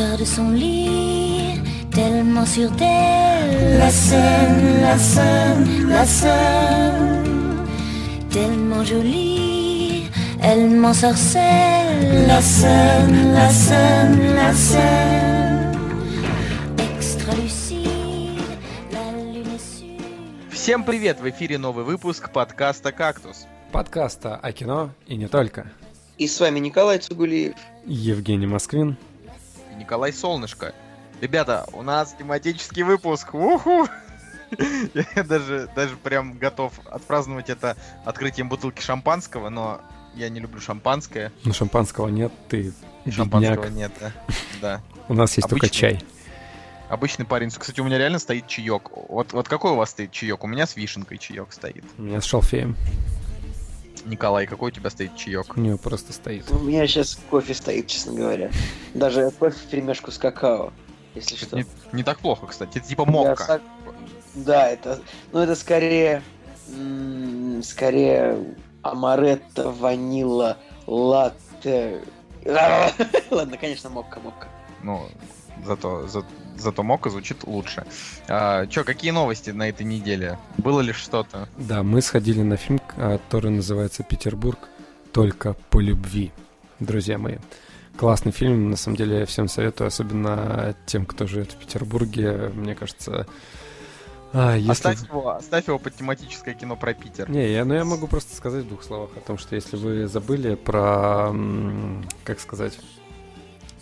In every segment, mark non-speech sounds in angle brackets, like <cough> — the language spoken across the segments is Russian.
sort de son lit, tellement sûre d'elle. La scène, la scène, la scène, tellement jolie, elle m'en sorcelle. La scène, la scène, la scène, extra lucide, la lune est sûre. Всем привет! В эфире новый выпуск подкаста «Кактус». подкаста о кино и не только. И с вами Николай Цугулиев. Евгений Москвин. Николай Солнышко. Ребята, у нас тематический выпуск. Уху! <laughs> Я даже, даже прям готов отпраздновать это открытием бутылки шампанского, но я не люблю шампанское. Но шампанского нет, ты шампанского бедняк. нет, да. <laughs> да. У нас есть только чай. Обычный парень. Кстати, у меня реально стоит чаек. Вот, вот какой у вас стоит чаек? У меня с вишенкой чаек стоит. У меня с шалфеем. Николай, какой у тебя стоит чаек? У него просто стоит. У меня сейчас кофе стоит, честно говоря. Даже кофе в перемешку с какао, если Это что. не, не так плохо, кстати. Это типа Я мокко. сог- Да, это... Ну, это скорее... Скорее амаретто, ванила, латте. <laughs> Ладно, конечно, мокко, мокко. Ну, зато, за- зато Мока звучит лучше. А, чё, какие новости на этой неделе? Было ли что-то? Да, мы сходили на фильм, который называется «Петербург. Только по любви». Друзья мои, классный фильм, на самом деле я всем советую, особенно тем, кто живет в Петербурге. Мне кажется, а, если... Оставь, его, оставь его под тематическое кино про Питер. Не, я, ну я могу просто сказать в двух словах о том, что если вы забыли про, как сказать,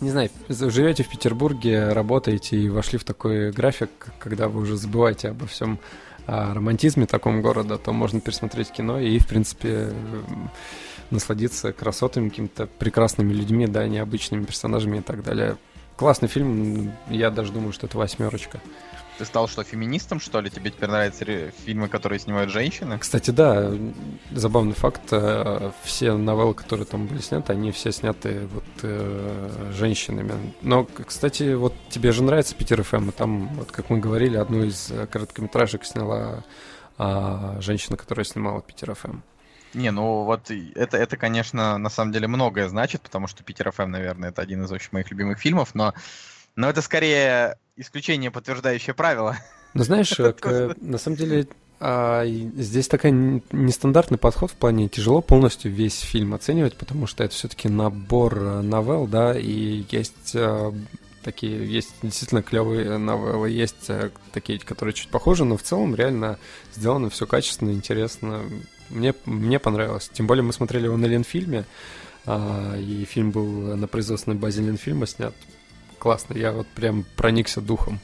не знаю, живете в Петербурге, работаете и вошли в такой график, когда вы уже забываете обо всем о романтизме таком города, то можно пересмотреть кино и, в принципе, насладиться красотами, какими-то прекрасными людьми, да, необычными персонажами и так далее. Классный фильм, я даже думаю, что это восьмерочка. Ты стал что, феминистом, что ли? Тебе теперь нравятся фильмы, которые снимают женщины? Кстати, да, забавный факт, э, все новеллы, которые там были сняты, они все сняты вот э, женщинами. Но, кстати, вот тебе же нравится Питер ФМ, и там, вот как мы говорили, одну из э, короткометражек сняла а, женщина, которая снимала Питер ФМ. Не, ну вот это, это, конечно, на самом деле многое значит, потому что Питер ФМ, наверное, это один из очень моих любимых фильмов, но, но это скорее исключение, подтверждающее правило. <laughs> Но знаешь, э, к- на самом деле а, здесь такой нестандартный подход в плане тяжело полностью весь фильм оценивать, потому что это все-таки набор э, новелл, да, и есть э, такие, есть действительно клевые новеллы, есть э, такие, которые чуть похожи, но в целом реально сделано все качественно, интересно. Мне, мне понравилось. Тем более мы смотрели его на Ленфильме, а, и фильм был на производственной базе Ленфильма снят. Классно, я вот прям проникся духом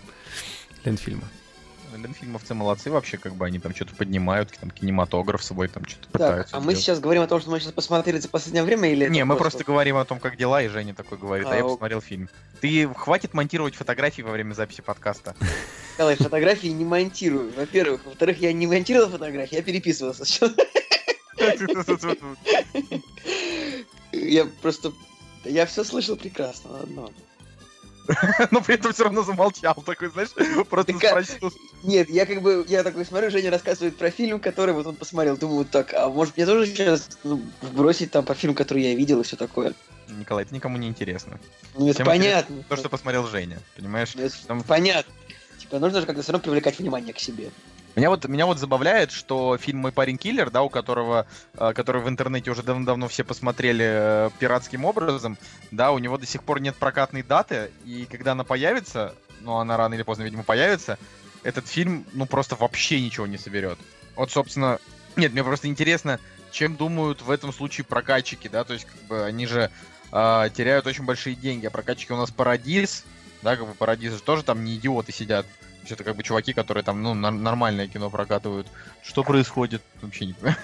Ленфильма. Ленфильмовцы молодцы вообще, как бы они там что-то поднимают, там кинематограф с собой там что-то пытаются а мы сделать. сейчас говорим о том, что мы сейчас посмотрели за последнее время или... Не, мы просто говорим о том, как дела, и Женя такой говорит, а, А, я ок. посмотрел фильм. Ты хватит монтировать фотографии во время записи подкаста. <laughs> Николай, фотографии не монтирую, во-первых. Во-вторых, я не монтировал фотографии, я переписывался. <laughs> <laughs> Я просто... Я все слышал прекрасно, одно. <laughs> Но при этом все равно замолчал, такой, знаешь, <laughs> просто Так, а- спросил. Нет, я как бы, я такой смотрю, Женя рассказывает про фильм, который вот он посмотрел. Думаю, вот так, а может мне тоже сейчас ну, бросить там по фильму, который я видел и все такое? Николай, это никому не интересно. Ну это Всем понятно. То, что посмотрел Женя, понимаешь? Ну, это Там- понятно. Типа нужно же как-то все равно привлекать внимание к себе. Меня вот, меня вот забавляет, что фильм «Мой парень киллер», да, у которого, э, который в интернете уже давно-давно все посмотрели э, пиратским образом, да, у него до сих пор нет прокатной даты, и когда она появится, ну, она рано или поздно, видимо, появится, этот фильм, ну, просто вообще ничего не соберет. Вот, собственно, нет, мне просто интересно, чем думают в этом случае прокатчики, да, то есть, как бы, они же э, теряют очень большие деньги, а прокатчики у нас Парадис, да, как бы Парадис же тоже там не идиоты сидят, то есть это как бы чуваки, которые там, ну, нормальное кино прокатывают. Что происходит? Вообще не понимаю.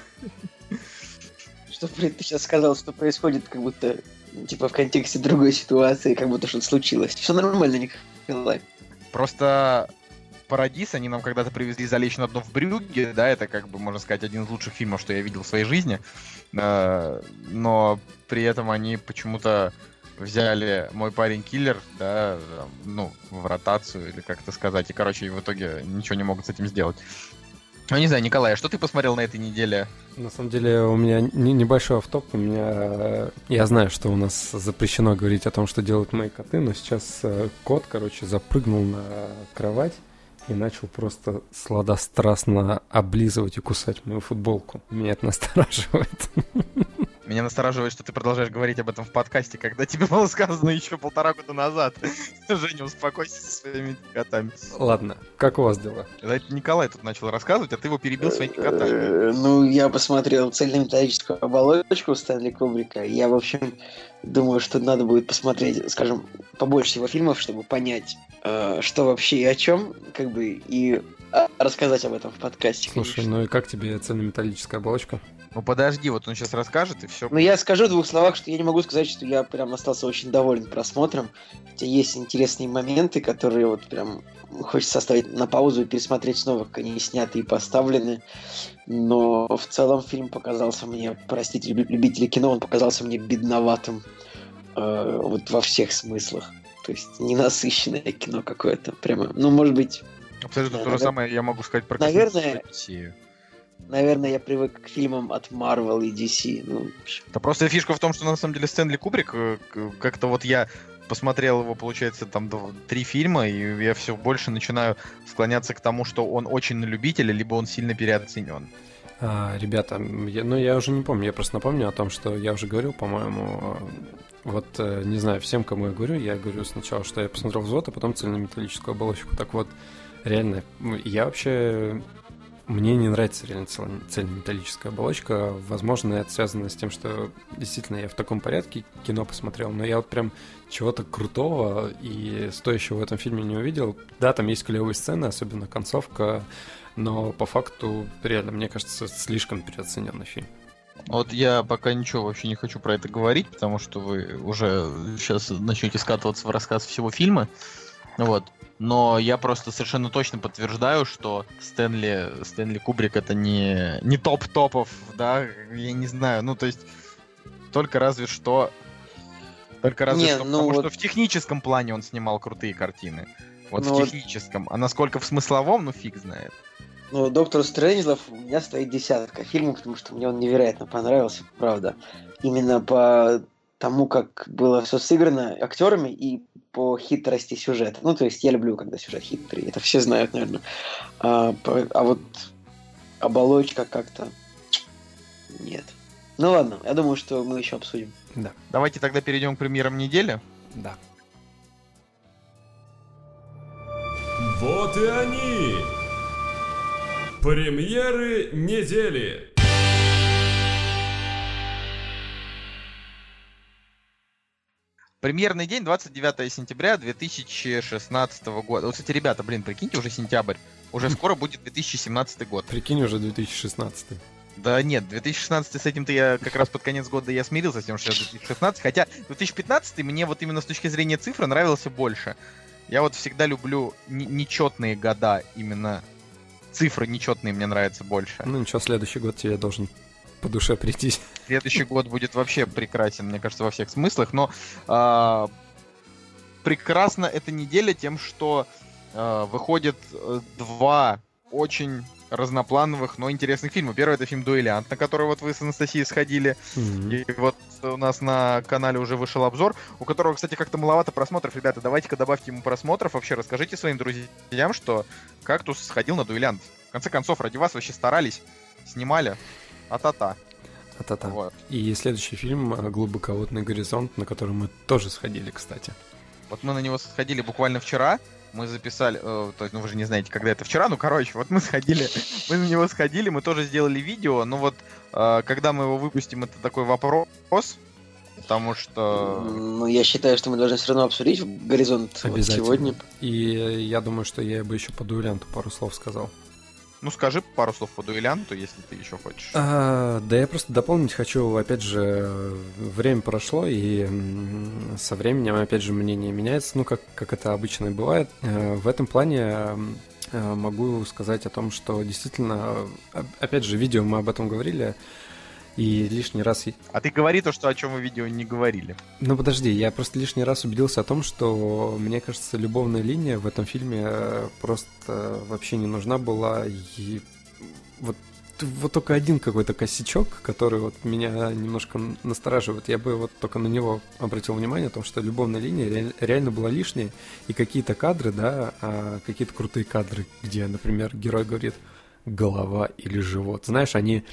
Что ты сейчас сказал, что происходит как будто типа в контексте другой ситуации, как будто что-то случилось. Все нормально, Николай. Просто Парадис они нам когда-то привезли «Залечь на дно в брюге», да, это как бы, можно сказать, один из лучших фильмов, что я видел в своей жизни. Э, Но при этом они почему-то взяли «Мой парень киллер», да, ну, в ротацию, или как это сказать, и, короче, в итоге ничего не могут с этим сделать. Ну, не знаю, Николай, а что ты посмотрел на этой неделе? На самом деле у меня не, небольшой автоп. У меня э, я знаю, что у нас запрещено говорить о том, что делают мои коты, но сейчас э, кот, короче, запрыгнул на кровать и начал просто сладострастно облизывать и кусать мою футболку. Меня это настораживает. <laughs> Меня настораживает, что ты продолжаешь говорить об этом в подкасте, когда тебе было сказано еще полтора года назад. <laughs> Женя, успокойся со своими котами. Ладно, как у вас дела? Это Николай тут начал рассказывать, а ты его перебил своими котами. Э, Ну, я посмотрел цельнометаллическую оболочку Стэнли Кубрика. Я, в общем, думаю, что надо будет посмотреть, скажем, побольше его фильмов, чтобы понять, э, что вообще и о чем, как бы, и э, рассказать об этом в подкасте. Слушай, конечно. ну и как тебе цельнометаллическая оболочка? Ну подожди, вот он сейчас расскажет, и все. Ну, я скажу в двух словах, что я не могу сказать, что я прям остался очень доволен просмотром. Хотя есть интересные моменты, которые вот прям хочется оставить на паузу и пересмотреть снова, как они сняты и поставлены. Но в целом фильм показался мне, простите, люб- любители кино, он показался мне бедноватым э, вот во всех смыслах. То есть ненасыщенное кино какое-то. Прямо, ну, может быть, Абсолютно Да, то же самое я могу сказать про Наверное-. Наверное, я привык к фильмам от Marvel и DC. Ну, Да просто фишка в том, что на самом деле Стэнли Кубрик, э, как-то вот я посмотрел его, получается, там три фильма, и я все больше начинаю склоняться к тому, что он очень на любителя, либо он сильно переоценен. А, ребята, я- ну я уже не помню, я просто напомню о том, что я уже говорил, по-моему, э, вот э, не знаю, всем, кому я говорю, я говорю сначала, что я посмотрел взвод, а потом цельнометаллическую оболочку. Так вот, реально, я вообще мне не нравится реально цел- цельнометаллическая оболочка. Возможно, это связано с тем, что действительно я в таком порядке кино посмотрел, но я вот прям чего-то крутого и стоящего в этом фильме не увидел. Да, там есть клевые сцены, особенно концовка, но по факту, реально, мне кажется, слишком переоцененный фильм. Вот я пока ничего вообще не хочу про это говорить, потому что вы уже сейчас начнете скатываться в рассказ всего фильма. Вот. Но я просто совершенно точно подтверждаю, что Стэнли, Стэнли Кубрик это не, не топ топов, да, я не знаю, ну то есть только разве что только разве Не, что, ну потому вот- что в техническом плане он снимал крутые картины. Вот Ну в вот- техническом. А насколько в смысловом, ну фиг знает. Ну, Доктор Стрэнджлов у меня стоит десятка фильмов, потому что мне он невероятно понравился, правда. Именно по тому, как было все сыграно актерами и по хитрости сюжета. Ну, то есть я люблю, когда сюжет хитрый. Это все знают, наверное. А, по- а вот оболочка как-то нет. Ну ладно, я думаю, что мы еще обсудим. Да, Давайте тогда перейдем к премьерам недели. да. Вот и они! Премьеры недели! Премьерный день 29 сентября 2016 года. Вот, кстати, ребята, блин, прикиньте, уже сентябрь. Уже <laughs> скоро будет 2017 год. Прикинь, уже 2016. Да нет, 2016 с этим-то я как раз под конец года я смирился с тем, что сейчас 2016. Хотя 2015 мне вот именно с точки зрения цифры нравился больше. Я вот всегда люблю не- нечетные года, именно цифры нечетные мне нравятся больше. Ну ничего, следующий год тебе должен по душе прийтись. Следующий год будет вообще прекрасен, мне кажется, во всех смыслах. Но а, прекрасна эта неделя тем, что а, выходит э, два очень разноплановых, но интересных фильма. Первый это фильм «Дуэлянт», на который вот вы с Анастасией сходили. Мгм. И вот у нас на канале уже вышел обзор, у которого, кстати, как-то маловато просмотров. Ребята, давайте-ка добавьте ему просмотров. Вообще расскажите своим друзьям, что «Кактус» сходил на «Дуэлянт». В конце концов, ради вас вообще старались, снимали. А-та-та. А-та-та. Вот. И следующий фильм э, «Глубоководный горизонт», на который мы тоже сходили, кстати. Вот мы на него сходили буквально вчера. Мы записали, э, то есть, ну вы же не знаете, когда это вчера, ну короче, вот мы сходили, <laughs> мы на него сходили, мы тоже сделали видео, но вот э, когда мы его выпустим, это такой вопрос, потому что Ну, я считаю, что мы должны все равно обсудить горизонт вот сегодня. И я думаю, что я бы еще по дуэлянту пару слов сказал. Ну скажи пару слов по дуэлянту, если ты еще хочешь. А, да я просто дополнить хочу, опять же, время прошло, и со временем, опять же, мнение меняется, ну, как, как это обычно и бывает. Э, В этом плане э, могу сказать о том, что действительно, э, опять же, видео мы об этом говорили, и лишний раз... А ты говори то, что о чем мы в видео не говорили. Ну, подожди, я просто лишний раз убедился о том, что, мне кажется, любовная линия в этом фильме э, просто вообще не нужна была, и вот вот только один какой-то косячок, который вот меня немножко настораживает. Я бы вот только на него обратил внимание, о том, что любовная линия реально была лишняя, и какие-то кадры, да, а какие-то крутые кадры, где, например, герой говорит голова или живот. Знаешь, они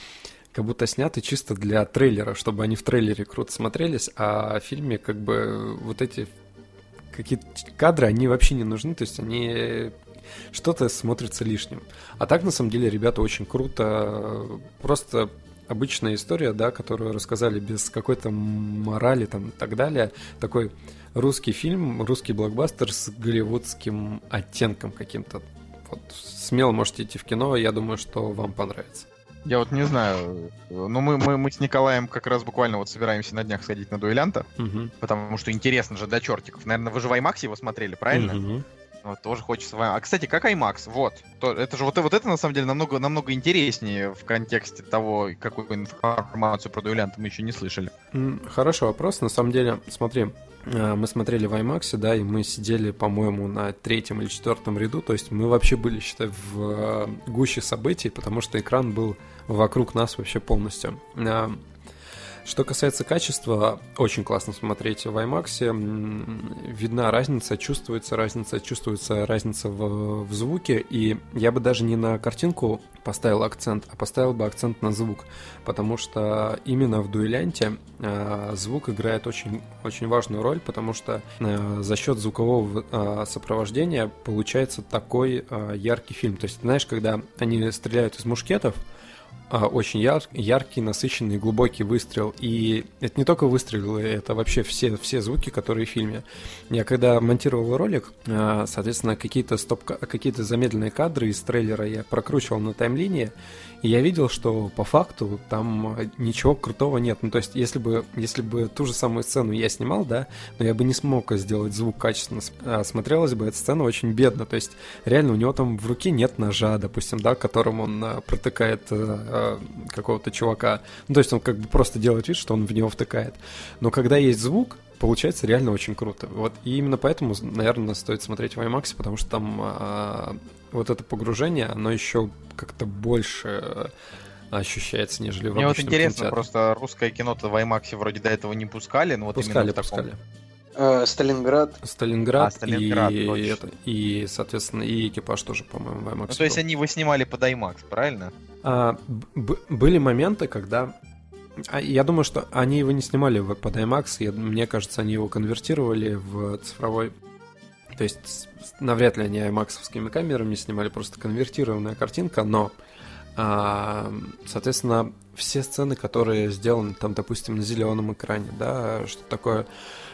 как будто сняты чисто для трейлера, чтобы они в трейлере круто смотрелись, а в фильме как бы вот эти какие-то кадры, они вообще не нужны, то есть они что-то смотрится лишним. А так, на самом деле, ребята очень круто, просто обычная история, да, которую рассказали без какой-то морали там и так далее. Такой русский фильм, русский блокбастер с голливудским оттенком каким-то. Вот смело можете идти в кино, я думаю, что вам понравится. Я вот не знаю. Ну, мы, мы, мы с Николаем как раз буквально вот собираемся на днях сходить на дуэлянта. Угу. Потому что интересно же до чертиков. Наверное, вы же в IMAX его смотрели, правильно? Угу. Вот, тоже хочется... А, кстати, как IMAX? Вот. То, это же вот, вот это, на самом деле, намного, намного интереснее в контексте того, какую информацию про дуэлянта мы еще не слышали. Хороший вопрос. На самом деле, смотри, мы смотрели в IMAX, да, и мы сидели, по-моему, на третьем или четвертом ряду, то есть мы вообще были, считай, в э, гуще событий, потому что экран был вокруг нас вообще полностью. Что касается качества, очень классно смотреть в IMAX. Видна разница, чувствуется разница, чувствуется разница в, в звуке. И я бы даже не на картинку поставил акцент, а поставил бы акцент на звук. Потому что именно в дуэлянте э, звук играет очень, очень важную роль, потому что э, за счет звукового э, сопровождения получается такой яркий фильм. То есть, знаешь, когда они стреляют из мушкетов, очень яр, яркий, насыщенный, глубокий выстрел. И это не только выстрелы, это вообще все, все звуки, которые в фильме. Я когда монтировал ролик, а, соответственно, какие-то стоп какие-то замедленные кадры из трейлера я прокручивал на таймлинии, и я видел, что по факту там ничего крутого нет. Ну, то есть, если бы, если бы ту же самую сцену я снимал, да, но я бы не смог сделать звук качественно, а смотрелась бы эта сцена очень бедно. То есть, реально, у него там в руке нет ножа, допустим, да, которым он а, протыкает а, какого-то чувака. Ну, то есть, он как бы просто делает вид, что он в него втыкает. Но когда есть звук, получается реально очень круто. Вот и именно поэтому, наверное, стоит смотреть в IMAX, потому что там а, вот это погружение, оно еще как-то больше э, ощущается, нежели в Мне вот интересно, кинотеатре. просто русское кино-то в IMAX вроде до этого не пускали, но вот пускали, именно в таком... Пускали. Э, Сталинград. Сталинград, а, Сталинград и, это, и, соответственно, и экипаж тоже, по-моему, в IMAX. Ну, то есть они его снимали под IMAX, правильно? А, были моменты, когда а, я думаю, что они его не снимали под IMAX, я, мне кажется, они его конвертировали в цифровой то есть навряд ли они аймаксовскими камерами снимали, просто конвертированная картинка, но, а, соответственно, все сцены, которые сделаны там, допустим, на зеленом экране, да, что такое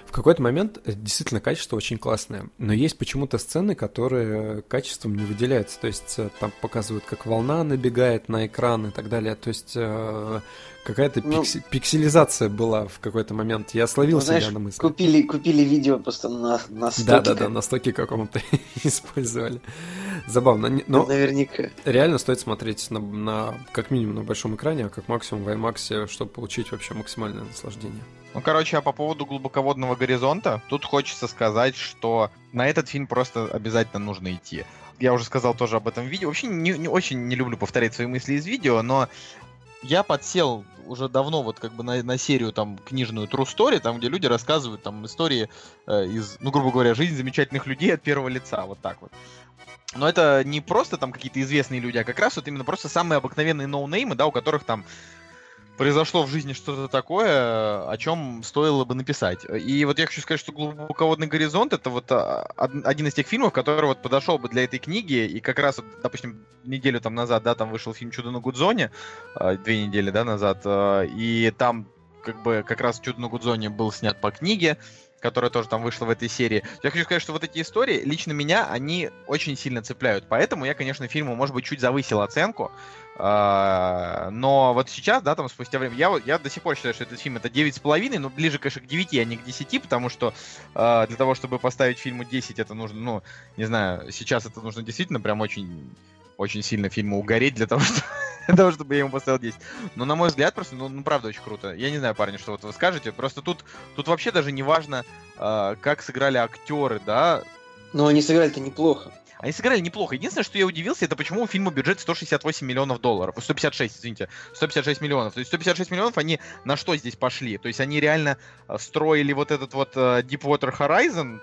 в какой-то момент действительно качество очень классное, но есть почему-то сцены, которые качеством не выделяются, то есть э, там показывают, как волна набегает на экран и так далее, то есть э, какая-то ну, пикси- пикселизация была в какой-то момент. Я словил ну, себя знаешь, на мысли. Купили, купили видео просто на, на стоке. Да-да-да, на стоке каком-то <laughs> использовали. Забавно. Но ну, наверняка. Реально стоит смотреть на, на как минимум на большом экране, а как максимум в IMAX, чтобы получить вообще максимальное наслаждение. Ну, короче, а по поводу глубоководного горизонта, тут хочется сказать, что на этот фильм просто обязательно нужно идти. Я уже сказал тоже об этом видео. Вообще не, не очень не люблю повторять свои мысли из видео, но я подсел уже давно вот как бы на, на серию там книжную True Story, там где люди рассказывают там истории э, из, ну грубо говоря, жизнь замечательных людей от первого лица, вот так вот. Но это не просто там какие-то известные люди, а как раз вот именно просто самые обыкновенные ноунеймы, да, у которых там произошло в жизни что-то такое, о чем стоило бы написать. И вот я хочу сказать, что «Глубоководный горизонт» — это вот а, один из тех фильмов, который вот подошел бы для этой книги, и как раз, допустим, неделю там назад, да, там вышел фильм «Чудо на Гудзоне», а, две недели, да, назад, а, и там как бы как раз «Чудо на Гудзоне» был снят по книге, которая тоже там вышла в этой серии. Я хочу сказать, что вот эти истории, лично меня, они очень сильно цепляют. Поэтому я, конечно, фильму, может быть, чуть завысил оценку. А, но вот сейчас, да, там спустя время, я, я до сих пор считаю, что этот фильм это 9,5, но ближе, конечно, к 9, а не к 10, потому что э, для того, чтобы поставить фильму 10, это нужно, ну, не знаю, сейчас это нужно действительно прям очень очень сильно фильму угореть для того, <laughs> чтобы, для того, чтобы я ему поставил 10. Но, на мой взгляд, просто, ну, ну, правда, очень круто. Я не знаю, парни, что вот вы скажете. Просто тут, тут вообще даже не важно, э, как сыграли актеры, да. Но они сыграли-то неплохо. Они сыграли неплохо. Единственное, что я удивился, это почему у фильма бюджет 168 миллионов долларов. 156, извините. 156 миллионов. То есть 156 миллионов они на что здесь пошли? То есть они реально э, строили вот этот вот uh, Deepwater Horizon,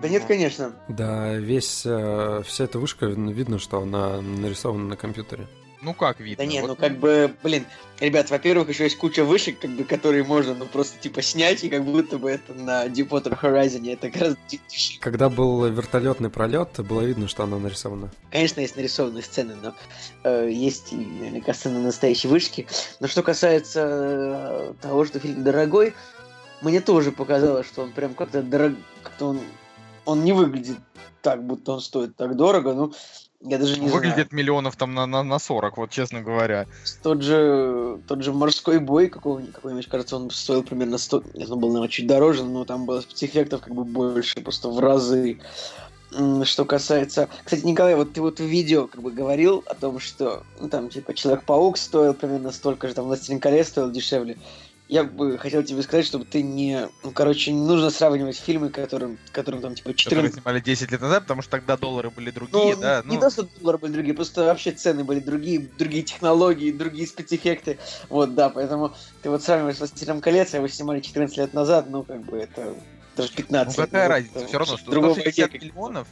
да нет, конечно. Да, весь, э, вся эта вышка, видно, что она нарисована на компьютере. Ну как видно? Да не, вот... ну как бы, блин, ребят, во-первых, еще есть куча вышек, как бы, которые можно, ну просто типа снять, и как будто бы это на Deepwater Horizon, это гораздо дешевле. Когда был вертолетный пролет, было видно, что она нарисована. Конечно, есть нарисованные сцены, но э, есть и наверняка сцены настоящей вышки. Но что касается э, того, что фильм дорогой, мне тоже показалось, что он прям как-то дорог... как-то он, он не выглядит так, будто он стоит так дорого, ну, я даже не Выглядит знаю. миллионов там на, на, на 40, вот честно говоря. Тот же, тот же морской бой какого-нибудь, какой-нибудь, кажется, он стоил примерно 100... Нет, он был, наверное, чуть дороже, но там было спецэффектов как бы больше, просто в разы. Что касается... Кстати, Николай, вот ты вот в видео как бы говорил о том, что ну, там, типа, Человек-паук стоил примерно столько же, там, Властелин колец стоил дешевле я бы хотел тебе сказать, чтобы ты не... Ну, короче, не нужно сравнивать фильмы, которым, которым там, типа, 14... Которые снимали 10 лет назад, потому что тогда доллары были другие, ну, да? Не ну... то, что доллары были другие, просто вообще цены были другие, другие технологии, другие спецэффекты. Вот, да, поэтому ты вот сравниваешь с «Властелином колец», а его снимали 14 лет назад, ну, как бы, это даже 15. Ну, какая ну, разница? Все равно, 160 миллионов,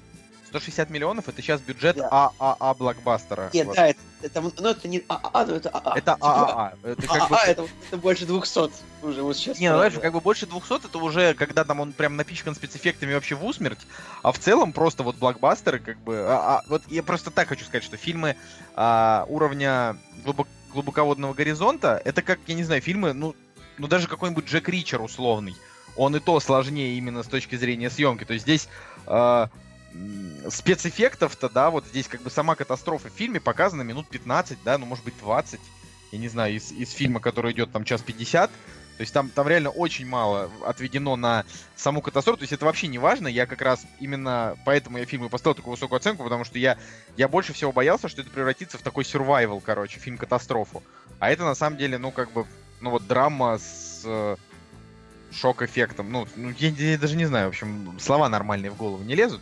160 миллионов это сейчас бюджет да. ААА блокбастера. Нет, вот. да, это, это, ну, это не ААА, но это ААА. Это ААА. Это, как ААА, бы... это, это больше 200 уже вот сейчас. Не, ну знаешь, как бы больше 200 это уже, когда там он прям напичкан спецэффектами вообще в усмерть, а в целом просто вот блокбастеры, как бы, а, а, вот я просто так хочу сказать, что фильмы а, уровня глубок, глубоководного горизонта, это как, я не знаю, фильмы, ну, ну даже какой-нибудь Джек Ричер условный, он и то сложнее именно с точки зрения съемки, то есть здесь... А, спецэффектов-то, да, вот здесь как бы сама катастрофа в фильме показана минут 15, да, ну, может быть, 20, я не знаю, из, из фильма, который идет там час 50, то есть там, там реально очень мало отведено на саму катастрофу. То есть это вообще не важно. Я как раз именно поэтому я фильму поставил такую высокую оценку, потому что я, я больше всего боялся, что это превратится в такой survival, короче, фильм-катастрофу. А это на самом деле, ну, как бы, ну вот драма с э, шок-эффектом. Ну, ну я, я даже не знаю, в общем, слова нормальные в голову не лезут.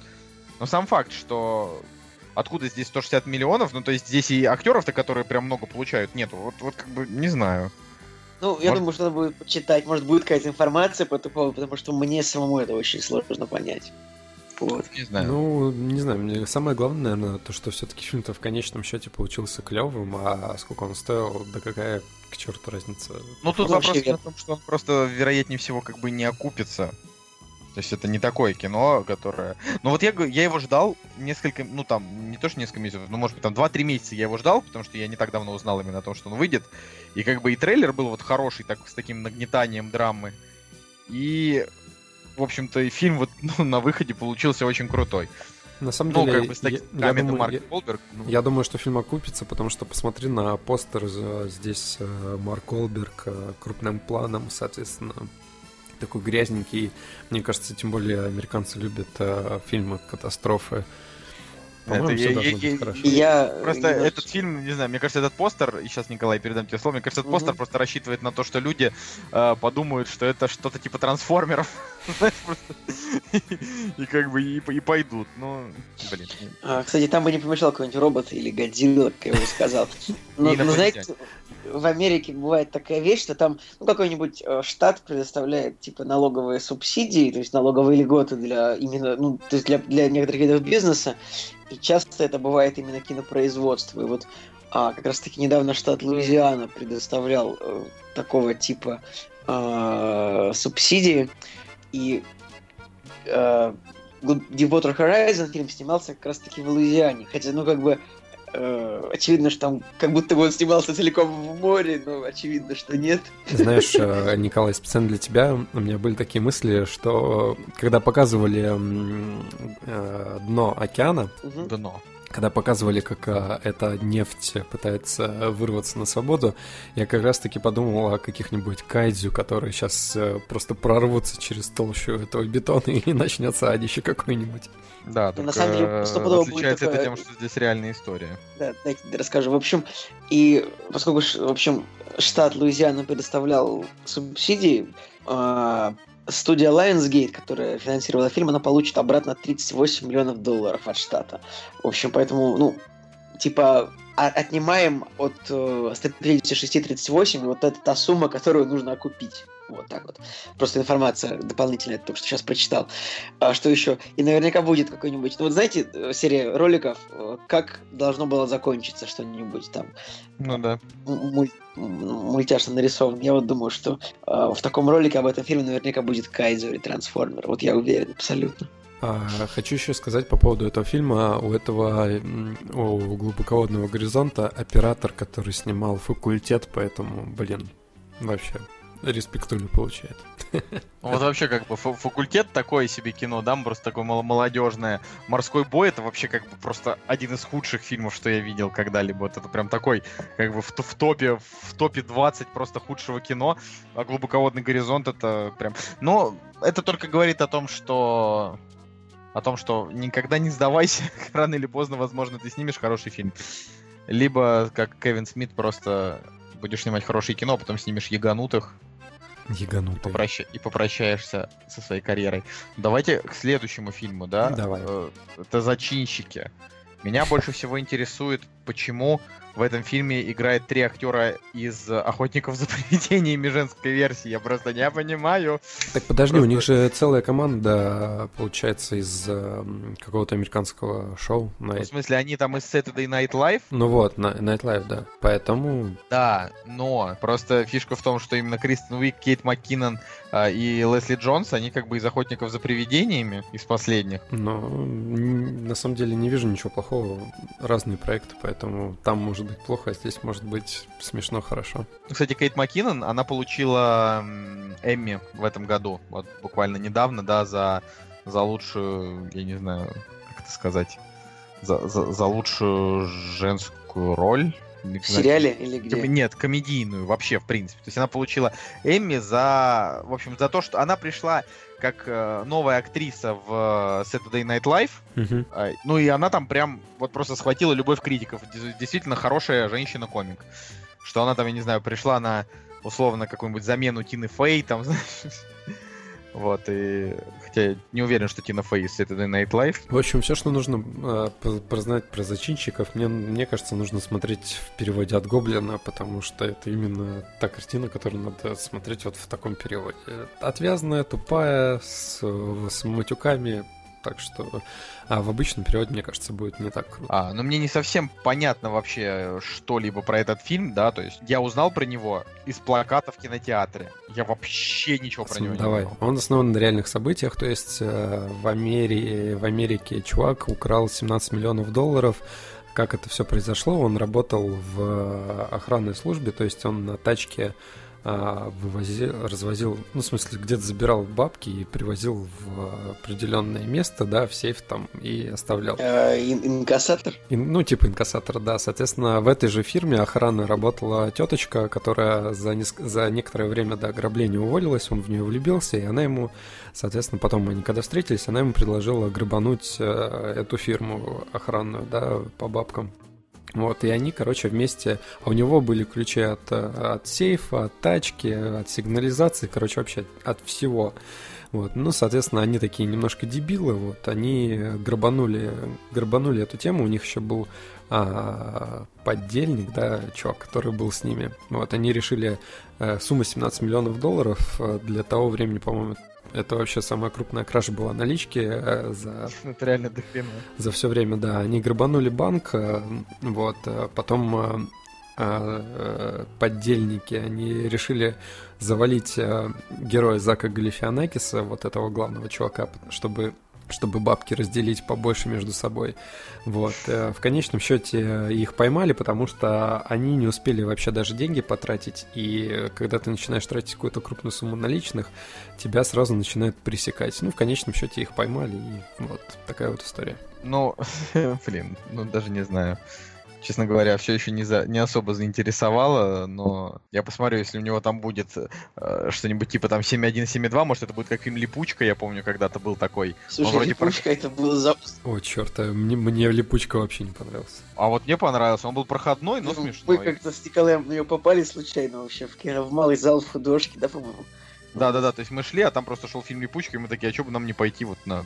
Но сам факт, что откуда здесь 160 миллионов, ну то есть здесь и актеров-то, которые прям много получают, нету. Вот, вот как бы не знаю. Ну, я может... думаю, что надо будет почитать, может будет какая-то информация по этому поводу, потому что мне самому это очень сложно понять. Вот. Не знаю. Ну, не знаю, мне самое главное, наверное, то, что все-таки фильм-то в конечном счете получился клевым, а сколько он стоил, да какая к черту разница. Ну, тут вопрос в том, что он просто, вероятнее всего, как бы не окупится. То есть это не такое кино, которое... Ну вот я, я его ждал несколько, ну там, не то что несколько месяцев, ну может быть там 2-3 месяца я его ждал, потому что я не так давно узнал именно о том, что он выйдет. И как бы и трейлер был вот хороший, так, с таким нагнетанием драмы. И, в общем-то, и фильм вот <laughs> ну, на выходе получился очень крутой. На самом ну, деле, как бы с таким я, я, думаю, Марк я, Колберг, ну... я думаю, что фильм окупится, потому что посмотри на постер, здесь э, Марк Колберг э, крупным планом, соответственно, такой грязненький. Мне кажется, тем более американцы любят э, фильмы катастрофы. Это я, я, я, хорошо. я, просто я... этот фильм, не знаю, мне кажется, этот постер, и сейчас, Николай, передам тебе слово, мне кажется, этот угу. постер просто рассчитывает на то, что люди э, подумают, что это что-то типа трансформеров, <laughs> и как бы и, пойдут, ну, блин. А, кстати, там бы не помешал какой-нибудь робот или Годзилла, как я бы сказал. <laughs> Но, но знаете, в Америке бывает такая вещь, что там ну, какой-нибудь э, штат предоставляет типа налоговые субсидии, то есть налоговые льготы для именно, ну, то есть для, для некоторых видов бизнеса, и часто это бывает именно кинопроизводство. И вот а, как раз таки недавно штат Луизиана предоставлял э, такого типа э, субсидии, и э, Deepwater Horizon фильм снимался как раз таки в Луизиане. Хотя, ну, как бы, очевидно, что там как будто бы он снимался целиком в море, но очевидно, что нет. Знаешь, э, <laughs> Николай, специально для тебя у меня были такие мысли, что когда показывали э, дно океана, угу. дно, когда показывали, как а, эта нефть пытается вырваться на свободу, я как раз-таки подумал о каких-нибудь кайдзю, которые сейчас а, просто прорвутся через толщу этого бетона и начнется адище какой-нибудь. Да, только на самом деле, стопудово отличается будет такое... это тем, что здесь реальная история. Да, дайте расскажу. В общем, и поскольку, в общем, штат Луизиана предоставлял субсидии, э, студия Lionsgate, которая финансировала фильм, она получит обратно 38 миллионов долларов от штата. В общем, поэтому, ну, типа, отнимаем от э, 156-38, и вот это та сумма, которую нужно окупить. Вот так вот. Просто информация дополнительная, только что сейчас прочитал. А что еще? И наверняка будет какой-нибудь... Ну вот знаете, э, серия роликов, э, как должно было закончиться что-нибудь там Ну да. муль- мультяшно нарисован. Я вот думаю, что э, в таком ролике об этом фильме наверняка будет Кайдзо или Трансформер. Вот я уверен, абсолютно. А, хочу еще сказать по поводу этого фильма. У этого у глубоководного горизонта оператор, который снимал факультет, поэтому, блин, вообще респектулю получает. <laughs> Вот вообще как бы фа- факультет такое себе кино, да, просто такое молодежное. Морской бой это вообще как бы просто один из худших фильмов, что я видел когда-либо. Вот это прям такой, как бы в, в топе, в топе 20 просто худшего кино. А глубоководный горизонт это прям. Но это только говорит о том, что о том, что никогда не сдавайся, <laughs> рано или поздно, возможно, ты снимешь хороший фильм. Либо, как Кевин Смит, просто будешь снимать хорошее кино, а потом снимешь яганутых, Яганутый. попроща- и попрощаешься со своей карьерой. Давайте к следующему фильму, да? Давай. Это «Зачинщики». Меня больше всего интересует, почему в этом фильме играет три актера из «Охотников за привидениями» женской версии. Я просто не понимаю. Так подожди, у Просто- них же целая команда, получается, из эм, какого-то американского шоу. Ну, В Night- смысле, они там из Saturday Night Live? Ну вот, Night Live, да. Поэтому Да, но просто фишка в том, что именно Кристен Уик, Кейт МакКиннон а, и Лесли Джонс, они как бы из «Охотников за привидениями», из последних. Но на самом деле не вижу ничего плохого. Разные проекты, поэтому там может быть плохо, а здесь может быть смешно хорошо. Кстати, Кейт МакКиннон, она получила Эмми в этом году, вот буквально недавно, да, за, за лучшую, я не знаю, как это сказать, за, за, за лучшую женскую роль. В сериале или где? Нет, комедийную вообще, в принципе. То есть она получила Эмми за, в общем, за то, что она пришла как э, новая актриса в э, Saturday Night Live, а, Ну и она там прям вот просто схватила любовь критиков. Действительно хорошая женщина-комик. Что она там, я не знаю, пришла на условно какую-нибудь замену Тины Фей, там, <laughs> знаешь. Вот, и... Хотя я не уверен, что Тина Фей из Saturday Night Live. В общем, все, что нужно э, по- прознать про зачинщиков, мне, мне кажется, нужно смотреть в переводе от Гоблина, потому что это именно та картина, которую надо смотреть вот в таком переводе. Отвязная, тупая, с, с матюками, так что... А в обычном переводе, мне кажется, будет не так круто. А, но мне не совсем понятно вообще что-либо про этот фильм, да, то есть я узнал про него из плаката в кинотеатре. Я вообще ничего про него не Давай. Он основан на реальных событиях, то есть э, в, Америке, в Америке чувак украл 17 миллионов долларов. Как это все произошло? Он работал в э, охранной службе, то есть он на тачке а, вывозил, развозил, ну, в смысле, где-то забирал бабки и привозил в определенное место, да, в сейф там и оставлял. Э, ин- инкассатор? И, ну, типа инкассатор, да. Соответственно, в этой же фирме охраны работала теточка, которая за, неск- за некоторое время до ограбления уволилась, он в нее влюбился, и она ему, соответственно, потом они когда встретились, она ему предложила грабануть э, эту фирму охранную, да, по бабкам. Вот, и они, короче, вместе... А у него были ключи от, э, от сейфа, от тачки, от сигнализации, короче, вообще от всего. Вот, ну, соответственно, они такие немножко дебилы, вот, они грабанули, грабанули эту тему, у них еще был а, поддельник, да, чувак, который был с ними. Вот, они решили э, сумма 17 миллионов долларов э, для того времени, по-моему, это вообще самая крупная кража была налички э, за Это реально дохрена. за все время, да. Они грабанули банк, э, вот, э, потом поддельники, они решили завалить героя Зака Галифианакиса, вот этого главного чувака, чтобы чтобы бабки разделить побольше между собой. Вот. Э, В конечном счете э, их поймали, потому что они не успели вообще даже деньги потратить. И э, когда ты начинаешь тратить какую-то крупную сумму наличных, тебя сразу начинают пресекать. Ну, в конечном счете их поймали, и вот такая вот история. Ну, <laughs> блин, ну даже не знаю. Честно говоря, все еще не, за, не особо заинтересовало, но я посмотрю, если у него там будет э, что-нибудь типа там 7.1.7.2, может это будет как фильм «Липучка», я помню, когда-то был такой. Слушай, вроде липучка, это был за... О, черт, а мне, мне липучка вообще не понравился. А вот мне понравился, он был проходной, но Ну, смешной. Мы как-то с Николаем на нее попали случайно вообще в, в малый зал в художке, да, по-моему? Да-да-да, то есть мы шли, а там просто шел фильм «Липучка», и мы такие, а что бы нам не пойти вот на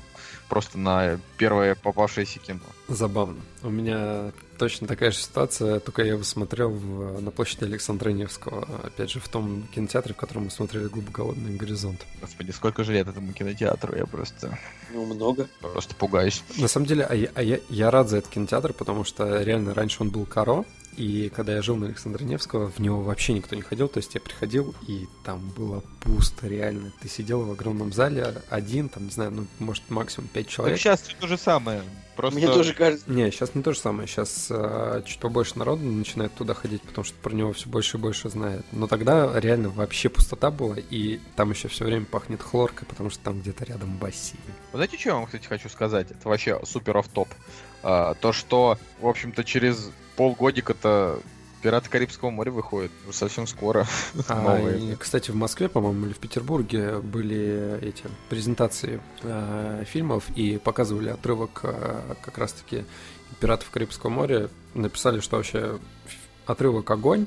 просто на первое попавшееся кино? Забавно. У меня точно такая же ситуация, только я его смотрел в, на площади Александра Невского, опять же, в том кинотеатре, в котором мы смотрели «Глубоководный горизонт». Господи, сколько же лет этому кинотеатру, я просто, Ну, много. просто пугаюсь. На самом деле, а я, а я, я рад за этот кинотеатр, потому что реально раньше он был Каро, и когда я жил на Александра Невского, в него вообще никто не ходил. То есть я приходил, и там было пусто, реально. Ты сидел в огромном зале один, там, не знаю, ну, может, максимум пять человек. Так сейчас все то же самое. Просто... Мне тоже кажется. Не, сейчас не то же самое. Сейчас э, чуть побольше народу начинает туда ходить, потому что про него все больше и больше знает. Но тогда реально вообще пустота была, и там еще все время пахнет хлоркой, потому что там где-то рядом бассейн. Вы знаете, что я вам, кстати, хочу сказать? Это вообще супер оф топ а, То, что, в общем-то, через полгодика-то Пираты Карибского моря выходят уже совсем скоро. <laughs> А, и, кстати, в Москве, по-моему, или в Петербурге были эти презентации э, фильмов и показывали отрывок э, как раз-таки Пиратов Карибского моря. Написали, что вообще отрывок огонь.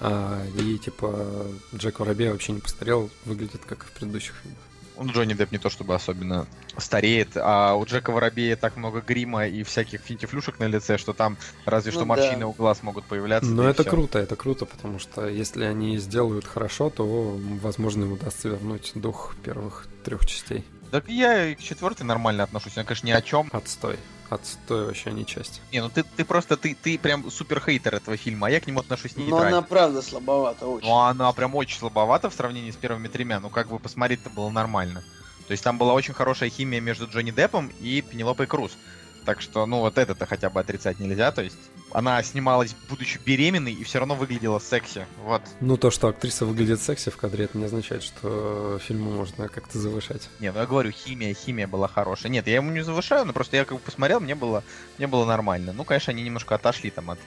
а, и типа Джек Воробей вообще не постарел, выглядит как и в предыдущих фильмах. Ну, Джонни Депп не то чтобы особенно стареет, а у Джека Воробея так много грима и всяких финтифлюшек на лице, что там разве Ну что да. морщины у глаз могут появляться. Но это круто, это круто, потому что если они сделают хорошо, то, возможно, им удастся вернуть дух первых трех частей. Так я и к четвертой нормально отношусь. Я, конечно, ни о чем. Отстой. Отстой вообще не часть. Не, ну ты, ты просто, ты, ты прям супер хейтер этого фильма, а я к нему отношусь Но нейтрально. она правда слабовата очень. Ну, она прям очень слабовата в сравнении с первыми тремя. Ну, как бы посмотреть-то было нормально. То есть там была очень хорошая химия между Джонни Деппом и Пенелопой Круз. Так что, ну, вот это-то хотя бы отрицать нельзя. То есть она снималась, будучи беременной, и все равно выглядела секси. Вот. Ну, то, что актриса выглядит секси в кадре, это не означает, что фильму можно как-то завышать. Не, ну я говорю, химия, химия была хорошая. Нет, я ему не завышаю, но просто я как бы посмотрел, мне было, мне было нормально. Ну, конечно, они немножко отошли там от,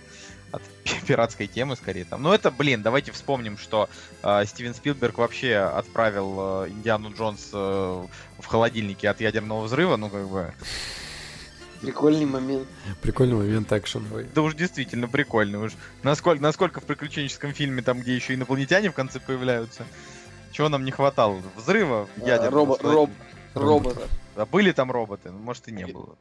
от <laughs> пиратской темы, скорее там. Но это, блин, давайте вспомним, что э, Стивен Спилберг вообще отправил э, Индиану Джонс э, в холодильнике от ядерного взрыва, ну, как бы... Прикольный момент. Прикольный момент экшеновый. Да уж действительно прикольно. Уж насколько, насколько в приключенческом фильме, там, где еще инопланетяне в конце появляются, чего нам не хватало? Взрыва А, ядерного. робо- в холодильнике. роб- Робота. А были там роботы? Ну, может и не было.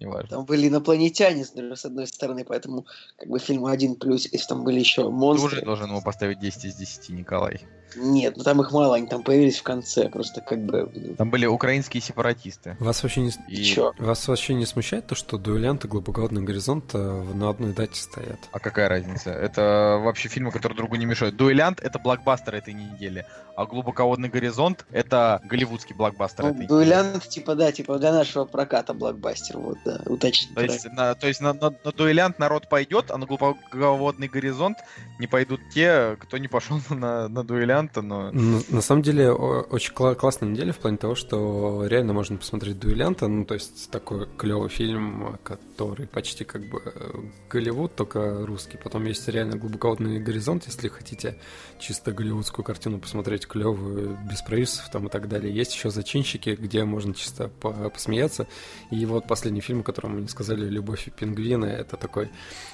Неважно. Там были инопланетяне, с одной стороны, поэтому как бы фильм один плюс, если там были еще Ты монстры. уже должен ему поставить 10 из 10, Николай. Нет, ну там их мало, они там появились в конце, просто как бы... ну, Там были украинские сепаратисты. Вас вообще не, И... Чё? вас вообще не смущает то, что дуэлянт и глубоководный горизонт э, на одной дате стоят? А какая разница? Это вообще фильмы, которые другу не мешают. Дуэлянт — это блокбастер этой недели, а Глубоководный горизонт — это голливудский блокбастер Ну, этой недели. дуэлянт, типа, да, типа для нашего проката блокбастер, вот, да, уточнить. То есть, на, то есть на, на- на дуэлянт народ пойдет, а на глубоководный горизонт не пойдут те, кто не пошел <laughs> на, на дуэлянта, но... Н- На самом деле, очень кла- классная неделя в плане того, что реально можно посмотреть дуэлянта, ну, то есть такой клевый фильм, который почти как бы э, Голливуд, только русский. Потом есть реально глубоководный горизонт, если хотите чисто голливудскую картину посмотреть клевую, без провисов там и так далее. Есть еще зачинщики, где можно чисто по- посмеяться. И вот последний фильм, о котором мы не сказали, «Любовь и пингвины», это такой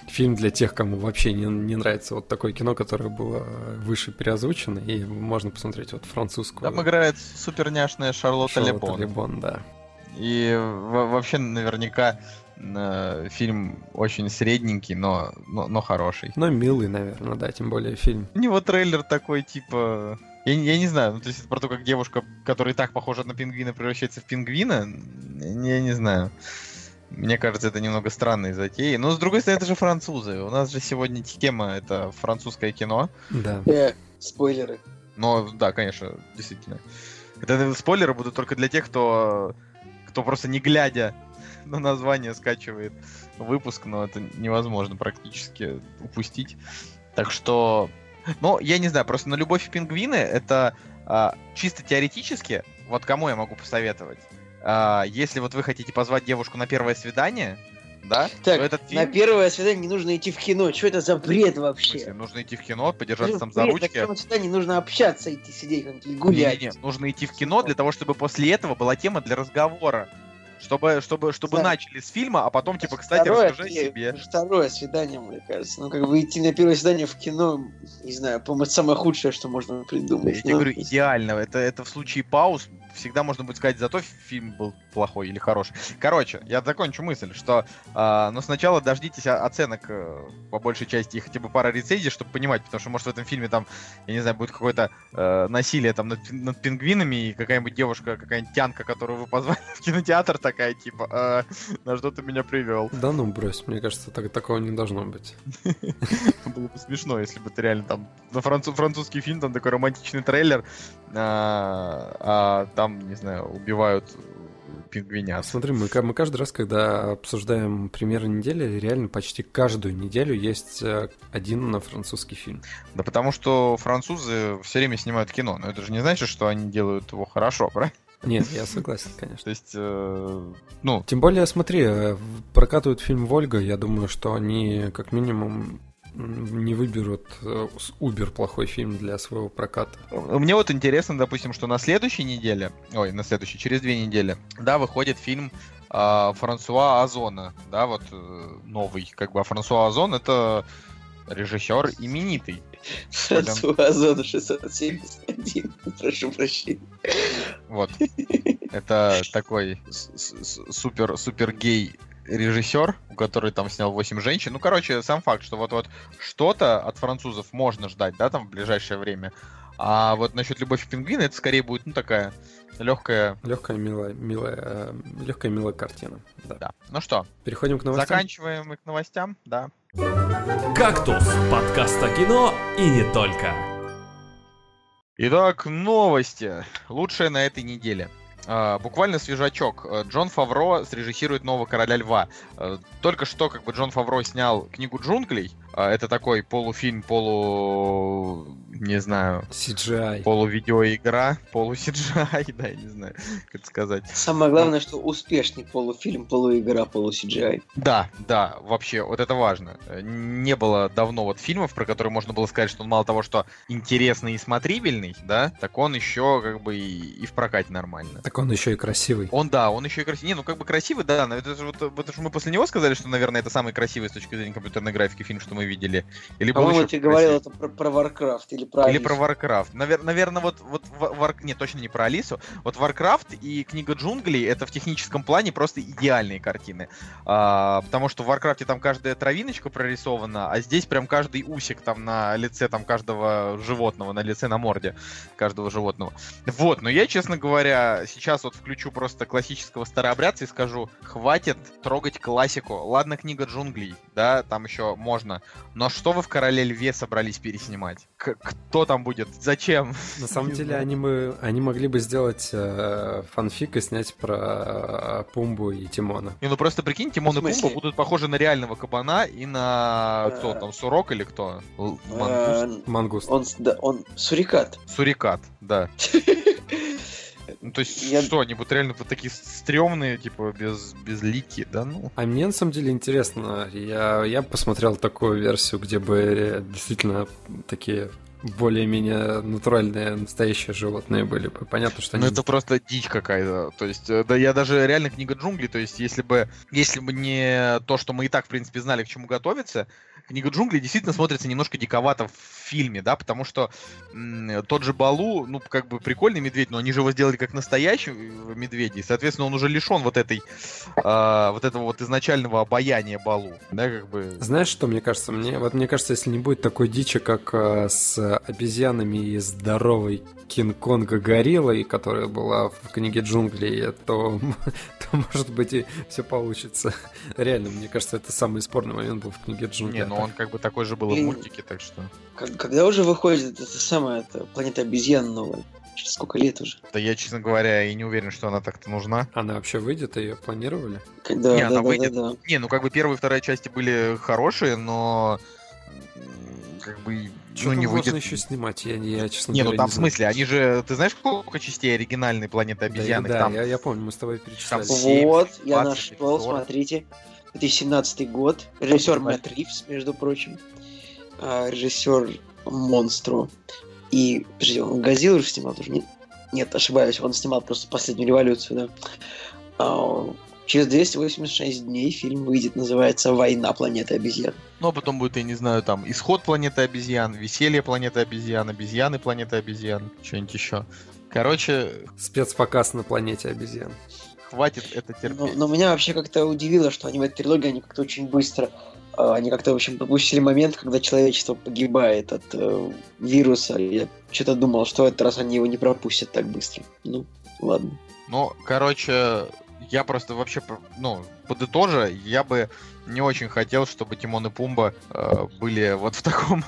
фильм для тех, кому вообще не, не нравится вот такое кино, которое было выше переозвучено, и можно посмотреть вот французскую. Там играет суперняшная Шарлотта, Шарлотта Лебон. Лебон, да. И во- вообще наверняка э, фильм очень средненький, но, но, но хороший. Но милый, наверное, да, тем более фильм. У него трейлер такой, типа... Я, не- я не знаю, ну, то есть это про то, как девушка, которая и так похожа на пингвина, превращается в пингвина, я не знаю. Мне кажется, это немного странные затеи. Но, с другой стороны, это же французы. У нас же сегодня тема — это французское кино. Да. Э, спойлеры. Но, да, конечно, действительно. Это спойлеры будут только для тех, кто, кто просто не глядя <laughs> на название скачивает выпуск, но это невозможно практически упустить. Так что, ну, я не знаю, просто на «Любовь и пингвины» это а, чисто теоретически, вот кому я могу посоветовать, А, если вот вы хотите позвать девушку на первое свидание, да, Так, то этот на фильм... первое свидание не нужно идти в кино. Что это за бред в вообще? смысле, нужно идти в кино, подержаться там Бред, за на ручки. первом свидании нужно общаться, идти сидеть как-нибудь, гулять. Не-не-не, нужно идти в кино для того, чтобы после этого была тема для разговора. Чтобы, чтобы, чтобы Да. начали с фильма, а потом, типа, кстати, Второе, расскажи о э, себе. Второе свидание, мне кажется. Ну, как бы идти на первое свидание в кино, не знаю, по-моему, это самое худшее, что можно придумать. Я тебе Ну, говорю, идеально. Это, это в случае пауз всегда можно будет сказать, зато фильм был плохой или хороший. Короче, я закончу мысль, что а, но сначала дождитесь оценок э, по большей части и хотя бы пара рецензий, чтобы понимать, потому что может в этом фильме там, я не знаю, будет какое-то э, насилие там над, над пингвинами и какая-нибудь девушка, какая-нибудь тянка, которую вы позвали в кинотеатр, такая типа, «Э, на что ты меня привел. Да ну брось, мне кажется, так, такого не должно быть. <laughs> Было бы смешно, если бы ты реально там на француз, французский фильм, там такой романтичный трейлер, а, а там, не знаю, убивают пингвинят. Смотри, мы, мы каждый раз, когда обсуждаем премьеры недели, реально почти каждую неделю есть э, один на французский фильм. Да потому что французы все время снимают кино, но это же не значит, что они делают его хорошо, <laughs> правильно? Нет, я согласен, конечно. То есть, э, ну, Тем более, смотри, э, прокатывают фильм «Вольга», я думаю, что они как минимум не выберут э, Uber плохой фильм для своего проката. мне вот интересно, допустим, что на следующей неделе, ой, на следующей, через две недели, да, выходит фильм а, Франсуа Озона, да, вот э, новый, как бы, а Франсуа Озон это режиссер именитый. Франсуа Зона 671, прошу прощения. Вот. Это такой с- с- супер, супер гей режиссер, у который там снял 8 женщин. Ну, короче, сам факт, что вот-вот что-то от французов можно ждать, да, там в ближайшее время. А вот насчет любовь пингвина, это скорее будет, ну, такая легкая, Легкая, милая, милая, легкая, милая картина. Да. да. Ну что, Переходим к новостям. заканчиваем мы к новостям, да. «Кактус» — подкаст о кино и не только. Итак, новости. Лучшее на этой неделе. А, буквально свежачок. Э, Джон Фавро срежиссирует нового короля льва. Э, Только что как бы Джон Фавро снял книгу джунглей. А, Это такой полуфильм, полу... не знаю, CGI. полувидеоигра, полу-CGI, <laughs> да, я не знаю, как это сказать. Самое главное, что успешный полуфильм, полуигра, полу-CGI. Да, да, вообще, вот это важно. Не было давно вот фильмов, про которые можно было сказать, что он мало того, что интересный и смотрибельный, да, так он еще как бы и, и в прокате нормально. Так он еще и красивый. Он, да, он еще и красивый. Не, ну как бы красивый, да, но это же вот, это же мы после него сказали, что, наверное, это самый красивый с точки зрения компьютерной графики фильм, что мы видели. Или По-моему, еще ты говорил это про, про Warcraft или про Или Алису. про Warcraft. Навер- наверное, вот, вот War... не, точно не про Алису. Вот Warcraft и книга джунглей это в техническом плане просто идеальные картины. А, потому что в Warcraft там каждая травиночка прорисована, а здесь прям каждый усик там на лице там каждого животного, на лице, на морде каждого животного. Вот, но я, честно говоря, сейчас вот включу просто классического старообрядца и скажу, хватит трогать классику. Ладно, книга джунглей, да, там еще можно. Но что вы в Короле Льве собрались переснимать? К- кто там будет? Зачем? На самом деле они, мы, они могли бы сделать э, фанфик и снять про э, Пумбу и Тимона. Не, ну просто прикинь, Тимон и? Пумба будут похожи на реального кабана и на... Кто Э, там, Сурок или кто? Мангуст? Э, Мангуст. Он, с- да, он сурикат. Сурикат, да. <laughs> Ну, то есть, Я- что, они будут реально вот такие стрёмные, типа, без, без лики, да, ну? А мне на самом деле интересно, я, я посмотрел такую версию, где бы э, действительно такие более-менее натуральные настоящие животные были бы. Понятно, что Ну, они... это просто дичь какая-то. То есть, э, да я даже реально книга джунглей, то есть, если бы, если бы не то, что мы и так, в принципе, знали, к чему готовиться, книга джунглей действительно смотрится немножко диковато в фильме, да, потому что м, тот же Балу, ну, как бы прикольный медведь, но они же его сделали как настоящий э, медведя, и, соответственно, он уже лишен вот этой, а, вот этого вот изначального обаяния Балу, да, как бы... Знаешь, что мне кажется? Мне, вот мне кажется, если не будет такой дичи, как э, с обезьянами и здоровой Кинг-Конга гориллой, которая была в книге джунглей, то, <laughs> то может быть и все получится. Реально, мне кажется, это самый спорный момент был в книге джунглей. Не, ну он как бы такой же был и в мультике, так что... Когда уже выходит это самое, это планета обезьян новая? Через сколько лет уже? Да я, честно говоря, и не уверен, что она так-то нужна. Она вообще выйдет, ее планировали? Когда, Не, да, она да, выйдет. да, да. Не, ну как бы первая и вторая части были хорошие, но как бы Что ну, не можно выйдет. еще снимать? Я, я честно Не, ну говоря, там не в знаю. смысле, они же, ты знаешь, сколько частей оригинальной планеты Да, обезьян? Их да, там я, я помню, мы с тобой перечисляли. Там семь, Вот, я 20, нашел, 40. смотрите. 2017 год. Режиссер. Мэтт Ривз, между прочим. А, режиссер Монстро. И, подожди, он Газил уже снимал тоже? Нет, нет, ошибаюсь, он снимал просто последнюю революцию, да. А, через 286 дней фильм выйдет, называется «Война планеты обезьян». Ну, а потом будет, я не знаю, там, исход планеты обезьян, веселье планеты обезьян, обезьяны планеты обезьян, что-нибудь еще. Короче, Спецпоказ на планете обезьян. Хватит это Но, терпеть. но меня вообще как-то удивило, что они в этой трилогии, они как-то очень быстро, э, они как-то, в общем, пропустили момент, когда человечество погибает от э, вируса. Я что-то думал, что в этот раз они его не пропустят так быстро. Ну, ладно. Ну, короче, я просто вообще, ну, подытожа, я бы не очень хотел, чтобы Тимон и Пумба э, были вот в таком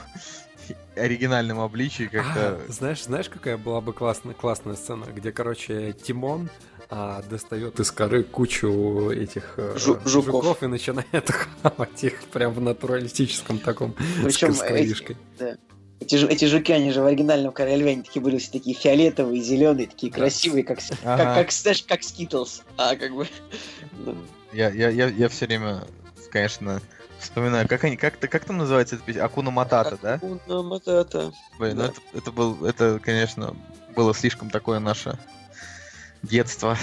<laughs> оригинальном обличии, как-то... А, знаешь, знаешь, какая была бы классная, классная сцена, где, короче, Тимон а, достает из коры кучу этих э, Жу- жуков. и начинает хавать их прям в натуралистическом таком Причем с. Эти, жу- эти жуки, они же в оригинальном Короле Льве, они такие были все такие фиолетовые, зеленые, такие красивые, как, с- как, Ага. как, знаешь, как Skittles. А, как бы... <laughs> ну, Я, я, я, я все время, конечно, вспоминаю, как они, как, как там называется эта песня? Акуна Матата, да? Акуна Матата. Блин, ну Да. это, это был, это, конечно, было слишком такое наше детство.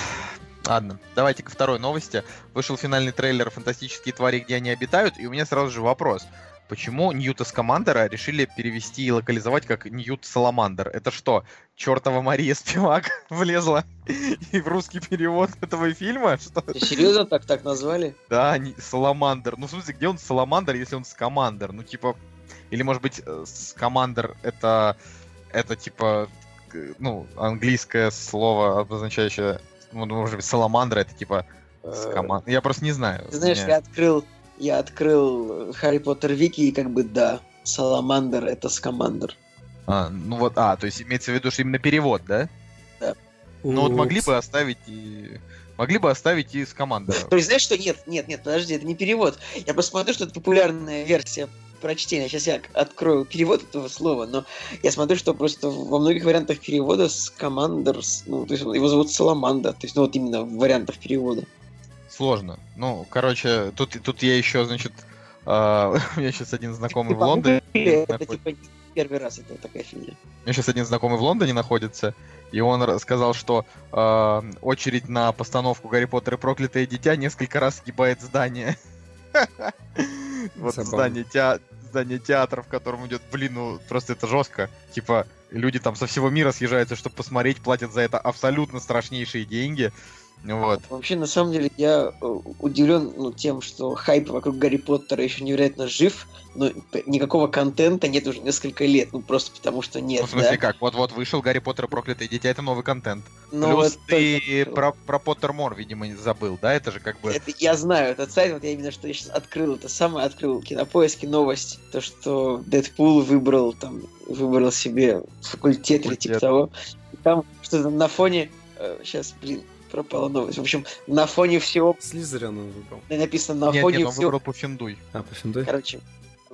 Ладно, давайте ко второй новости. Вышел финальный трейлер «Фантастические твари, где они обитают», и у меня сразу же вопрос. Почему Ньюта Скамандера решили перевести и локализовать как Ньют Саламандер? Это что, чертова Мария Спивак <laughs> влезла <laughs> и в русский перевод этого фильма? Что Ты серьезно так так назвали? да, не- Саламандр. Ну, в смысле, где он Саламандр, если он Скамандер? Ну, типа... Или, может быть, э, Скамандер это... Это, типа... к- Ну, английское слово, обозначающее... Ну, может быть, Саламандра это, типа... Скаман... Я просто не знаю. Ты знаешь, Мне- я открыл, я открыл Харри Поттер Вики, и как бы да, Саламандр это Скамандр. А, ну вот, а, то есть имеется в виду, что именно перевод, да? Ну вот могли бы оставить и... Могли бы оставить и Скамандера. То есть знаешь что? Нет, нет, нет, подожди, это не перевод. Я просто смотрю, что это популярная версия прочтения. Сейчас я открою перевод этого слова, но я смотрю, что просто во многих вариантах перевода с- ну, то есть его зовут Саламанда, то есть, ну, вот именно в вариантах перевода. Сложно. Ну, короче, тут, тут я еще, значит... а, <laughs> у меня сейчас один знакомый в Типа, Лондоне Это находится. типа первый раз это такая фигня. У меня сейчас один знакомый в Лондоне находится, и он рассказал, что э, очередь на постановку Гарри Поттер и проклятое дитя несколько раз сгибает здание. <laughs> Вот здание, теа- здание театра, в котором идет, блин, ну просто это жестко. Типа, люди там со всего мира съезжаются, чтобы посмотреть, платят за это абсолютно страшнейшие деньги. Вот. Вообще, на самом деле, я э, удивлен ну, тем, что хайп вокруг Гарри Поттера еще невероятно жив, но никакого контента нет уже несколько лет, ну просто потому что нет, Ну, в смысле да. как? Вот-вот вышел Гарри Поттер и проклятое дитя, это новый контент. Но Плюс это ты про, про Поттермор, видимо, не забыл, да? Это же как бы... Это я знаю этот сайт, вот я именно что я сейчас открыл, это самое открыл кинопоиски новость, то что Дэдпул выбрал там, выбрал себе факультет, или типа Факультет. того. И там что-то на фоне, сейчас, блин, пропала новость. В общем, на фоне всего Слизерин он выбрал. написано на Нет, фоне нет, он всего. выбрал Пуффиндуй. А, Паффиндуй? Короче,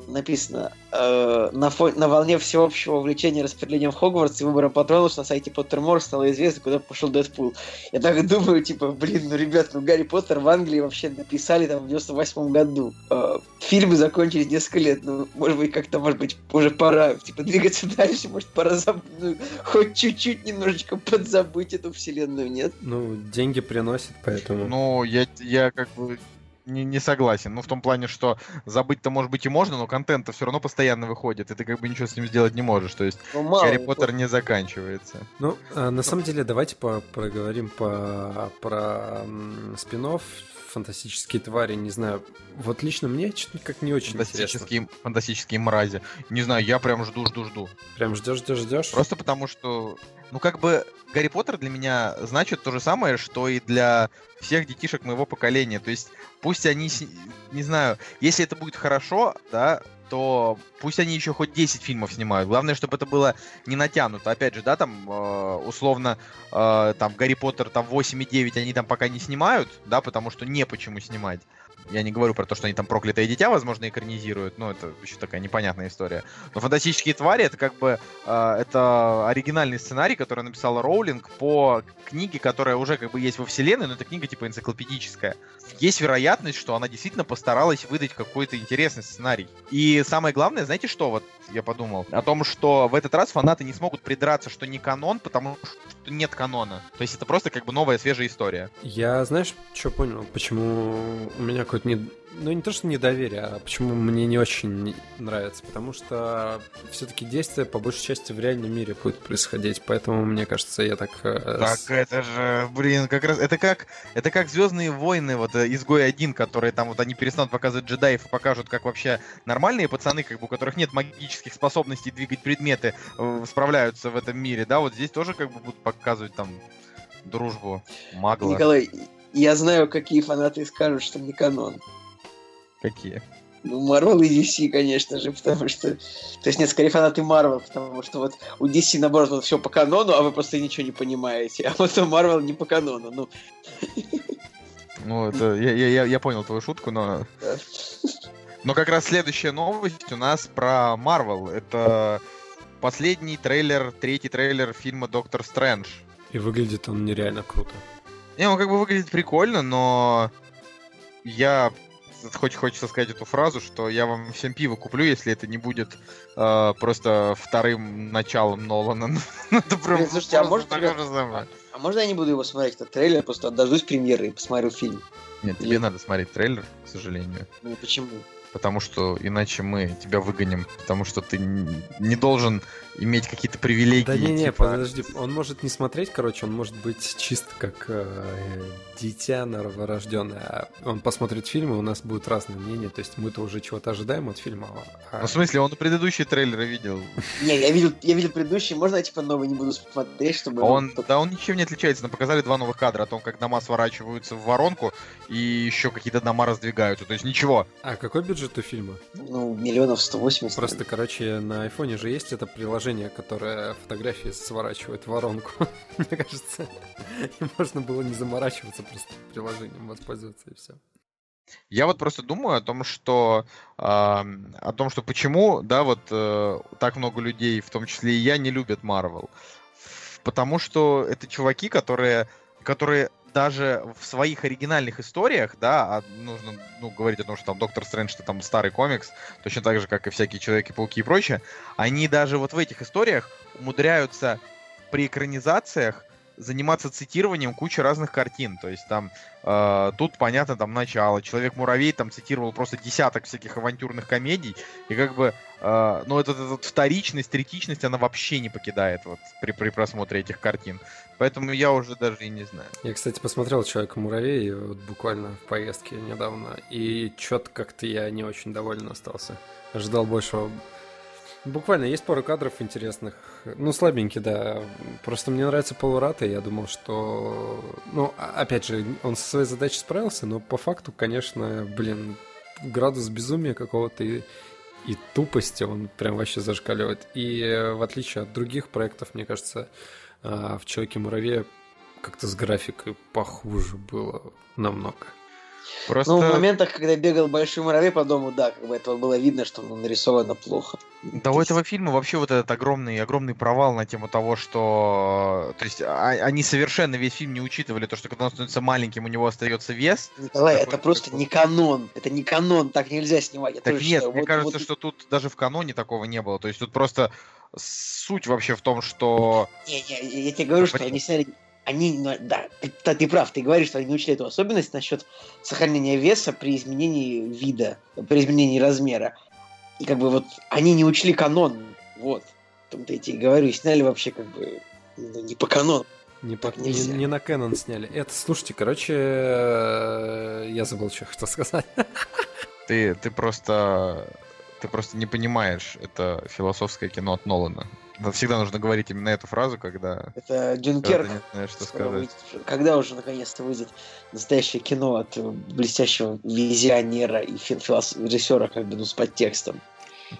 написано э, на, фо- на волне всеобщего увлечения распределением в Хогвартс и выбором патронов на сайте Поттермор стало известно, куда пошел Дэдпул. Я так думаю, типа, блин, ну, ребят, ну, Гарри Поттер в Англии вообще написали там в 98 году. Э, фильмы закончились несколько лет, ну, может быть, как-то, может быть, уже пора, типа, двигаться дальше, может, пора заб- ну, хоть чуть-чуть немножечко подзабыть эту вселенную, нет? Ну, деньги приносит, поэтому... Ну, я, я как бы не, не согласен. Ну, в том плане, что забыть-то, может быть, и можно, но контент-то все равно постоянно выходит, и ты как бы ничего с ним сделать не можешь. То есть Ну, мало Гарри Поттер не заканчивается. Ну, а, на самом деле, давайте по проговорим по, про м, спин-офф фантастические твари, не знаю. Вот лично мне что-то как не очень интересно. Фантастические, фантастические мрази. Не знаю, я прям жду, жду, жду. Прям ждешь, ждешь, ждешь. Просто потому что, ну, как бы Гарри Поттер для меня значит то же самое, что и для всех детишек моего поколения. То есть пусть они, не знаю, если это будет хорошо, да, то пусть они еще хоть 10 фильмов снимают. Главное, чтобы это было не натянуто. Опять же, да, там, э, условно, э, там, Гарри Поттер, там, 8 и 9 они там пока не снимают, да, потому что не почему снимать. Я не говорю про то, что они там проклятое дитя, возможно, экранизируют, но это еще такая непонятная история. Но фантастические твари это как бы э, это оригинальный сценарий, который написала Роулинг по книге, которая уже как бы есть во вселенной, но это книга типа энциклопедическая. Есть вероятность, что она действительно постаралась выдать какой-то интересный сценарий. И самое главное, знаете что, вот я подумал, о том, что в этот раз фанаты не смогут придраться, что не канон, потому что нет канона. То есть это просто как бы новая свежая история. Я, знаешь, что понял, почему у меня какое-то не... Ну, не то, что недоверие, а почему мне не очень нравится. Потому что все-таки действие по большей части в реальном мире будет происходить. Поэтому, мне кажется, я так... э, Так это же, блин, как раз, это как, это как Звездные войны, вот э, Изгой один, которые там вот они перестанут показывать джедаев и покажут, как вообще нормальные пацаны, как бы у которых нет магических способностей двигать предметы, э, справляются в этом мире, да, вот здесь тоже как бы будут показывать там дружбу магла. Николай, я знаю, какие фанаты скажут, что не канон. Какие? Ну, Marvel и DC, конечно же, потому что... То есть, нет, скорее фанаты Marvel, потому что вот у DC, наоборот, вот все по канону, а вы просто ничего не понимаете. А вот у Marvel не по канону. Ну, Ну, это, я, я, я- понял твою шутку, но... Да. Но как раз следующая новость у нас про Марвел. Это последний трейлер, третий трейлер фильма Доктор Стрэндж. И выглядит он нереально круто. Не, он как бы выглядит прикольно, но я хоть хочется сказать эту фразу, что я вам всем пиво куплю, если это не будет э, просто вторым началом Нолана. Это <laughs> прям Блин, слушайте, а может, самое. а можно я не буду его смотреть, этот трейлер, просто дождусь премьеры и посмотрю фильм? Нет, тебе надо смотреть трейлер, к сожалению. Ну, почему? Потому что иначе мы тебя выгоним. Потому что ты не должен иметь какие-то привилегии. Да не-не, типа- подожди, он может не смотреть, короче, он может быть чисто как э, дитя новорожденное. А Он посмотрит фильм, и у нас будет разное мнение, то есть мы-то уже чего-то ожидаем от фильма. а- Ну, в смысле, он предыдущие трейлеры видел. Не, я видел, я видел предыдущий, можно я типа новый не буду смотреть, чтобы... ну, Он, да, он ничем не отличается. Нам показали два новых кадра о том, как дома сворачиваются в воронку и еще какие-то дома раздвигаются. То есть ничего. А какой бюджет у фильма? Ну, миллионов 180. Просто, короче, на айфоне же есть это приложение, которое фотографии сворачивает в воронку. <laughs> Мне кажется, <laughs> можно было не заморачиваться, просто приложением воспользоваться и все. Я вот просто думаю о том, что ам, о том, что почему, да, вот э, так много людей, в том числе и я, не любят Марвел. Потому что это чуваки, которые, которые даже в своих оригинальных историях, да, а нужно ну, говорить о том, что там Доктор Стрэндж это там старый комикс, точно так же, как и всякие Человеки-пауки и прочее, они даже вот в этих историях умудряются при экранизациях заниматься цитированием кучи разных картин. То есть там э, тут понятно там начало. Человек-муравей там цитировал просто десяток всяких авантюрных комедий. И как бы, э, ну, эта, эта вторичность, третичность, она вообще не покидает вот при, при просмотре этих картин. Поэтому я уже даже и не знаю. Я, кстати, посмотрел Человека-муравей вот буквально в поездке недавно, и что-то как-то я не очень доволен остался. Ожидал большего. Буквально есть пару кадров интересных. Ну, слабенький, да. Просто мне нравится Полурата, я думал, что... Ну, а- опять же, он со своей задачей справился, но по факту, конечно, блин, градус безумия какого-то и, и тупости, он прям вообще зашкаливает. И в отличие от других проектов, мне кажется, а, в Человеке-муравье как-то с графикой похуже было намного. Просто... Ну, в моментах, когда бегал большой муравей по дому, да, как бы этого было видно, что ну, нарисовано плохо. Да у этого фильма вообще вот этот огромный, огромный провал на тему того, что... То есть а- они совершенно весь фильм не учитывали то, что когда он становится маленьким, у него остается вес. Николай, Такой- это просто такой- не канон. Это не канон, так нельзя снимать. Я Так нет, считаю. мне Вот- кажется, вот- что тут даже в каноне такого не было. То есть тут просто суть вообще в том, что... Не, не, я тебе говорю, что они сняли... Они, да, ты, да, ты прав, ты говоришь, что они не учли эту особенность насчет сохранения веса при изменении вида, при изменении размера. И как бы вот они не учли канон, вот. В том-то я тебе и говорю, и сняли вообще как бы ну, не по канону. Не, по- не, нельзя. не на Canon сняли. Это, слушайте, короче, э, я забыл, что хотел сказать. <laughs> Ты, ты просто... Ты просто не понимаешь, это философское кино от Нолана. Всегда нужно говорить именно эту фразу, когда, Это когда Дюнкерк. не знаешь, что сказать. выйдет. Когда уже наконец-то выйдет настоящее кино от э, блестящего визионера и фи- филос- режиссера, как бы, ну, с подтекстом?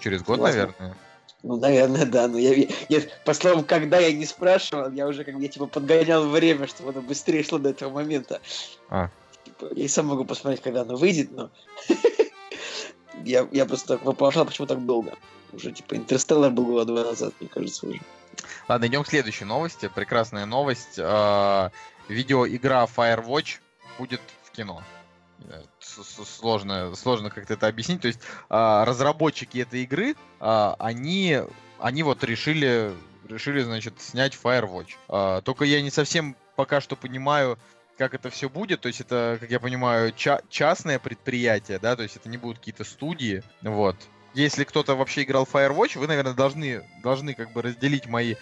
Через год, Согласен. наверное. Ну, наверное, да. Но я, я, по словам, когда я не спрашивал, я уже как бы я типа подгонял время, чтобы оно быстрее шло до этого момента. А. типа, я и сам могу посмотреть, когда оно выйдет, но <laughs> я, я просто так вопрошал, почему так долго. Уже, типа, Интерстеллар был года два назад, мне кажется, уже. Ладно, идем к следующей новости. Прекрасная новость. А, видеоигра Firewatch будет в кино. Э, сложно, сложно как-то это объяснить. То есть а, разработчики этой игры, а, они, они вот решили, решили, значит, снять Firewatch. Только я не совсем пока что понимаю, как это все будет. То есть это, как я понимаю, ча- частное предприятие, да, то есть это не будут какие-то студии, вот. Если кто-то вообще играл Firewatch, вы, наверное, должны, должны как бы разделить мои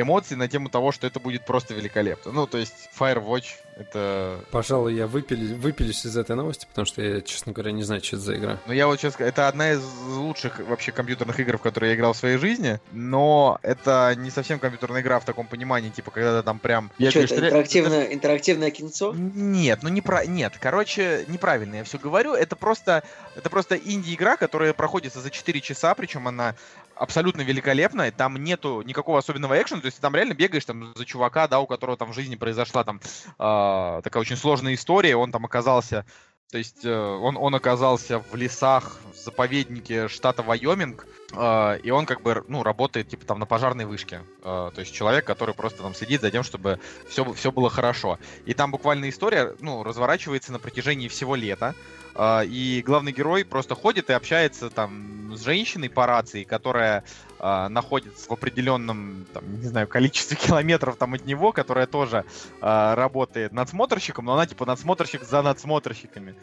эмоций на тему того, что это будет просто великолепно. Ну, то есть Firewatch это... Пожалуй, я выпили, выпилюсь из этой новости, потому что я, честно говоря, не знаю, что это за игра. Ну, я вот сейчас... Это одна из лучших вообще компьютерных игр, в которые я играл в своей жизни, но это не совсем компьютерная игра в таком понимании, типа, когда ты там прям... Я что, это стреля... интерактивное, интерактивное кинцо? Нет, ну не про... Нет, короче, неправильно я все говорю. Это просто, это просто инди-игра, которая проходится за 4 часа, причем она абсолютно великолепная, там нету никакого особенного экшена, то есть ты там реально бегаешь там за чувака, да, у которого там в жизни произошла там э, такая очень сложная история, он там оказался, то есть э, он, он оказался в лесах, в заповеднике штата Вайоминг, э, и он как бы, ну, работает типа там на пожарной вышке, э, то есть человек, который просто там следит за тем, чтобы все, все было хорошо. И там буквально история, ну, разворачивается на протяжении всего лета, а, и главный герой просто ходит и общается там с женщиной по рации, которая э, находится в определенном, там, не знаю, количестве <laughs> километров там от него, которая тоже э, работает надсмотрщиком, но она типа надсмотрщик за надсмотрщиками.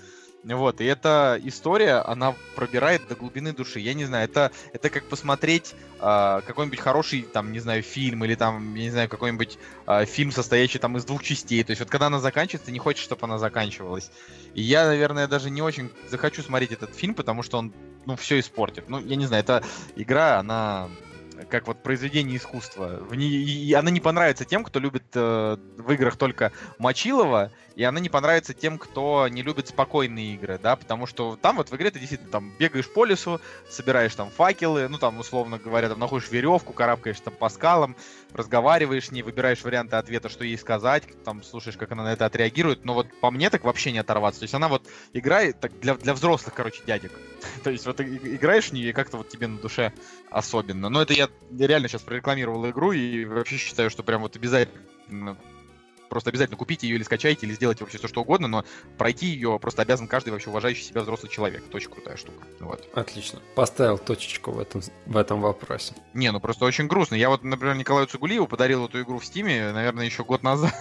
Вот, и эта история, она пробирает до глубины души. Я не знаю, это, это как посмотреть э, какой-нибудь хороший, там, не знаю, фильм, или там, я не знаю, какой-нибудь э, фильм, состоящий там из двух частей. То есть вот когда она заканчивается, ты не хочешь, чтобы она заканчивалась. И я, наверное, даже не очень захочу смотреть этот фильм, потому что он, ну, все испортит. Ну, я не знаю, эта игра, она как вот произведение искусства. В ней, и она не понравится тем, кто любит э, в играх только Мочилова, и она не понравится тем, кто не любит спокойные игры, да, потому что там вот в игре ты действительно там бегаешь по лесу, собираешь там факелы, ну там, условно говоря, там находишь веревку, карабкаешь там по скалам, разговариваешь с ней, выбираешь варианты ответа, что ей сказать, там слушаешь, как она на это отреагирует, но вот по мне так вообще не оторваться. То есть она вот играет так для, для взрослых, короче, дядек. <laughs> То есть вот играешь в нее и как-то вот тебе на душе особенно. Но это я реально сейчас прорекламировал игру и вообще считаю, что прям вот обязательно просто обязательно купите ее или скачайте, или сделайте вообще все что угодно, но пройти ее просто обязан каждый вообще уважающий себя взрослый человек. Это очень крутая штука. Вот. Отлично. Поставил точечку в этом, в этом вопросе. Не, ну просто очень грустно. Я вот, например, Николаю Цугулиеву подарил эту игру в Стиме, наверное, еще год назад.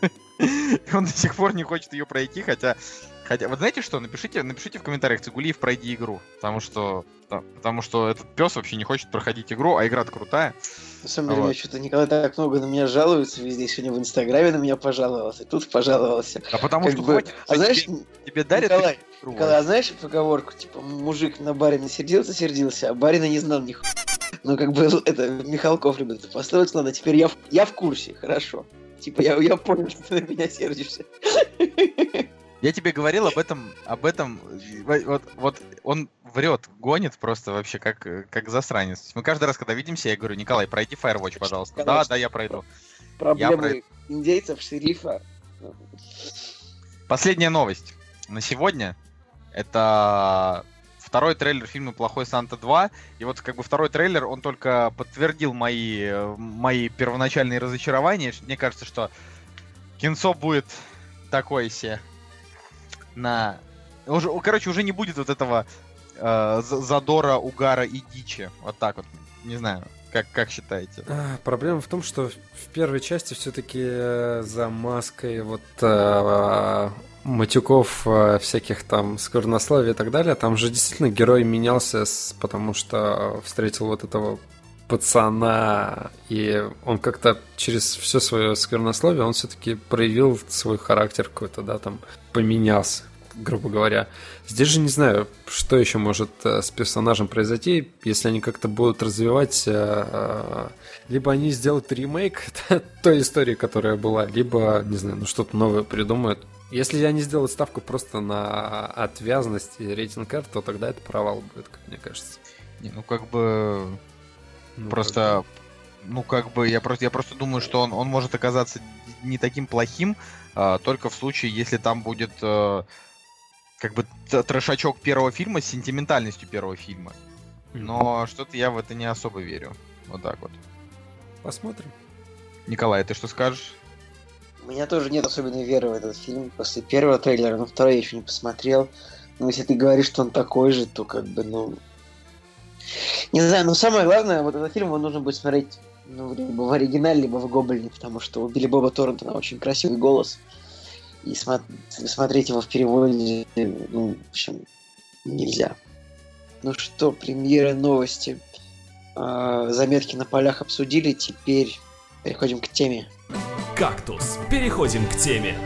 <laughs> И он до сих пор не хочет ее пройти, хотя Хотя, вот знаете что, напишите, напишите в комментариях, Цигулиев, пройди игру. Потому что, да, потому что этот пес вообще не хочет проходить игру, а игра-то крутая. На самом деле, вот. что-то Николай так много на меня жалуется везде. Сегодня в Инстаграме на меня пожаловался, тут пожаловался. А потому как что бы... хватит, а знаешь, тебе, тебе дарят Николай, Николай, а знаешь поговорку, типа, мужик на барина сердился, сердился, а барина не знал ни Ну, как бы, <laughs> это, Михалков любит это построить, ладно, теперь я, я в курсе, хорошо. Типа, я, я понял, что ты на меня сердишься. <laughs> Я тебе говорил об этом, об этом, вот, вот он врет, гонит просто вообще как, как засранец. Мы каждый раз, когда видимся, я говорю, Николай, пройди Firewatch, пожалуйста. Конечно. Да, да, я пройду. Проблемы я пройду. индейцев, шерифа. Последняя новость на сегодня. Это второй трейлер фильма «Плохой Санта 2». И вот как бы второй трейлер, он только подтвердил мои, мои первоначальные разочарования. Мне кажется, что кинцо будет такое себе на... Уже, короче, уже не будет вот этого э, задора, угара и дичи. Вот так вот. Не знаю. Как, как считаете? А, проблема в том, что в первой части все-таки э, за маской вот э, матюков э, всяких там сквернословий и так далее, там же действительно герой менялся, с, потому что встретил вот этого пацана, и он как-то через все свое сквернословие, он все-таки проявил свой характер какой-то, да, там поменялся, грубо говоря. Здесь же не знаю, что еще может э, с персонажем произойти, если они как-то будут развивать, э, э, либо они сделают ремейк <laughs> той истории, которая была, либо, не знаю, ну что-то новое придумают. Если они сделают ставку просто на отвязность и рейтинг карт, то тогда это провал будет, как мне кажется. Не, ну как бы ну, Просто ну, как бы, я просто, я просто думаю, что он, он может оказаться не таким плохим, а, только в случае, если там будет а, как бы трешачок первого фильма с сентиментальностью первого фильма. Но что-то я в это не особо верю. Вот так вот. Посмотрим. Николай, ты что скажешь? У меня тоже нет особенной веры в этот фильм после первого трейлера, но второй я еще не посмотрел. Но если ты говоришь, что он такой же, то как бы, ну... Не знаю, но самое главное, вот этот фильм его нужно будет смотреть ну, либо в оригинале, либо в Гоблине, потому что у Билли Боба Торрентона очень красивый голос. И смо- смотреть его в переводе, ну, в общем, нельзя. Ну что, премьера новости. А, заметки на полях обсудили, теперь переходим к теме. «Кактус». Переходим к теме.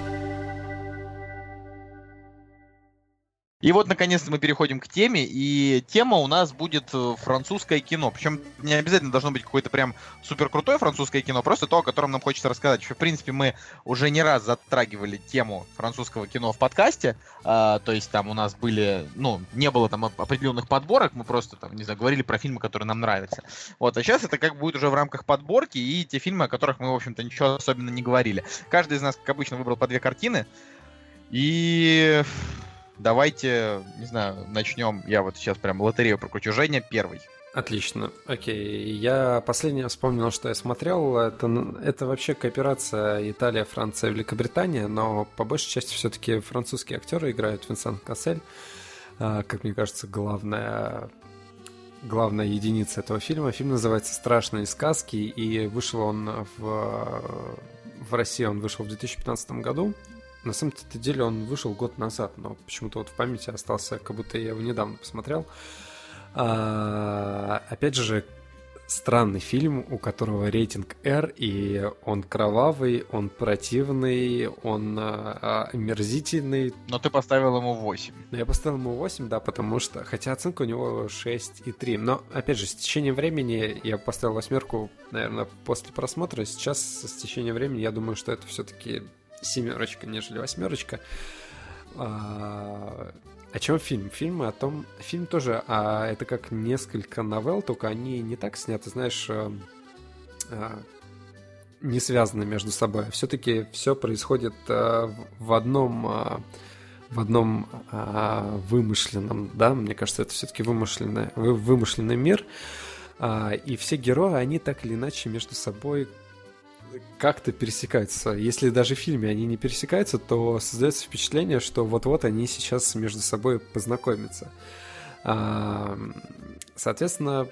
И вот, наконец-то, мы переходим к теме, и тема у нас будет э, французское кино. Причем не обязательно должно быть какое-то прям супер крутое французское кино, просто то, о котором нам хочется рассказать. В принципе, мы уже не раз затрагивали тему французского кино в подкасте, а, то есть там у нас были, ну, не было там определенных подборок, мы просто там, не знаю, говорили про фильмы, которые нам нравятся. Вот, а сейчас это как будет уже в рамках подборки и те фильмы, о которых мы, в общем-то, ничего особенно не говорили. Каждый из нас, как обычно, выбрал по две картины, и Давайте, не знаю, начнем. Я вот сейчас прям лотерею прокручу. Женя первый. Отлично. Окей. Я последнее вспомнил, что я смотрел. Это, это вообще кооперация Италия, Франция, Великобритания, но по большей части все-таки французские актеры играют Винсент Кассель. А, как мне кажется, главная главная единица этого фильма. Фильм называется «Страшные сказки», и вышел он в, в России, он вышел в 2015 году. На самом-то деле он вышел год назад, но почему-то вот в памяти остался, как будто я его недавно посмотрел. А, опять же, странный фильм, у которого рейтинг R, и он кровавый, он противный, он а, омерзительный. Но ты поставил ему 8. Ну, я поставил ему 8, да, потому что, хотя оценка у него 6,3. Но, опять же, с течением времени я поставил восьмерку, наверное, после просмотра. Сейчас, с течением времени, я думаю, что это все-таки семерочка, нежели восьмерочка. А, о чем фильм? Фильм о том... Фильм тоже, а это как несколько новелл, только они не так сняты, знаешь, а, не связаны между собой. Все-таки все происходит а, в одном... А, в одном а, вымышленном, да, мне кажется, это все-таки вымышленный, вымышленный мир, а, и все герои, они так или иначе между собой как-то пересекаются. Если даже в фильме они не пересекаются, то создается впечатление, что вот-вот они сейчас между собой познакомятся. А, соответственно,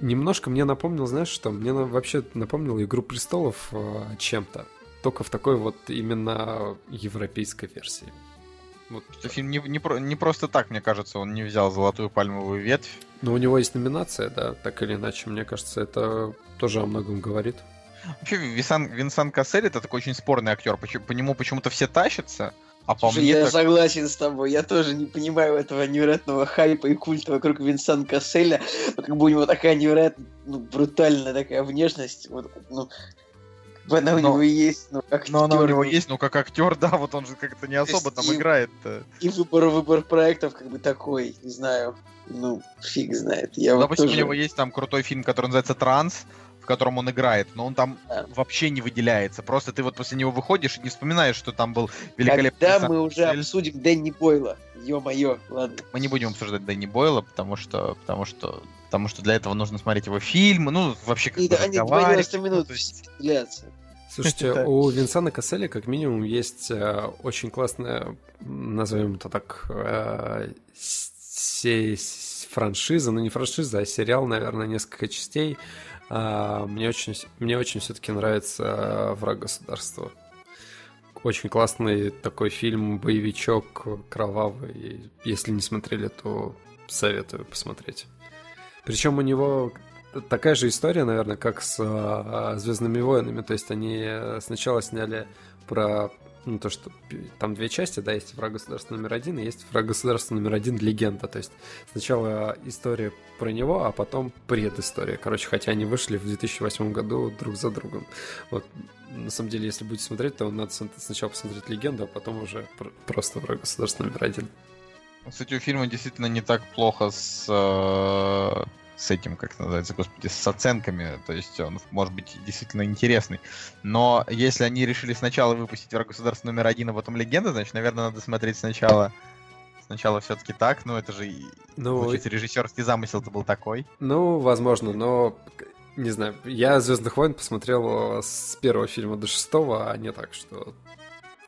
немножко мне напомнил, знаешь что? Мне вообще напомнил «Игру престолов» а, чем-то. Только в такой вот именно европейской версии. Вот. Фильм не, не, не просто так, мне кажется, он не взял золотую пальмовую ветвь. Но у него есть номинация, да, так или иначе, мне кажется, это тоже о многом говорит. Вообще, Винсан, Винсан Кассель это такой очень спорный актер. По, по нему почему-то все тащатся. А по Слушай, мне я так... согласен с тобой. Я тоже не понимаю этого невероятного хайпа и культа вокруг Винсан Касселя. Ну, как бы у него такая невероятно ну, брутальная такая внешность. Вот, ну, она у Но- него есть, ну, как Но она у него ну, есть, ну как актер, да, вот он же как-то не особо там играет. И выбор, выбор проектов как бы такой, не знаю. Ну, фиг знает. Я вот Допустим, у него есть там крутой фильм, который называется «Транс», в котором он играет, но он там Да. вообще не выделяется. Просто ты вот после него выходишь и не вспоминаешь, что там был великолепный Когда мы уже Кассель. обсудим Дэнни Бойла. Ё-моё, ладно. Мы не будем обсуждать Дэнни Бойла, потому что, потому что, потому что для этого нужно смотреть его фильмы, ну, вообще как И бы да, они разговаривать. 90 минут Ну, есть-. Слушайте, у Винсана Касселя как минимум есть э, очень классная, назовем это так, э, франшиза, ну не франшиза, а сериал, наверное, несколько частей. А, Мне очень, мне очень все-таки нравится «Враг государства». Очень классный такой фильм, боевичок, кровавый. Если не смотрели, то советую посмотреть. Причем у него такая же история, наверное, как с а, Звездными войнами. То есть они э, сначала сняли про ну, то, что там две части, да, есть враг государства номер один и есть враг государства номер один легенда. То есть сначала история про него, а потом предыстория. Короче, хотя они вышли в 2008 году друг за другом. Вот, на самом деле, если будете смотреть, то надо сначала посмотреть легенду, а потом уже пр- просто враг государства номер один. Кстати, у фильма действительно не так плохо с, э, с этим, как называется, господи, с оценками, то есть он может быть действительно интересный. Но если они решили сначала выпустить «Враг государства номер один», а потом «Легенда», значит, наверное, надо смотреть сначала Сначала все-таки так, но это же ну, получается, режиссерский замысел-то был такой. Ну, возможно, но не знаю, я Звездных войн посмотрел с первого фильма до шестого, а не так, что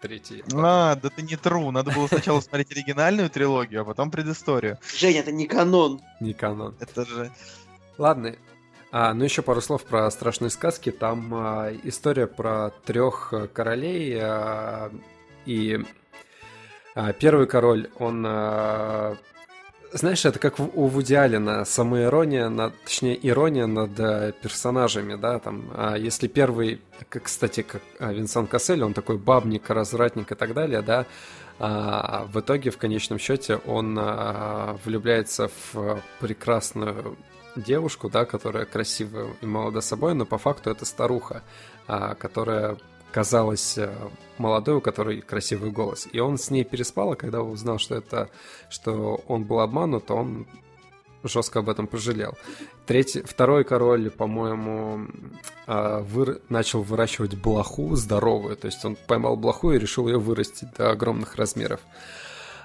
третий. А, да ты не тру. Надо было сначала смотреть оригинальную трилогию, а потом предысторию. Женя, это не канон. Не канон. Это же... Ладно, а, ну еще пару слов про страшные сказки. Там а, история про трех королей а, и а, первый король, он а, знаешь, это как у Вуди Аллена, самоирония, над, точнее, ирония над э, персонажами, да, там, а если первый, как, кстати, как а, Винсан Кассель, он такой бабник, развратник и так далее, да, а в итоге, в конечном счете, он а, влюбляется в прекрасную девушку, да, которая красивая и молода собой, но по факту это старуха, а, которая казалась э, молодой, у которой красивый голос. И он с ней переспал, а когда узнал, что это, что он был обманут, он жестко об этом пожалел. Третий, второй король, по-моему, а, выр... начал выращивать блоху здоровую, то есть он поймал блоху и решил ее вырастить до огромных размеров.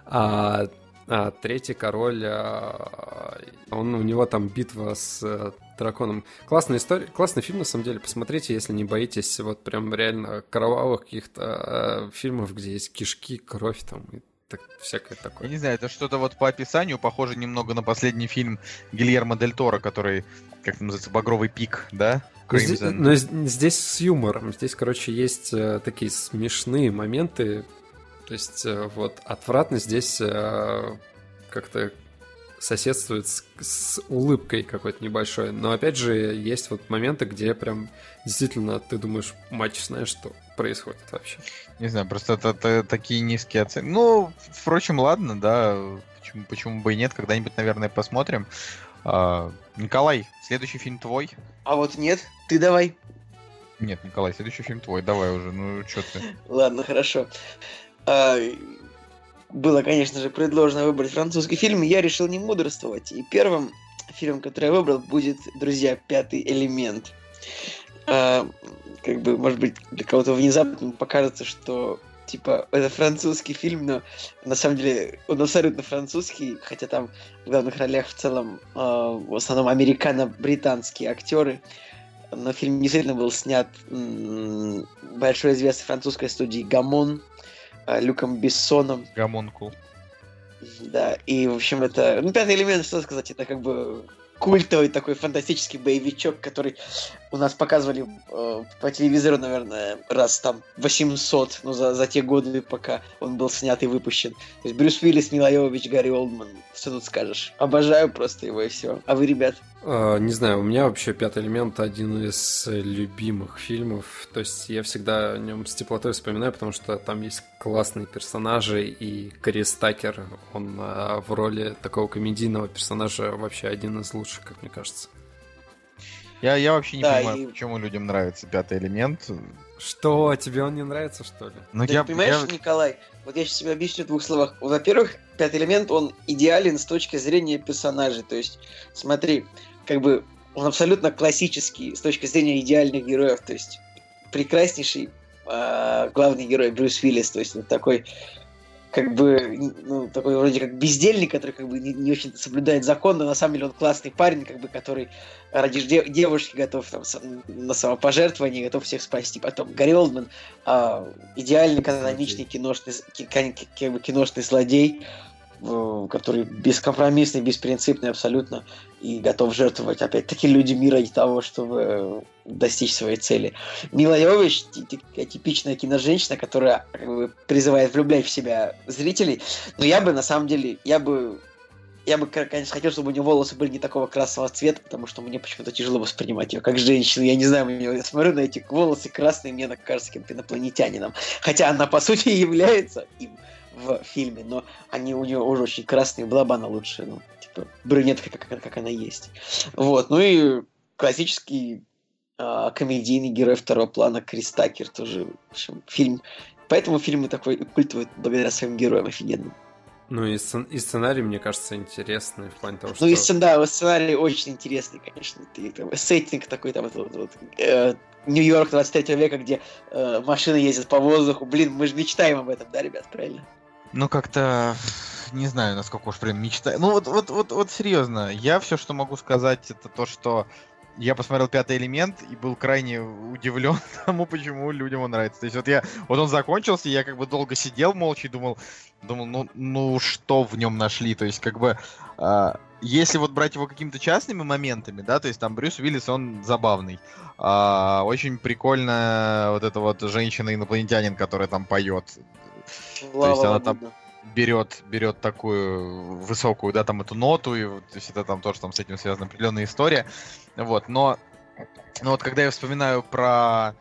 А а третий король, а, он, у него там битва с э, драконом. Классная история, классный фильм, на самом деле, посмотрите, если не боитесь вот прям реально кровавых каких-то э, фильмов, где есть кишки, кровь там и так, всякое такое. Я не знаю, это что-то вот по описанию похоже немного на последний фильм Гильермо Дель Торо, который, как это называется, «Багровый пик», да? Здесь, но здесь с юмором. Здесь, короче, есть э, такие смешные моменты, то есть э, вот отвратно здесь э, как-то соседствует с, с улыбкой какой-то небольшой. Но опять же, есть вот моменты, где прям действительно ты думаешь, матч, знаешь, что происходит вообще. Не знаю, просто это, это такие низкие оценки. Ну, впрочем, ладно, да. Почему, почему бы и нет, когда-нибудь, наверное, посмотрим. А, Николай, следующий фильм твой. А вот нет, ты давай. Нет, Николай, следующий фильм твой, давай уже, ну что ты. Ладно, хорошо. А, было, конечно же, предложено выбрать французский фильм, я решил не мудрствовать. И первым фильмом, который я выбрал, будет «Друзья. Пятый элемент». А, как бы, может быть, для кого-то внезапно покажется, что типа, это французский фильм, но на самом деле он абсолютно французский, хотя там в главных ролях в целом э, в основном американо-британские актеры. Но фильм действительно был снят м- большой известной французской студией Гамон, а, Люком Бессоном. Гамонкул. Да, и, в общем, это... Ну, пятый элемент, что сказать, это как бы культовый такой фантастический боевичок, который у нас показывали э, по телевизору, наверное, раз там 800, ну, за, за те годы, пока он был снят и выпущен. То есть Брюс Уиллис, Мила Йовович, Гарри Олдман. Что тут скажешь? Обожаю просто его и все. А вы, ребят? А, не знаю, у меня вообще «Пятый элемент» один из любимых фильмов. То есть я всегда о нем с теплотой вспоминаю, потому что там есть классные персонажи, и Крис Такер, он а, в роли такого комедийного персонажа вообще один из лучших, как мне кажется. Я, я вообще не да, понимаю, и... почему людям нравится «Пятый элемент». Что, тебе он не нравится, что ли? Ну, Ты я, понимаешь, я... Николай, вот я сейчас тебе объясню в двух словах. Во-первых, «Пятый элемент», он идеален с точки зрения персонажей. То есть, смотри, как бы он абсолютно классический с точки зрения идеальных героев, то есть прекраснейший э, главный герой Брюс Уиллис, то есть вот такой как бы, ну, такой вроде как бездельник, который как бы не, не очень соблюдает закон, но на самом деле он классный парень, как бы, который ради де- девушки готов там, на самопожертвование, готов всех спасти. Потом Гарри Олдман, э, идеальный каноничный киношный, киношный злодей, который бескомпромиссный, беспринципный абсолютно и готов жертвовать, опять-таки, люди мира ради того, чтобы э, достичь своей цели. Мила Йович – типичная киноженщина, которая как бы, призывает влюблять в себя зрителей, но я бы, на самом деле, я бы я бы, конечно, хотел, чтобы у нее волосы были не такого красного цвета, потому что мне почему-то тяжело воспринимать ее как женщину. Я не знаю, я смотрю на эти волосы красные, мне кажется каким-то инопланетянином. Хотя она, по сути, является им в фильме, но они у нее уже очень красные, была бы она лучше, ну, типа, брюнетка, как, как она есть. Вот, ну и классический э, комедийный герой второго плана Крис Такер тоже, в общем, фильм. Поэтому фильмы такой культовый благодаря своим героям офигенным. Ну и, сцен- и сценарий, мне кажется, интересный в плане того, что... Ну и сцен- да, сценарий очень интересный, конечно. Ты, там, сеттинг такой, там, вот, вот, э, Нью-Йорк 23 века, где э, машины ездят по воздуху. Блин, мы же мечтаем об этом, да, ребят, правильно? Ну, как-то не знаю, насколько уж прям мечтаю. Ну, вот, вот, вот, вот серьезно, я все, что могу сказать, это то, что я посмотрел пятый элемент и был крайне удивлен <laughs> тому, почему людям он нравится. То есть вот я, вот он закончился, я как бы долго сидел молча и думал, думал, ну, ну что в нем нашли? То есть как бы э, если вот брать его какими-то частными моментами, да, то есть там Брюс Уиллис, он забавный. Э, очень прикольно вот эта вот женщина-инопланетянин, которая там поет. То есть она там берет, берет такую высокую, да, там эту ноту, и то есть это там тоже там с этим связана определенная история. Вот, но, но вот когда я вспоминаю про,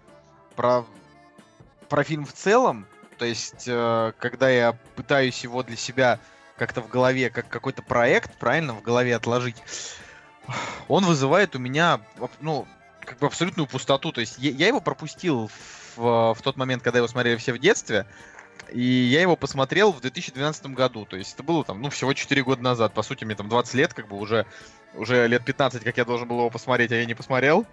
про, про фильм в целом, то есть э, когда я пытаюсь его для себя как-то в голове, как какой-то проект, правильно, в голове отложить, он вызывает у меня, ну, как бы абсолютную пустоту. То есть я, я его пропустил в, в тот момент, когда его смотрели все в детстве, и я его посмотрел в 2012 году. То есть это было там, ну, всего 4 года назад. По сути, мне там 20 лет, как бы уже, уже лет 15, как я должен был его посмотреть, а я не посмотрел.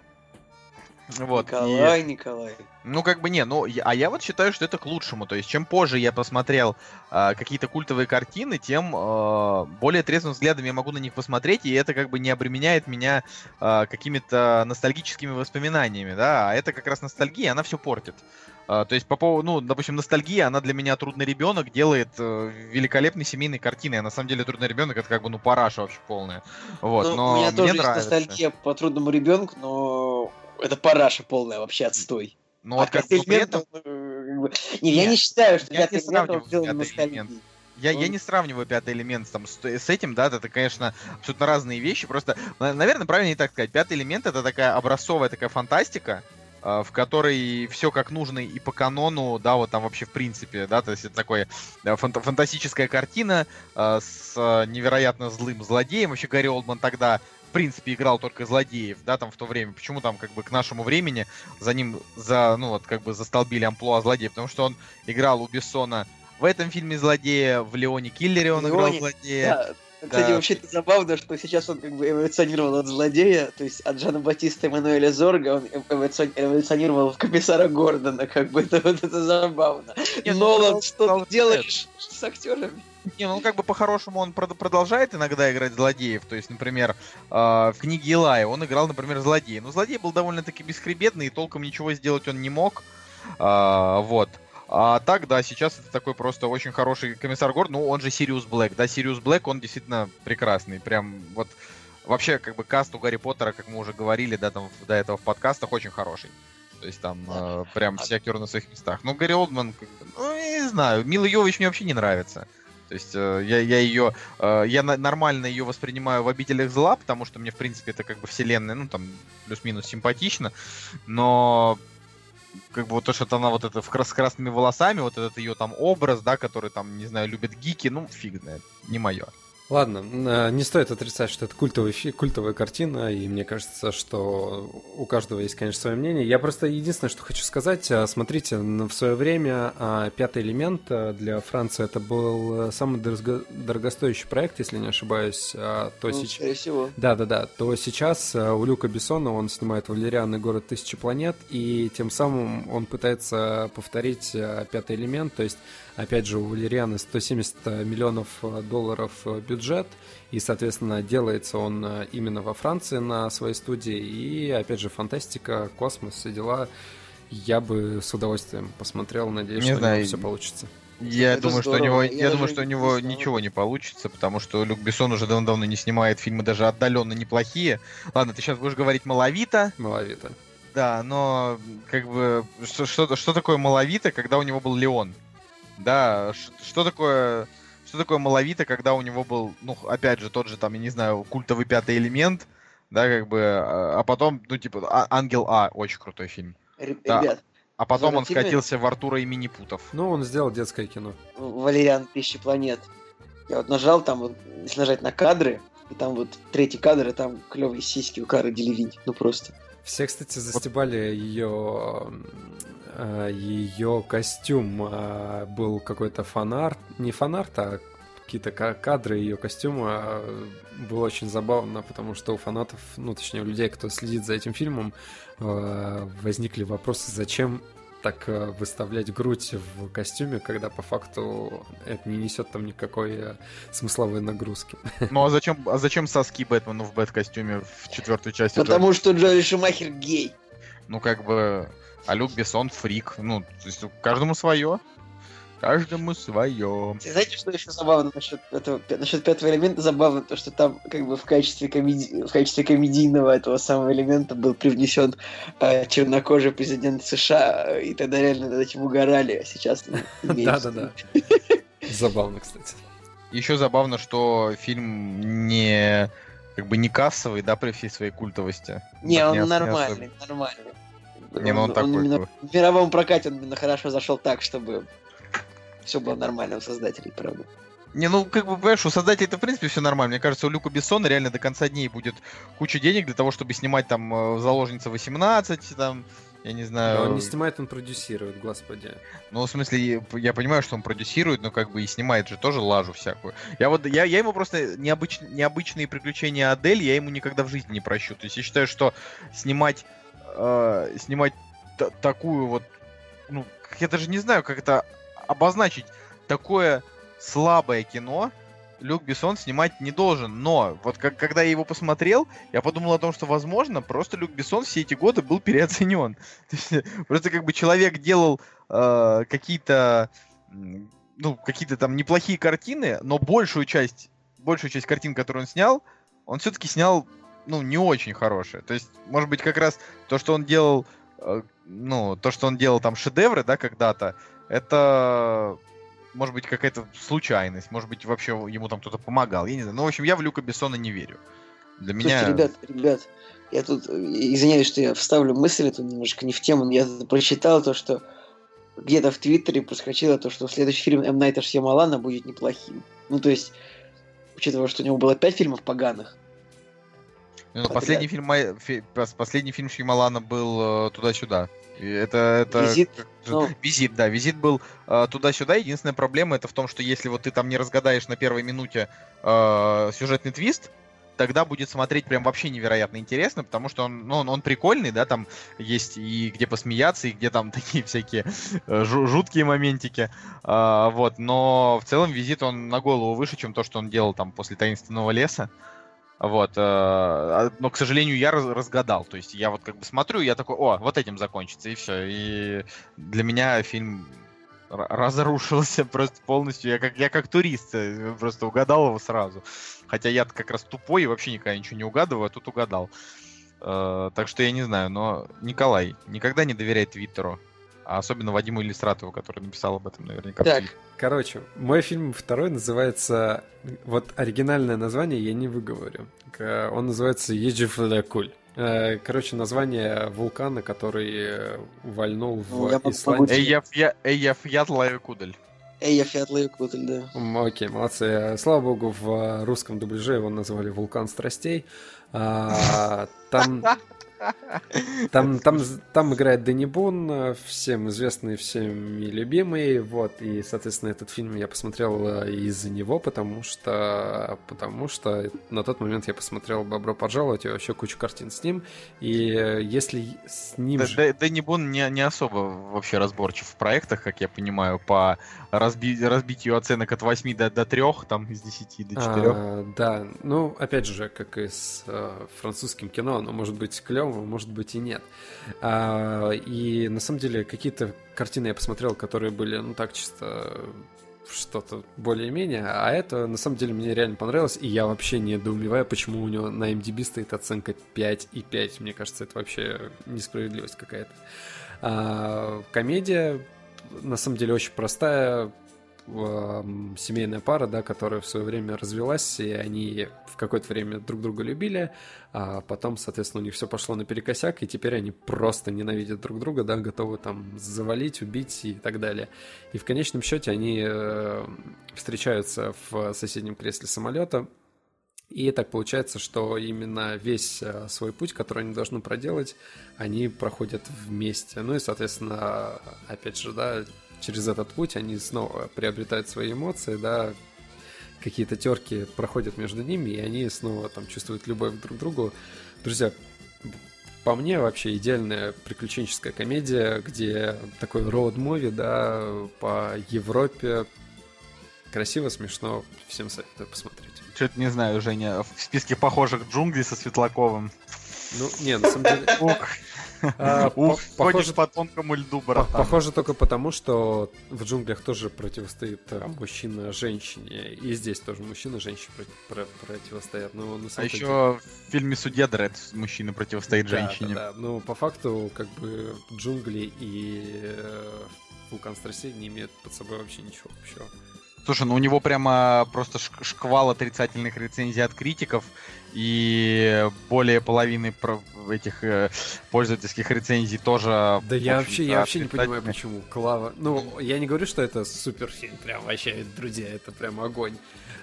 Вот. Николай, и... Николай. Ну, как бы не, ну, а я вот считаю, что это к лучшему. То есть, чем позже я посмотрел э, какие-то культовые картины, тем э, более трезвым взглядом я могу на них посмотреть, и это как бы не обременяет меня э, какими-то ностальгическими воспоминаниями, да, а это как раз ностальгия, она все портит. Uh, то есть, по поводу, ну, допустим, ностальгия, она для меня трудный ребенок делает uh, великолепной семейной картиной. А на самом деле трудный ребенок это как бы ну параша вообще полная. Вот, ну, но у меня тоже нравится. есть ностальгия по трудному ребенку, но это параша полная вообще отстой. Ну вот как бы при этом... Не, я не считаю, что я пятый не сделан ностальгией. элемент. Я, я не сравниваю пятый элемент там, с, с этим, да, это, конечно, абсолютно разные вещи. Просто, на- наверное, правильно так сказать. Пятый элемент это такая образцовая такая фантастика, э, в которой все как нужно и по канону, да, вот там вообще в принципе, да, то есть это такое да, фанта- фантастическая картина э, с э, невероятно злым злодеем. Вообще Гарри Олдман тогда в принципе, играл только злодеев, да, там в то время. Почему там, как бы, к нашему времени за ним, за, ну, вот, как бы, застолбили амплуа злодея? Потому что он играл у Бессона в этом фильме злодея, в Леоне Киллере он играл Леоне, злодея. Да. Кстати, Да. вообще это забавно, что сейчас он как бы эволюционировал от злодея, то есть от Джана Батиста Эммануэля Зорга он эволюцион- эволюционировал в комиссара Гордона, как бы <laughs> это вот это забавно. Не, ну, Нолан, стал- что стал ты делаешь <laughs> с актерами? Не, ну как бы по-хорошему он прод- продолжает иногда играть злодеев. То есть, например, э, в книге Илая он играл, например, злодея. Но злодей был довольно-таки бесхребетный, и толком ничего сделать он не мог. А, вот. А так, да, сейчас это такой просто очень хороший комиссар Гордон. Ну, он же Сириус Блэк. Да, Сириус Блэк, он действительно прекрасный. Прям вот вообще, как бы каст у Гарри Поттера, как мы уже говорили, да, там до этого в подкастах, очень хороший. То есть там э, прям все актеры на своих местах. Ну, Гарри Олдман, ну, я не знаю, Мила Йович мне вообще не нравится. То есть э, я, я ее, э, я на- нормально ее воспринимаю в обителях зла, потому что мне, в принципе, это как бы вселенная, ну, там, плюс-минус симпатично, но как бы вот то, что она вот это в с красными волосами, вот этот ее там образ, да, который там, не знаю, любят гики, ну, фиг знает, не мое. Ладно, э, не стоит отрицать, что это культовый фи- культовая картина, и мне кажется, что у каждого есть, конечно, свое мнение. Я просто единственное, что хочу сказать, э, смотрите, в свое время э, «Пятый элемент» э, для Франции это был самый дорого- дорогостоящий проект, если не ошибаюсь, а то Ну, сейчас... скорее всего. Да, да, да. То сейчас у Люка Бессона он снимает Валериан и город тысячи планет, и тем самым он пытается повторить пятый элемент. То есть, опять же, у Валериана 170 миллионов э, долларов э, бюджет, и, соответственно, делается он э, именно во Франции на своей студии. И, опять же, фантастика, космос, все дела. Я бы с удовольствием посмотрел, надеюсь, Не что знаю, все получится. Я Это думаю, что у него, Я я, думаю, что у не него знал. ничего не получится, потому что Люк Бессон уже давно-давно не снимает фильмы даже отдаленно неплохие. Ладно, ты сейчас будешь говорить маловито, Маловито. да, но как бы что, что, что такое маловито, когда у него был Леон? Да, что такое, что такое маловито, когда у него был, ну, опять же, тот же там, я не знаю, культовый пятый элемент, да, как бы, а а потом, ну, типа, А- Ангел А, очень крутой фильм. Р- Да. Ребят, А потом он скатился в Артура и Минипутов. Ну, он сделал детское кино. Валериан Тысячи планет. Я вот нажал там, вот, если нажать на кадры, и там вот третий кадр, и там клевые сиськи у Кары Делевинь. Ну просто. Все, кстати, застебали ее ее костюм. а, Был какой-то фанарт, не фанарт, а какие-то кадры ее костюма э, было очень забавно, потому что у фанатов, ну, точнее, у людей, кто следит за этим фильмом, э, возникли вопросы, зачем так э, выставлять грудь в костюме, когда по факту это не несет там никакой смысловой нагрузки. <laughs> Ну а зачем, а зачем соски Бэтмену в Бэт-костюме в четвертой части? Потому что Джоли Шумахер гей. Ну как бы, а Люк Бессон фрик. Ну, то есть каждому свое. Каждому свое. Знаете, что еще забавно насчет этого, насчет пятого элемента? Забавно то, что там как бы в качестве, комеди... в качестве комедийного этого самого элемента был привнесен э, чернокожий президент США, и тогда реально над этим угорали, а сейчас... <laughs> Да-да-да. Забавно, кстати. Еще забавно, что фильм не как бы не кассовый, да, при всей своей культовости. Не, он нормальный, нормальный. Не, ну он, он такой. Именно, в мировом прокате он именно хорошо зашел так, чтобы все было нормально у создателей, правда. Не, ну, как бы, понимаешь, у создателей это, в принципе, все нормально. Мне кажется, у Люка Бессона реально до конца дней будет куча денег для того, чтобы снимать там э, «Заложница 18», там, я не знаю... Но он не снимает, он продюсирует, господи. Ну, в смысле, я понимаю, что он продюсирует, но как бы и снимает же тоже лажу всякую. Я вот, я, я ему просто необыч, необычные приключения Адель, я ему никогда в жизни не прощу. То есть я считаю, что снимать, э, снимать такую вот, ну, я даже не знаю, как это обозначить такое слабое кино Люк Бессон снимать не должен. Но вот как, когда я его посмотрел, я подумал о том, что, возможно, просто Люк Бессон все эти годы был <laughs> переоценен. просто как бы человек делал э, какие-то ну, какие-то там неплохие картины, но большую часть, большую часть картин, которые он снял, он все-таки снял, ну, не очень хорошие. То есть, может быть, как раз то, что он делал, э, ну, то, что он делал там шедевры, да, когда-то, это может быть какая-то случайность, может быть вообще ему там кто-то помогал, я не знаю. Ну, в общем, я в Люка Бессона не верю. Для меня... Слушайте, ребят, ребят, я тут, извиняюсь, что я вставлю мысль эту немножко не в тему, но я прочитал то, что где-то в Твиттере проскочило то, что следующий фильм М. Найта Шьямалана будет неплохим. Ну, то есть, учитывая, что у него было пять фильмов поганых. Ну, последний фильм, последний фильм Шьямалана был э, «Туда-сюда». Это, это... Визит, ну... визит, да, визит был э, туда-сюда. Единственная проблема это в том, что если вот ты там не разгадаешь на первой минуте э, сюжетный твист, тогда будет смотреть прям вообще невероятно интересно, потому что он, ну, он, он прикольный, да, там есть и где посмеяться, и где там <laughs> такие всякие э, жуткие моментики, э, вот, но в целом визит он на голову выше, чем то, что он делал там после таинственного леса. Вот, э, а, но, к сожалению, я раз, разгадал. То есть я вот как бы смотрю, я такой, о, вот этим закончится, и все. И для меня фильм разрушился <laughs> просто полностью. Я как, я как турист э, просто угадал его сразу. Хотя я как раз тупой и вообще никогда ничего не угадываю, а тут угадал. Э, так что я не знаю, но Николай, никогда не доверяй Твиттеру. А особенно Вадиму Иллюстратову, который написал об этом наверняка. Так, короче, мой фильм второй называется... Вот оригинальное название я не выговорю. Он называется Еджифлякуль. Э, короче, название вулкана, который э, вальнул в ну, Исландии. Эйяфьятлайкудель. Эйяфьятлайкудель, да. Окей, молодцы. Слава богу, в русском дубляже его назвали «Вулкан страстей». А, там <laughs> там, там, там играет Дэнни Бон, всем известный, всеми любимый, вот, и, соответственно, этот фильм я посмотрел э, из-за него, потому что, потому что на тот момент я посмотрел «Бобро пожаловать» и вообще кучу картин с ним, и э, если с ним же... Дэнни Бон не, не особо вообще разборчив в проектах, как я понимаю, по разби... разбитию оценок от 8 до, до 3, там, из 10 до 4. А, да, ну, опять же, как и с э, французским кино, оно может быть клевым, клевого, может быть и нет. А, и на самом деле какие-то картины я посмотрел, которые были, ну так, чисто что-то более-менее, а это на самом деле мне реально понравилось, и я вообще не недоумеваю, почему у него на MDB стоит оценка 5,5. Мне кажется, это вообще несправедливость какая-то. А, комедия, на самом деле, очень простая, семейная пара, да, которая в свое время развелась, и они в какое-то время друг друга любили, а потом, соответственно, у них все пошло наперекосяк, и теперь они просто ненавидят друг друга, да, готовы там завалить, убить и так далее. И в конечном счете они э, встречаются в соседнем кресле самолета, и так получается, что именно весь э, свой путь, который они должны проделать, они проходят вместе. Ну и, соответственно, опять же, да, через этот путь они снова приобретают свои эмоции, да, какие-то терки проходят между ними, и они снова там чувствуют любовь друг к другу. Друзья, по мне вообще идеальная приключенческая комедия, где такой роуд-муви, да, по Европе. Красиво, смешно, всем советую посмотреть. Что-то не знаю, Женя, в списке похожих джунглей со Светлаковым. Ну, не, на самом деле... <laughs> А, ходишь по тонкому льду, братан. Похоже только потому, что в джунглях тоже противостоит э, мужчина женщине. И здесь тоже мужчина женщине противостоят. А еще в фильме «Судья Дред» мужчина противостоит женщине. Да, ну, по факту, как бы, джунгли и э, вулкан страстей не имеют под собой вообще ничего общего. Слушай, ну у него прямо просто шквал отрицательных рецензий от критиков, и более половины этих э, пользовательских рецензий тоже. Да я вообще, я вообще не понимаю, почему Клава. Ну, я не говорю, что это супер фильм, прям вообще, друзья, это прям огонь.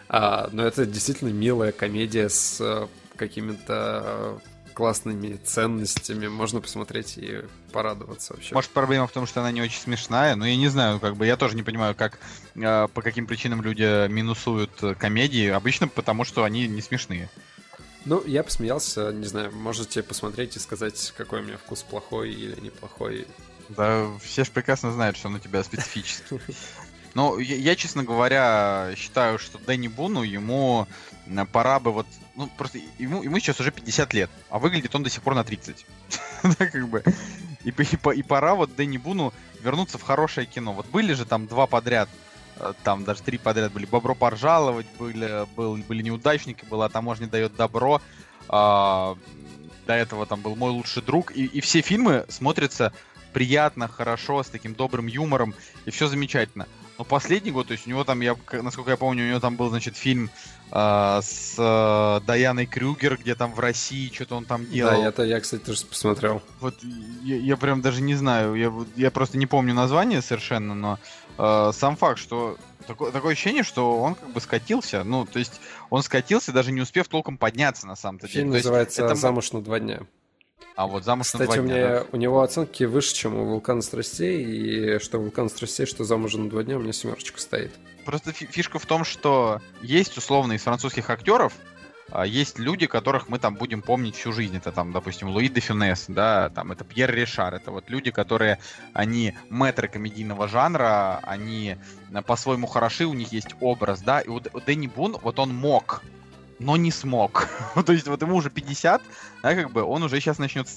А, но это действительно милая комедия с э, какими-то классными ценностями, можно посмотреть и порадоваться вообще. Может, проблема в том, что она не очень смешная, но я не знаю, как бы я тоже не понимаю, как э, по каким причинам люди минусуют комедии. Обычно потому, что они не смешные. Ну, я посмеялся, не знаю, можете посмотреть и сказать, какой у меня вкус плохой или неплохой. Да, все же прекрасно знают, что он у тебя специфический. <laughs> Ну, я, я, честно говоря, считаю, что Дэнни Буну, ему пора бы вот... Ну, просто ему, ему сейчас уже 50 лет, а выглядит он до сих пор на 30. <laughs> да, как бы. И, и, и пора вот Дэнни Буну вернуться в хорошее кино. Вот были же там два подряд Э, там даже три подряд были. Бобро поржаловать, были, был, были неудачники, была таможня дает добро. А, до этого там был мой лучший друг. И, и все фильмы смотрятся приятно, хорошо, с таким добрым юмором, и все замечательно. Но последний год, то есть у него там, я, насколько я помню, у него там был, значит, фильм э, с э, Даяной Крюгер, где там в России что-то он там делал. Да, это я, кстати, тоже посмотрел. Вот я, я прям даже не знаю, я, я просто не помню название совершенно, но э, сам факт, что такое, такое ощущение, что он как бы скатился, ну, то есть он скатился, даже не успев толком подняться на самом-то деле. Фильм называется это... «Замуж на два дня». А вот замуж Кстати, на два у, дня, меня, да? у него оценки выше, чем у Вулкана Страстей, и что Вулкан Страстей, что замуж на два дня, у меня семерочка стоит. Просто фишка в том, что есть условно из французских актеров, а, есть люди, которых мы там будем помнить всю жизнь. Это там, допустим, Луи де Фюнес, да, там это Пьер Ришар. Это вот люди, которые, они мэтры комедийного жанра, они э, по-своему хороши, у них есть образ, да. И вот Дэнни Бун, вот он мог но не смог. <laughs> То есть вот ему уже 50, да, как бы он уже сейчас начнет,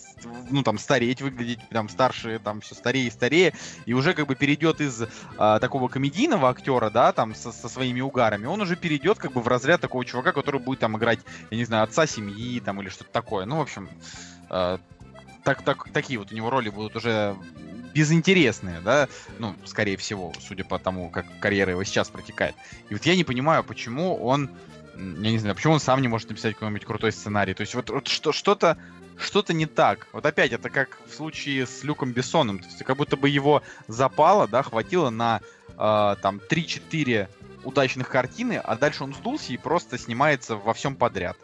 ну, там, стареть, выглядеть, там, старше, там, все старее и старее, и уже как бы перейдет из а, такого комедийного актера, да, там, со, со своими угарами, он уже перейдет как бы в разряд такого чувака, который будет там играть, я не знаю, отца семьи, там, или что-то такое. Ну, в общем, а, так, так, такие вот у него роли будут уже безинтересные, да, ну, скорее всего, судя по тому, как карьера его сейчас протекает. И вот я не понимаю, почему он я не знаю, почему он сам не может написать какой-нибудь крутой сценарий. То есть вот, вот что, что-то что-то не так. Вот опять, это как в случае с Люком Бессоном. То есть как будто бы его запало, да, хватило на э, там 3-4 удачных картины, а дальше он сдулся и просто снимается во всем подряд.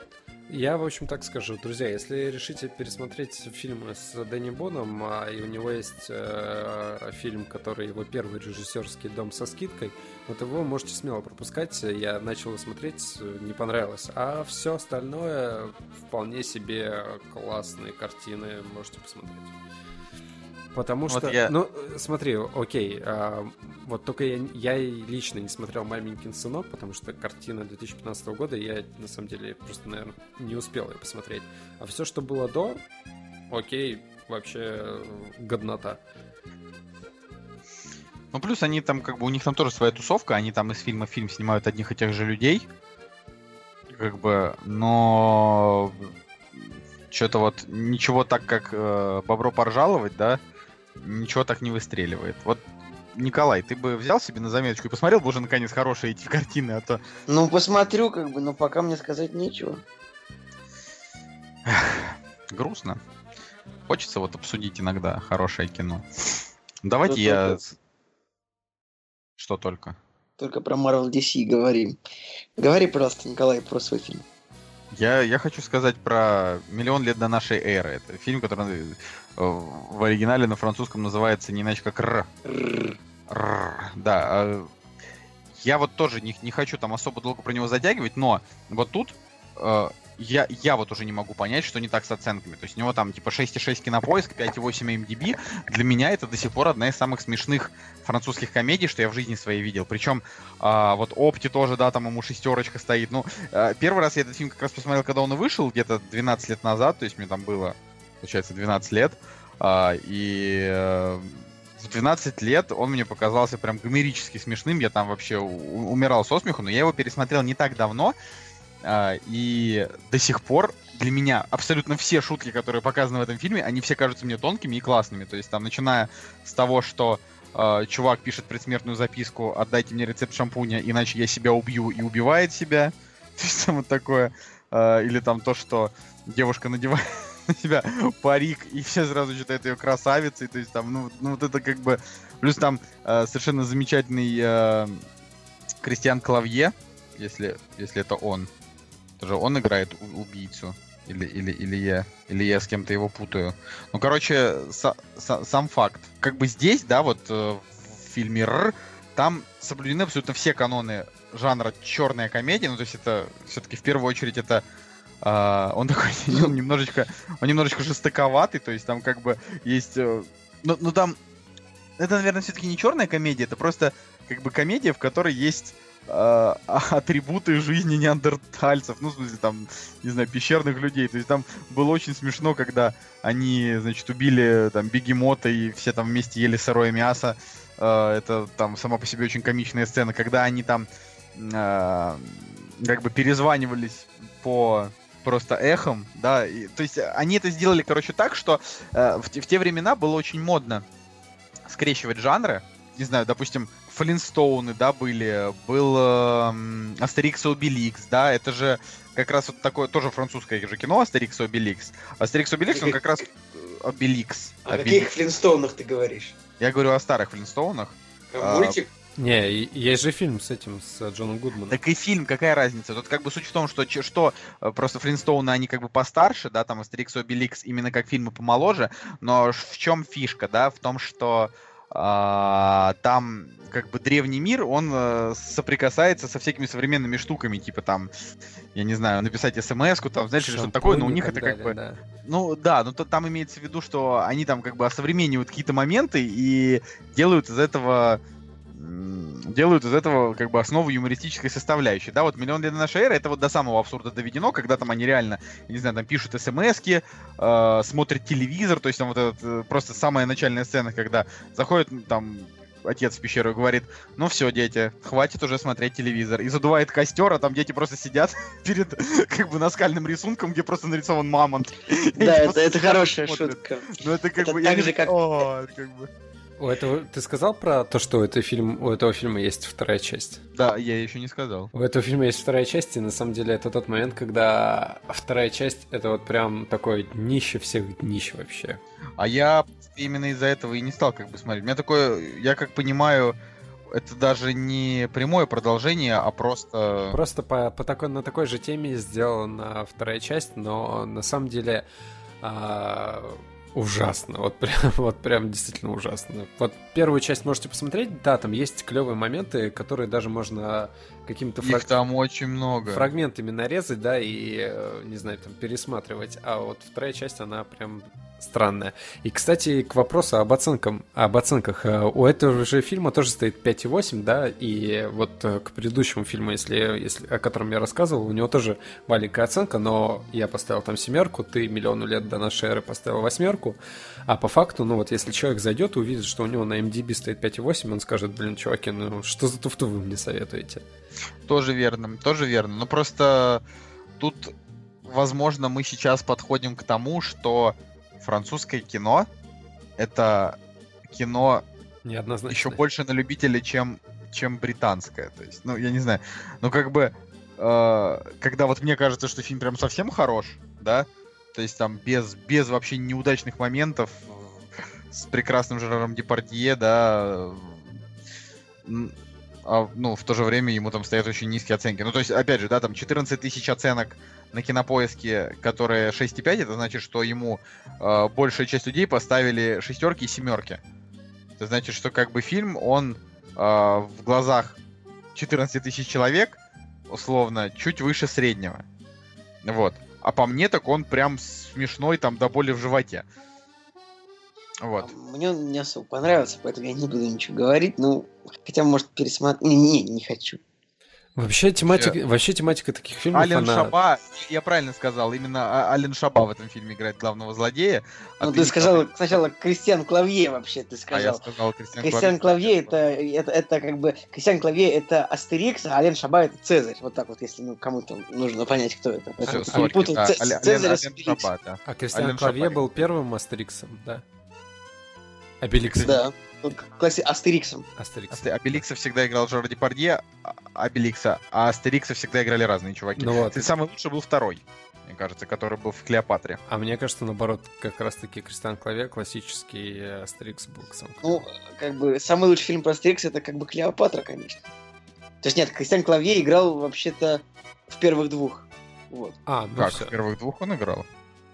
Я, в общем, так скажу, друзья, если решите пересмотреть фильмы с Дэнни Боном, а, и у него есть э, фильм, который его первый режиссерский дом со скидкой, вот его можете смело пропускать. Я начал его смотреть, не понравилось. А все остальное вполне себе классные картины, можете посмотреть. Потому вот что, я... ну, смотри, окей, а, вот только я, я лично не смотрел «Маменькин сынок», потому что картина 2015 года, я, на самом деле, просто, наверное, не успел ее посмотреть. А все, что было до, окей, вообще годнота. Ну, плюс они там, как бы, у них там тоже своя тусовка, они там из фильма в фильм снимают одних и тех же людей, как бы, но что-то вот ничего так, как э, Бобро поржаловать, да, ничего так не выстреливает. Вот Николай, ты бы взял себе на заметочку и посмотрел бы уже наконец хорошие эти картины, а то... Ну, посмотрю, как бы, но пока мне сказать нечего. Грустно. Хочется вот обсудить иногда хорошее кино. Давайте что я... Только? Что только? Только про Marvel DC говорим. Говори просто, Николай, про свой фильм. Я, я хочу сказать про «Миллион лет до нашей эры». Это фильм, который э, в оригинале на французском называется не иначе как «Р». Р. Да. А я вот тоже не, не хочу там особо долго про него затягивать, но вот тут э, я, я вот уже не могу понять, что не так с оценками. То есть у него там типа 6,6 кинопоиск, 5,8 MDB. Для меня это до сих пор одна из самых смешных французских комедий, что я в жизни своей видел. Причем а, вот Опти тоже, да, там ему шестерочка стоит. Ну, а, первый раз я этот фильм как раз посмотрел, когда он вышел, где-то 12 лет назад, то есть мне там было, получается, 12 лет. А, и а, в 12 лет он мне показался прям гомерически смешным. Я там вообще умирал со смеху, но я его пересмотрел не так давно. А, и до сих пор для меня абсолютно все шутки, которые показаны в этом фильме, они все кажутся мне тонкими и классными. То есть там, начиная с того, что э, чувак пишет предсмертную записку «Отдайте мне рецепт шампуня, иначе я себя убью» и убивает себя. <laughs> То есть там вот такое. Э, или там то, что девушка надевает <laughs> на себя парик, и все сразу считают ее красавицей. То есть там, ну, ну вот это как бы... Плюс там э, совершенно замечательный э, Кристиан Клавье, если, если это он. Это же он играет убийцу. Или, или, или, я, или я с кем-то его путаю. Ну, короче, са, са, сам факт. Как бы здесь, да, вот э, в фильме Р, там соблюдены абсолютно все каноны жанра черная комедия. Ну, то есть это все-таки в первую очередь это э, он такой <laughs> он немножечко, он немножечко жестоковатый, то есть там как бы есть, э, ну, ну там это, наверное, все-таки не черная комедия, это просто как бы комедия, в которой есть э, <laughs> атрибуты жизни неандертальцев, ну, в смысле, там, не знаю, пещерных людей. То есть там было очень смешно, когда они, значит, убили там бегемота и все там вместе ели сырое мясо. Э, это там сама по себе очень комичная сцена, когда они там э, как бы перезванивались по просто эхом, да, и, то есть они это сделали, короче, так, что э, в, в те времена было очень модно скрещивать жанры, не знаю, допустим, Флинстоуны, да, были, был э, Астерикс и Обеликс, да, это же как раз вот такое, тоже французское же кино, Астерикс и Обеликс. Астерикс и Обеликс, он как раз... Обеликс. О каких Флинстоунах ты говоришь? Я говорю о старых Флинстоунах. А, мультик? Не, есть же фильм с этим, с Джоном Гудманом. Так и фильм, какая разница? Тут как бы суть в том, что, что э, просто Флинстоуны, они как бы постарше, да, там Астерикс и Обеликс именно как фильмы помоложе, но в чем фишка, да, в том, что там как бы древний мир, он э, соприкасается со всякими современными штуками, типа там, я не знаю, написать смс-ку, там, знаешь, или что-то такое, но у них это как далее, бы... Да. Ну да, но то, там имеется в виду, что они там как бы осовременивают какие-то моменты и делают из этого делают из этого как бы основу юмористической составляющей. Да, вот «Миллион лет нашей эры» это вот до самого абсурда доведено, когда там они реально, не знаю, там пишут смс э, смотрят телевизор, то есть там вот этот, э, просто самая начальная сцена, когда заходит там отец в пещеру и говорит, ну все, дети, хватит уже смотреть телевизор. И задувает костер, а там дети просто сидят <laughs> перед как бы наскальным рисунком, где просто нарисован мамонт. <laughs> Да, это, это хорошая шутка. Ну это как бы... Так же, как... как бы... У этого ты сказал про то, что у этого, фильм, у этого фильма есть вторая часть? Да, я еще не сказал. У этого фильма есть вторая часть, и на самом деле это тот момент, когда вторая часть это вот прям такое днище всех днищ вообще. А я именно из-за этого и не стал как бы смотреть. У меня такое, я как понимаю, это даже не прямое продолжение, а просто... Просто по, по такой, на такой же теме сделана вторая часть, но на самом деле а, ужасно. Вот прям, <laughs> вот прям действительно ужасно. Вот первую часть можете посмотреть, да, там есть клевые моменты, которые даже можно каким-то фраг... там очень много. фрагментами нарезать, да, и, э, не знаю, там пересматривать. А вот вторая часть, она прям странная. И, кстати, к вопросу об, оценкам, об оценках. Э, у этого же фильма тоже стоит 5,8, да, и вот э, к предыдущему фильму, если, если, о котором я рассказывал, у него тоже маленькая оценка, но я поставил там семерку, ты миллиону лет до нашей эры поставил восьмерку, а по факту, ну вот если человек зайдет и увидит, что у него на MDB стоит 5,8, он скажет, блин, чуваки, ну что за туфту вы мне советуете? Тоже верно, тоже верно. Но просто тут, возможно, мы сейчас подходим к тому, что французское кино это кино еще больше на любителя, чем, чем британское. То есть, ну, я не знаю. Ну, как бы, э, когда вот мне кажется, что фильм прям совсем хорош, да, то есть там без, без вообще неудачных моментов, с прекрасным Жераром Депардье, да, а, ну, в то же время ему там стоят очень низкие оценки. Ну, то есть, опять же, да, там 14 тысяч оценок на кинопоиске, которые 6,5, это значит, что ему э, большая часть людей поставили шестерки и семерки. Это значит, что как бы фильм, он э, в глазах 14 тысяч человек, условно, чуть выше среднего. Вот. А по мне так он прям смешной, там, до боли в животе. Вот. Мне он не особо понравился, поэтому я не буду ничего говорить. Ну, хотя, может, пересмотреть. Не, не, не хочу. Вообще тематика, вообще тематика таких фильмов, Ален она... Шаба, я правильно сказал, именно А- Ален Шаба в этом фильме играет главного злодея. а Ну, ты ты не сказал сначала Кристиан Клавье вообще, ты А я сказал. сказал Кристиан Кристиан Клавье это, это, это как бы Кристиан Клавье это Астерикс, а Ален Шаба это Цезарь. Вот так вот, если ну, кому-то нужно понять, кто это. Перепутал да, Ц- Ален- Ален. Шаба, да. А Кристиан Ален Клавье Шапарин. был первым Астериксом, да? Обеликсом. Да. Классе Астериксом. Астериксом. Асте- Обеликса всегда играл Жора Депардье, а- Обеликса, а Астерикса всегда играли разные чуваки. Ну вот. Кстати, самый лучший был второй, мне кажется, который был в Клеопатре. А мне кажется, наоборот, как раз-таки Кристиан Клавье классический э, Астерикс был сам. Ну, как бы, самый лучший фильм про Астерикса это как бы Клеопатра, конечно. То есть нет, Кристиан Клавье играл вообще-то в первых двух. Вот. А, ну как, все. в первых двух он играл?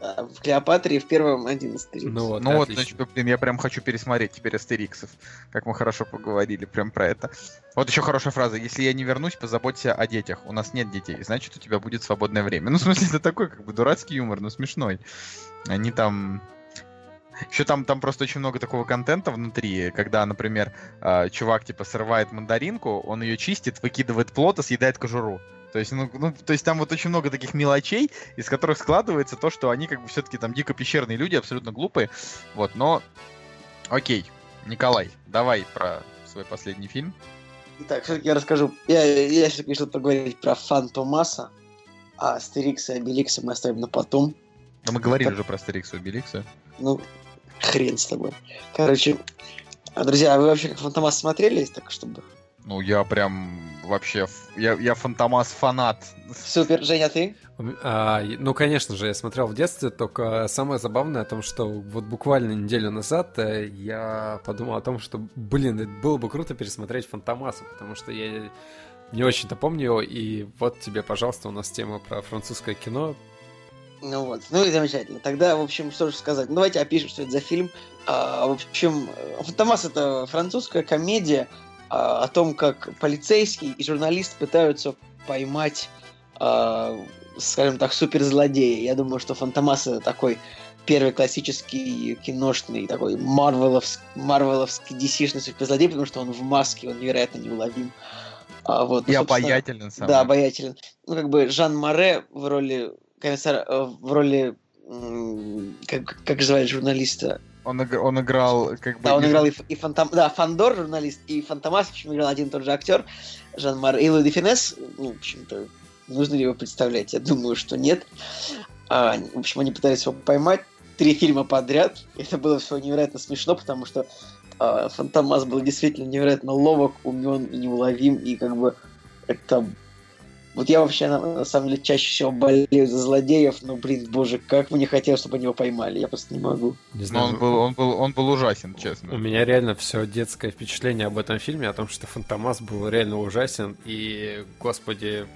А в Клеопатре в первом один Астерикс. Ну вот, ну вот, значит, блин, я прям хочу пересмотреть теперь Астериксов. Как мы хорошо поговорили прям про это. Вот еще хорошая фраза. Если я не вернусь, позаботься о детях. У нас нет детей, значит, у тебя будет свободное время. Ну, в смысле, это такой, как бы, дурацкий юмор, но смешной. Они там... Еще там, там просто очень много такого контента внутри, когда, например, э, чувак типа срывает мандаринку, он ее чистит, выкидывает плод и съедает кожуру. То есть, ну, ну, то есть там вот очень много таких мелочей, из которых складывается то, что они как бы все-таки там дико пещерные люди, абсолютно глупые. Вот, но... Окей, Николай, давай про свой последний фильм. Так, все-таки я расскажу. Я, я все-таки что-то поговорить про Фантомаса, а Астерикса и Обеликса мы оставим на потом. Да мы говорили Так. уже про Астерикса и Обеликса. Ну, хрен с тобой. Короче, а, друзья, а вы вообще как Фантомас смотрели, так чтобы... Ну, я прям вообще... Я, я Фантомас фанат. Супер, Женя, ты? А, ну, конечно же, я смотрел в детстве, только самое забавное о том, что вот буквально неделю назад э, я подумал о том, что, блин, это было бы круто пересмотреть Фантомаса, потому что я не очень-то помню его, и вот тебе, пожалуйста, у нас тема про французское кино. Ну вот, ну и замечательно. Тогда, в общем, что же сказать? Ну, давайте опишем, что это за фильм. А, в общем, Фантомас это французская комедия о том, как полицейский и журналист пытаются поймать, а, скажем так, суперзлодея. Я думаю, что Фантомас это такой первый классический киношный такой марвеловский, марвеловский DC-шный суперзлодей, потому что он в маске, он невероятно неуловим. А, вот, И ну, собственно, обаятелен сам. да, обаятелен. Ну, как бы Жан Море в роли комиссара, э, в роли как, как звали журналиста? Он, иг- он играл как бы... Да, он играл и, и Фантом... Да, Фандор, журналист, и Фантомас, в общем, играл один и тот же актер, Жан Море. И Луи де Финес, ну, в общем-то, нужно ли его представлять? Я думаю, что нет. А, в общем, они пытались его поймать три фильма подряд. Это было все невероятно смешно, потому что а, Фантомас был действительно невероятно ловок, умен и неуловим, и как бы это... Вот я вообще, на, на самом деле, чаще всего болею за злодеев, но, блин, боже, как мне хотелось, чтобы они его поймали, я просто не могу. Не Но знаю, он был, он был, он был ужасен, честно. У меня реально все детское впечатление об этом фильме, о том, что Фантомас был реально ужасен, и, господи,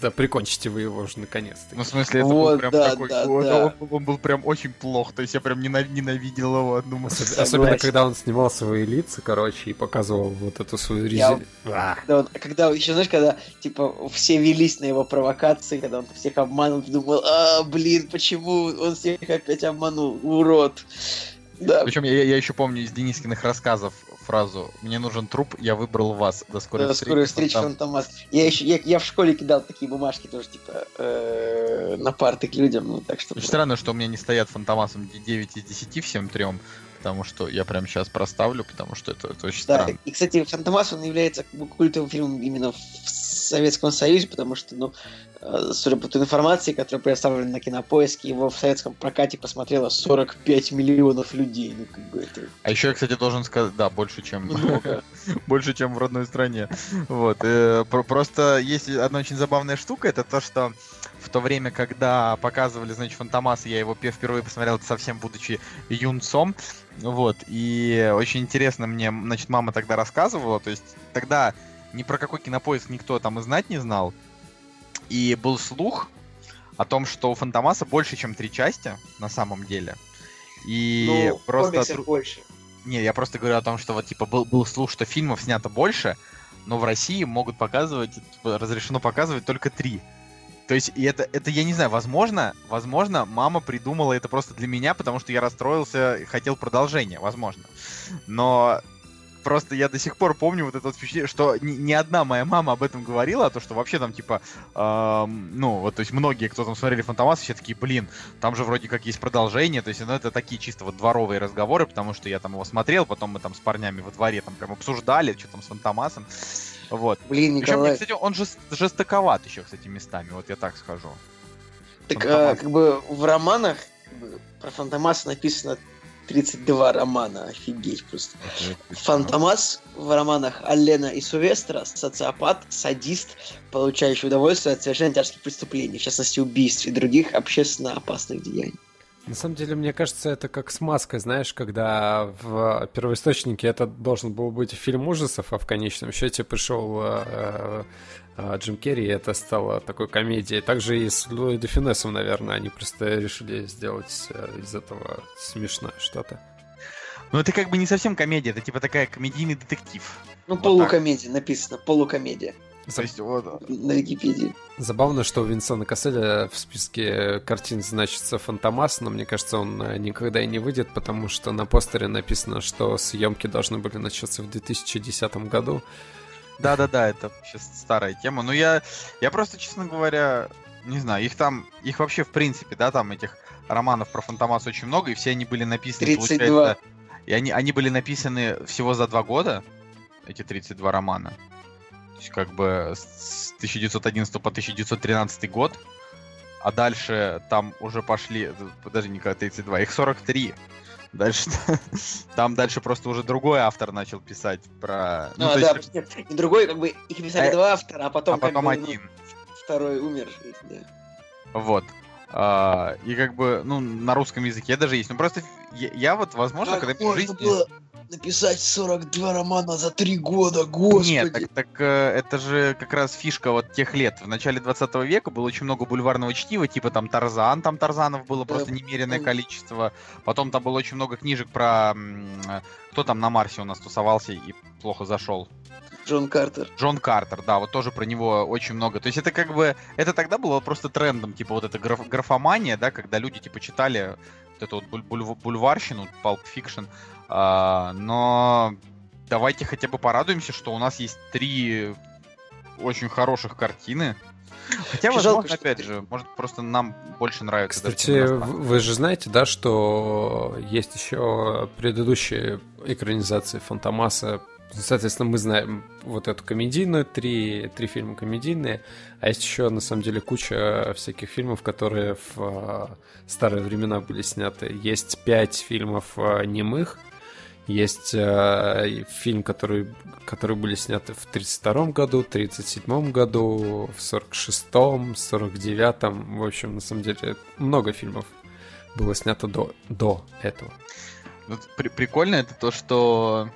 да прикончите вы его уже наконец-то. Ну, в смысле, это Вот, был прям да, такой... да, он, да. он был- он был прям очень плох, то есть я прям ненав- ненавидел его. Думаю, Особ-. Особенно, когда он снимал свои лица, короче, и показывал вот эту свою Я- резину. Когда, он, когда еще, знаешь, когда, типа, все велись на его провокации, когда он всех обманул, думал, а, блин, почему он всех опять обманул, урод. Да, Причем я, я еще помню из Денискиных рассказов фразу «Мне нужен труп, я выбрал вас. До скорой До встречи». скорой встречи, Фантом». Фантомас. Я еще, я, я в школе кидал такие бумажки тоже, типа, э, на парты к людям, ну, так что... Очень странно, что у меня не стоят фантомасом 9 из 10 всем трем, потому что я прям сейчас проставлю, потому что это, это очень Да, странно. и, кстати, Фантомас, он является культовым фильмом именно в Советском Союзе, потому что, ну, э, судя по той информации, которая представлена на Кинопоиске, его в советском прокате посмотрело 45 миллионов людей. Ну, как бы это... А еще я, кстати, должен сказать, да, больше, чем много. <laughs> больше, чем в родной стране. Вот. э, про- Просто есть одна очень забавная штука, это то, что в то время, когда показывали, значит, Фантомаса, я его пе- впервые посмотрел, совсем будучи юнцом, вот, и очень интересно мне, значит, мама тогда рассказывала, то есть тогда ни про какой кинопоиск никто там и знать не знал, и был слух о том, что у Фантомаса больше, чем три части, на самом деле, и ну, просто... тру- больше. не, я просто говорю о том, что вот типа был, был слух, что фильмов снято больше, но в России могут показывать, разрешено показывать только три. То есть, и это, это, я не знаю, возможно, возможно, мама придумала это просто для меня, потому что я расстроился, хотел продолжения, возможно. Но просто я до сих пор помню вот это вот впечатление, что ни, ни одна моя мама об этом говорила, а то, что вообще там, типа, эм, ну, вот, то есть многие, кто там смотрели Фантомас, все такие, блин, там же вроде как есть продолжение, то есть, ну, это такие чисто вот дворовые разговоры, потому что я там его смотрел, потом мы там с парнями во дворе там прям обсуждали, что там с Фантомасом, вот. Блин, Причем, Николай, кстати, он жест, жестоковат еще, кстати, местами, вот я так скажу. так Фантомас. э, как бы в романах как бы, про Фантомаса написано 32 романа, офигеть просто. Фантомас в романах Аллена и Сувестра социопат, садист, получающий удовольствие от совершения тяжких преступлений, в частности убийств и других общественно опасных деяний. На самом деле, мне кажется, это как с маской, знаешь, когда в первоисточнике это должен был быть фильм ужасов, а в конечном счете пришел э, э, Джим Керри, и это стало такой комедией. Также и с Луи де Финесом, наверное, они просто решили сделать э, из этого смешное что-то. Ну, это как бы не совсем комедия, это типа такая комедийный детектив. Ну, Вот полукомедия написано, полукомедия То есть, вот, на Википедии. Забавно, что у Винсана Касселя в списке картин значится Фантомас, но мне кажется, он э, никогда и не выйдет, потому что на постере написано, что съемки должны были начаться в 2010 году. Да-да-да, это сейчас старая тема. Но я, я просто, честно говоря, не знаю, их там, их вообще в принципе, да, там этих романов про Фантомас очень много, и все они были написаны, 32. получается, и они, они были написаны всего за два года, эти 32 романа. То есть как бы с 1911 по 1913 год, а дальше там уже пошли, подожди, не 32, их 43. Дальше <laughs> там дальше просто уже другой автор начал писать про. Ну, а, да, есть, нет, и другой, как бы, их писали Э, два автора, а потом, а потом бы, ну, один. второй умер. Да. Вот. А, и как бы, ну, на русском языке даже есть. Ну, просто я, я вот, возможно, когда в жизни... написать 42 романа за три года, Нет, так, так э, это же как раз фишка вот тех лет. В начале 20 века было очень много бульварного чтива, типа там Тарзан, там Тарзанов было просто немеренное ну. количество. Потом там было очень много книжек про... э, Кто там на Марсе у нас тусовался и плохо зашел? Джон Картер. Джон Картер, да, вот тоже про него очень много. То есть это как бы, это тогда было просто трендом, типа вот эта граф- графомания, да, когда люди типа читали вот эту вот буль- буль- бульварщину, Pulp Fiction, А, но давайте хотя бы порадуемся, что у нас есть три очень хороших картины. Хотя, возможно, жалко, что опять же, может просто нам больше нравится. даже, Кстати, в- вы же знаете, да, что есть еще предыдущие экранизации Фантомаса. Соответственно, мы знаем вот эту комедийную, три, три фильма комедийные, а есть еще, на самом деле, куча всяких фильмов, которые в э, старые времена были сняты. Есть пять фильмов э, немых, есть э, фильм, который, которые были сняты в 32 году, 37 году, в 46-м, 49-м. В общем, на самом деле, много фильмов было снято до, до этого. Вот при- прикольно это то, что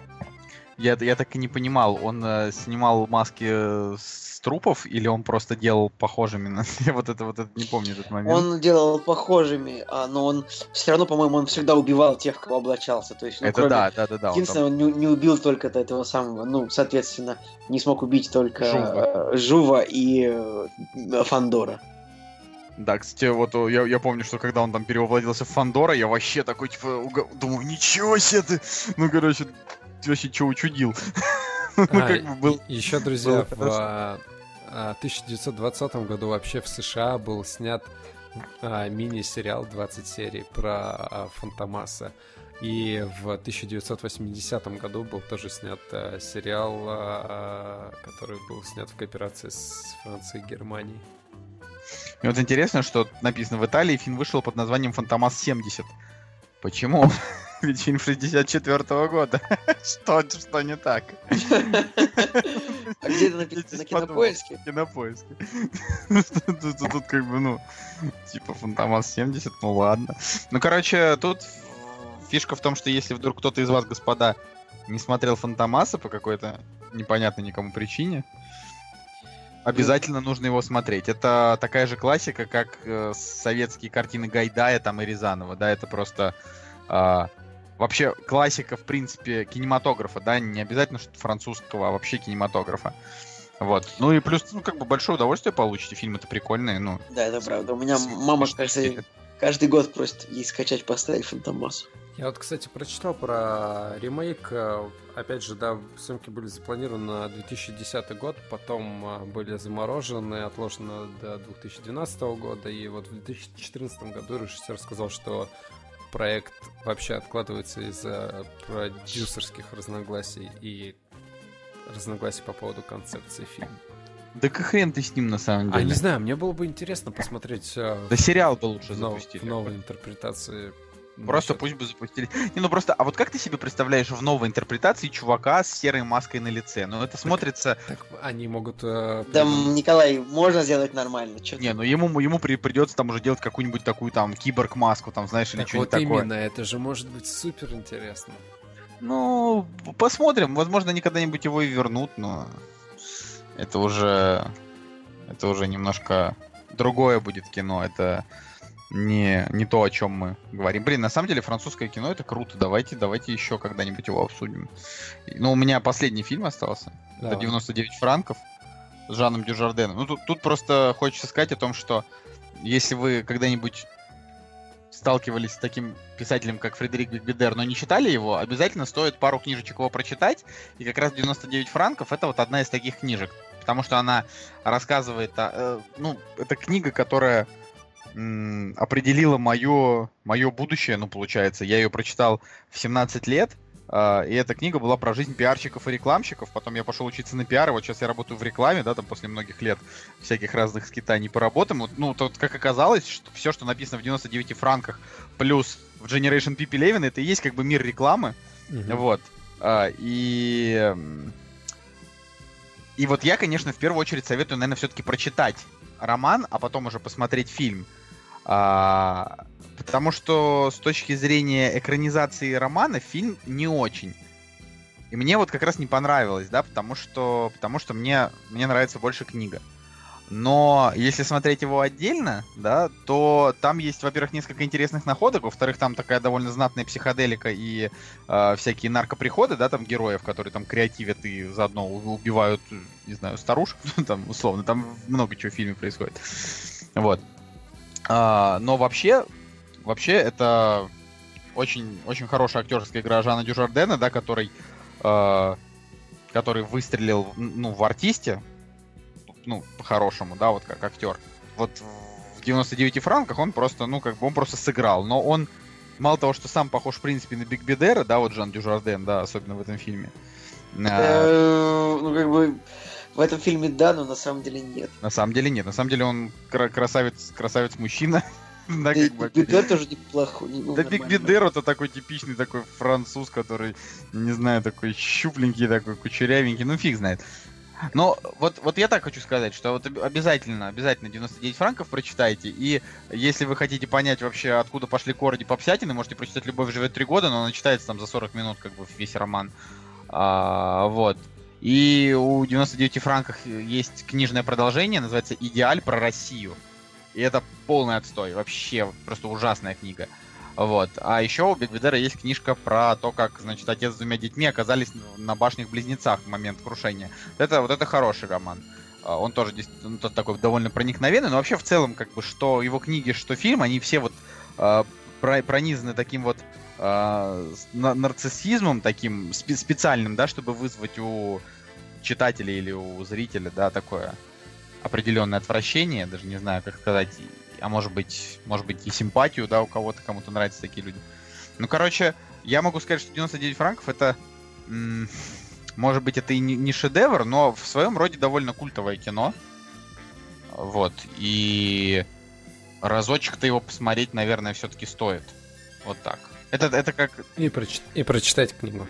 я, я так и не понимал, он э, снимал маски э, с трупов или он просто делал похожими на... Я <laughs> вот это вот это не помню этот момент. Он делал похожими, а, но он все равно, по-моему, он всегда убивал тех, кого облачался. То есть, ну, это кроме- да, да, да, да. он там- Единственное, он не, не убил только этого самого, ну, соответственно, не смог убить только Жува. э, Жува и э, Фандора. Да, кстати, вот о, я, я помню, что когда он там перевоплотился в Фандора, я вообще такой, типа, уга- думаю, ничего себе ты! Ну, короче, вообще что учудил? <laughs> Ну, А, как бы был... Еще, друзья, было в хорошо. а, а, 1920 году вообще в США был снят а, мини-сериал 20 серий про а, Фантомаса. И в 1980 году был тоже снят а, сериал, а, который был снят в кооперации с Францией и Германией. И вот интересно, что написано в Италии, фильм вышел под названием «Фантомас 70». Почему? Ведь фильм 64 года. <laughs> Что, что не так? А где это На кинопоиске? Кинопоиске. <laughs> Тут как бы, ну, типа Фантомас 70, ну ладно. Ну, короче, тут фишка в том, что если вдруг кто-то из вас, господа, не смотрел Фантомаса по какой-то непонятной никому причине, обязательно нужно его смотреть. Это такая же классика, как э, советские картины Гайдая там и Рязанова, да, это просто а, вообще классика, в принципе, кинематографа, да, не обязательно что французского, а вообще кинематографа. Вот. Ну и плюс, ну, как бы большое удовольствие получите. Фильмы-то прикольные, ну. Да, это правда. У меня мама, кажется, каждый год просит ей скачать, поставить Фантомасу. Я вот, кстати, прочитал про ремейк. Э, опять же, да, съемки были запланированы на 2010 год, потом э, были заморожены, отложены до 2012 года. И вот в 2014 году режиссер сказал, что проект вообще откладывается из-за продюсерских разногласий и разногласий по поводу концепции фильма. Да как хрен ты с ним на самом деле? А не знаю, мне было бы интересно посмотреть. Э, да сериал бы лучше запустили. В новой интерпретации Просто пусть бы запустили. Не, ну просто, а вот как ты себе представляешь в новой интерпретации чувака с серой маской на лице? Ну это смотрится... Так, они могут... Э, да, Николай, можно сделать нормально. Чё не, ну ему, ему при, придется там уже делать какую-нибудь такую там киборг-маску, там, знаешь, или что-нибудь вот такое. именно, это же может быть супер интересно. Ну, посмотрим. Возможно, они когда-нибудь его и вернут, но это уже... Это уже немножко другое будет кино. Это не, не то, о чем мы говорим. Блин, на самом деле французское кино это круто. Давайте, давайте еще когда-нибудь его обсудим. Ну, у меня последний фильм остался. Давай. Это 99 франков с Жаном Дюжарденом. Ну, тут, тут просто хочется сказать о том, что если вы когда-нибудь сталкивались с таким писателем, как Фредерик Бигбедер, но не читали его, обязательно стоит пару книжечек его прочитать. И как раз 99 франков это вот одна из таких книжек. Потому что она рассказывает о... Э, ну, это книга, которая определила мое, мое будущее, ну, получается. Я ее прочитал в 17 лет, Uh, и эта книга была про жизнь пиарщиков и рекламщиков. Потом я пошел учиться на пиар, и вот сейчас я работаю в рекламе, да, там после многих лет всяких разных скитаний по работам. Вот, ну, тут как оказалось, что все, что написано в 99 франках, плюс в Generation P. Levin, это и есть как бы мир рекламы. Mm-hmm. Вот. Uh, и... И вот я, конечно, в первую очередь советую, наверное, все-таки прочитать роман, а потом уже посмотреть фильм. А, потому что с точки зрения экранизации романа фильм не очень. И мне вот как раз не понравилось, да, потому что, потому что мне, мне нравится больше книга. Но если смотреть его отдельно, да, то там есть, во-первых, несколько интересных находок, во-вторых, там такая довольно знатная психоделика и э, всякие наркоприходы, да, там героев, которые там креативят и заодно убивают, не знаю, старушек, <laughs> там условно, там много чего в фильме происходит. Вот. А, но вообще, вообще это очень, очень хорошая актерская игра Жана Дюжардена, да, который, э, который выстрелил, ну, в артисте, ну, по-хорошему, да, вот как актер. Вот в 99 франках он просто, ну, как бы он просто сыграл, но он мало того, что сам похож, в принципе, на Бегбедера, да, вот Жан Дюжарден, да, особенно в этом фильме. Э, ну, как бы в этом фильме да, но на самом деле нет. На самом деле нет. На самом деле он красавец, красавец мужчина. <laughs> Да, как бы. Тоже неплохой. Ну, да, Бегбедер это такой типичный такой француз, который, не знаю, такой щупленький, такой кучерявенький, ну фиг знает. Но вот, вот я так хочу сказать, что вот обязательно, обязательно 99 франков прочитайте. И если вы хотите понять вообще, откуда пошли корни попсятины, можете прочитать «Любовь живет три года», но она читается там за 40 минут, как бы весь роман. А, вот. И у 99 франках есть книжное продолжение, называется «Идеаль про Россию». И это полный отстой, вообще просто ужасная книга. Вот. А еще у Бигвидера есть книжка про то, как, значит, отец с двумя детьми оказались на башнях-близнецах в момент крушения. Это, вот это хороший роман. А, он тоже он тот такой довольно проникновенный, но вообще в целом, как бы, что его книги, что фильм, они все вот э, пронизаны таким вот э, нарциссизмом таким спе- специальным, да, чтобы вызвать у читателя или у зрителя, да, такое определенное отвращение, даже не знаю, как сказать, а может быть, может быть и симпатию, да, у кого-то, кому-то нравятся такие люди. Ну, короче, я могу сказать, что 99 франков это, может быть, это и не, не шедевр, но в своем роде довольно культовое кино. Вот, и разочек-то его посмотреть, наверное, все-таки стоит. Вот так. Это, это как... И, проч... и прочитать книгу.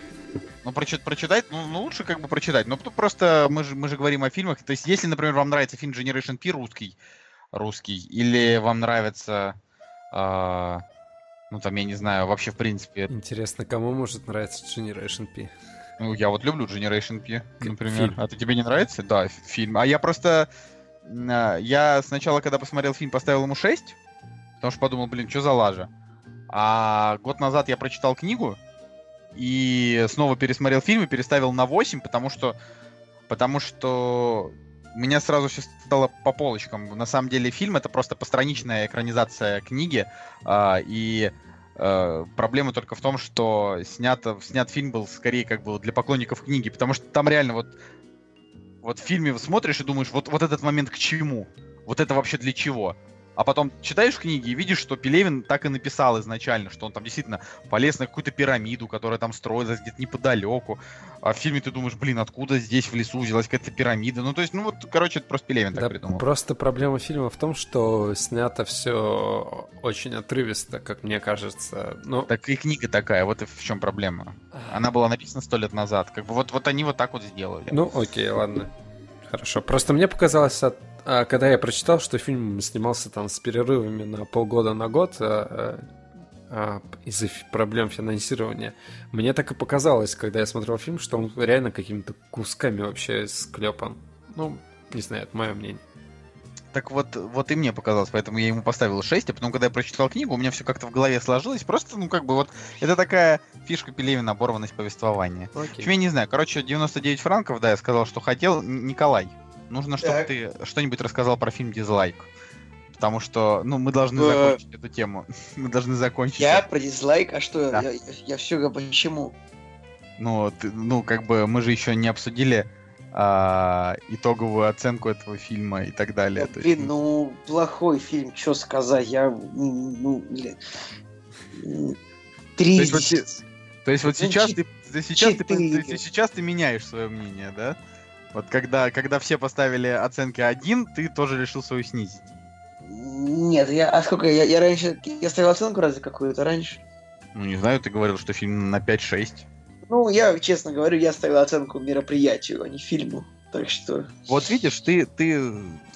Ну, прочит, прочитать, ну, ну, лучше как бы прочитать. Но тут просто мы же, мы же говорим о фильмах. То есть, если, например, вам нравится фильм Generation P русский, русский, или вам нравится, э, ну, там, я не знаю, вообще, в принципе... Интересно, кому может нравиться Generation P? Ну, я вот люблю Generation P, например. Фильм. А ты тебе не нравится? Да, фильм. А я просто... А, я сначала, когда посмотрел фильм, поставил ему 6, потому что подумал, блин, что за лажа. А год назад я прочитал книгу, и снова пересмотрел фильм и переставил на 8, потому что, потому что меня сразу все стало по полочкам. На самом деле фильм это просто постраничная экранизация книги, э, и э, проблема только в том, что снят, снят фильм был скорее как бы для поклонников книги, потому что там реально вот вот в фильме смотришь и думаешь, вот, вот этот момент к чему? Вот это вообще для чего? А потом читаешь книги и видишь, что Пелевин так и написал изначально, что он там действительно полез на какую-то пирамиду, которая там строилась где-то неподалеку. А в фильме ты думаешь, блин, откуда здесь в лесу взялась какая-то пирамида? Ну, то есть, ну вот, короче, это просто Пелевин так Да, придумал. просто проблема фильма в том, что снято все очень отрывисто, как мне кажется. Ну, Так и книга такая, вот и в чем проблема. Она была написана сто лет назад. Как бы вот, вот они вот так вот сделали. ну окей, ладно. Хорошо. Просто мне показалось, от- когда я прочитал, что фильм снимался там с перерывами на полгода на год а, а, а, из-за проблем финансирования, мне так и показалось, когда я смотрел фильм, что он реально какими-то кусками вообще склепан. Ну, не знаю, это мое мнение. Так вот, вот и мне показалось, поэтому я ему поставил 6, а потом, когда я прочитал книгу, у меня все как-то в голове сложилось. Просто, ну, как бы вот, это такая фишка Пелевина, оборванность повествования. В общем, я не знаю, короче, 99 франков, да, я сказал, что хотел. Николай, нужно, чтобы Так. ты что-нибудь рассказал про фильм «Дизлайк». Потому что, ну, мы должны Э. закончить эту тему. <laughs> Мы должны закончить. Я про дизлайк, а что? Да. Я, я, все говорю, почему? Ну, ты- ну, как бы мы же еще не обсудили а, итоговую оценку этого фильма и так далее. То есть, Блин, ну, плохой фильм, что сказать, я, м, ну, блин, три То есть вот. То есть вот Ну, сейчас ты, ты сейчас ты, ты сейчас ты меняешь свое мнение, да? Вот когда, когда все поставили оценки один, ты тоже решил свою снизить. Нет, я, а сколько, я, я раньше, я ставил оценку разве какую-то раньше? Ну, не знаю, ты говорил, что фильм на 5-6. Ну, я, честно говорю, я ставил оценку мероприятию, а не фильму, так что... Вот видишь, ты, ты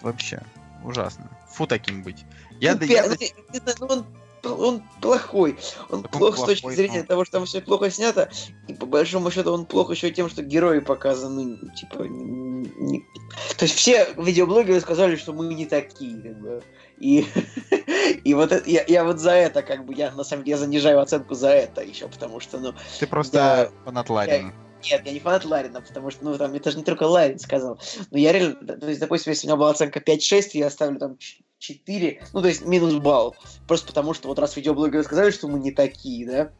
вообще ужасно. Фу таким быть. Я, ну, я ну, ты- ну, он, плохой. Он Так он плох с плохой, точки зрения ну. того, что там все плохо снято, и по большому счету он плох еще тем, что герои показаны, типа, не- То есть все видеоблогеры сказали, что мы не такие, как бы. И, <laughs> и вот это, я, я вот за это, как бы, я на самом деле я занижаю оценку за это еще, потому что, ну, ты просто да. фанат Ларина. нет, я не фанат Ларина, потому что, ну, там, это же не только Ларин сказал. Но я реально, то есть, допустим, если у меня была оценка 5-6, я ставлю там 4, ну, то есть, минус балл. Просто потому что вот раз видеоблогеры сказали, что мы не такие, да,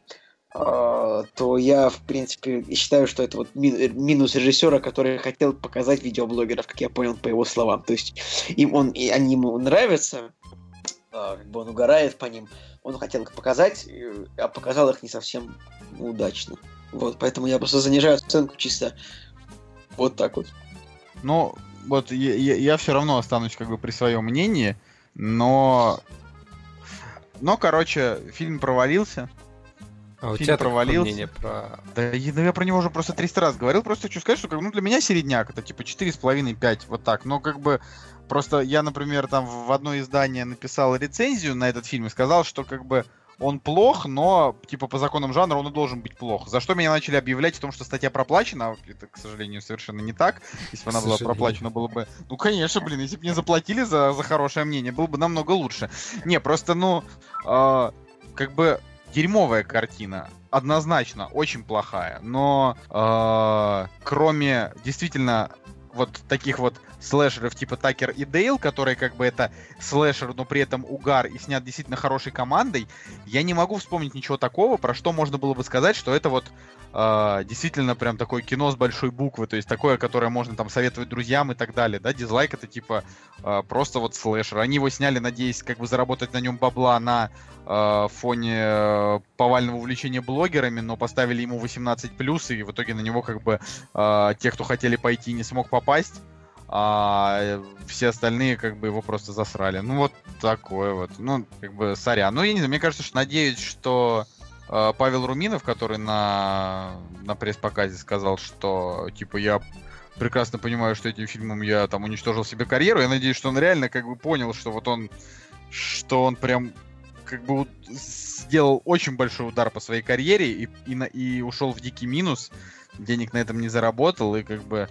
а, то я, в принципе, считаю, что это вот э, минус режиссера, который хотел показать видеоблогеров, как я понял по его словам. То есть, им он, и они ему нравятся, а, как бы он угорает по ним, он хотел их показать, а показал их не совсем удачно. Вот, поэтому я просто занижаю оценку чисто вот так вот. Ну, вот я, все равно останусь как бы при своем мнении, но... Но, короче, фильм провалился. А у Фильм тебя провалился. мнение про... Да я, да я про него уже просто 300 раз говорил. Просто хочу сказать, что как, ну, для меня середняк это типа 4,5-5, вот так. Но как бы просто я, например, там в одно издание написал рецензию на этот фильм и сказал, что как бы он плох, но типа по законам жанра он и должен быть плох. За что меня начали объявлять в том, что статья проплачена. а Это, к сожалению, совершенно не так. Если бы она была проплачена, было бы... Ну, конечно, блин, если бы мне заплатили за, за хорошее мнение, было бы намного лучше. Не, просто, ну, а, как бы дерьмовая картина. Однозначно, очень плохая. Но э, кроме действительно вот таких вот слэшеров типа Такер и Дейл, которые как бы это слэшер, но при этом угар и снят действительно хорошей командой, я не могу вспомнить ничего такого, про что можно было бы сказать, что это вот э, действительно прям такое кино с большой буквы, то есть такое, которое можно там советовать друзьям и так далее, да, дизлайк это типа э, просто вот слэшер. Они его сняли, надеясь как бы заработать на нем бабла на э, фоне повального увлечения блогерами, но поставили ему 18+, и в итоге на него как бы э, те, кто хотели пойти, не смог попасть, а э, все остальные как бы его просто засрали. Ну вот такое вот. Ну, как бы, сорян. Ну, я не знаю, мне кажется, что надеюсь, что э, Павел Руминов, который на, на пресс-показе сказал, что, типа, я прекрасно понимаю, что этим фильмом я там уничтожил себе карьеру. Я надеюсь, что он реально как бы понял, что вот он, что он прям как бы сделал очень большой удар по своей карьере и, и, на- и ушел в дикий минус, денег на этом не заработал, и как бы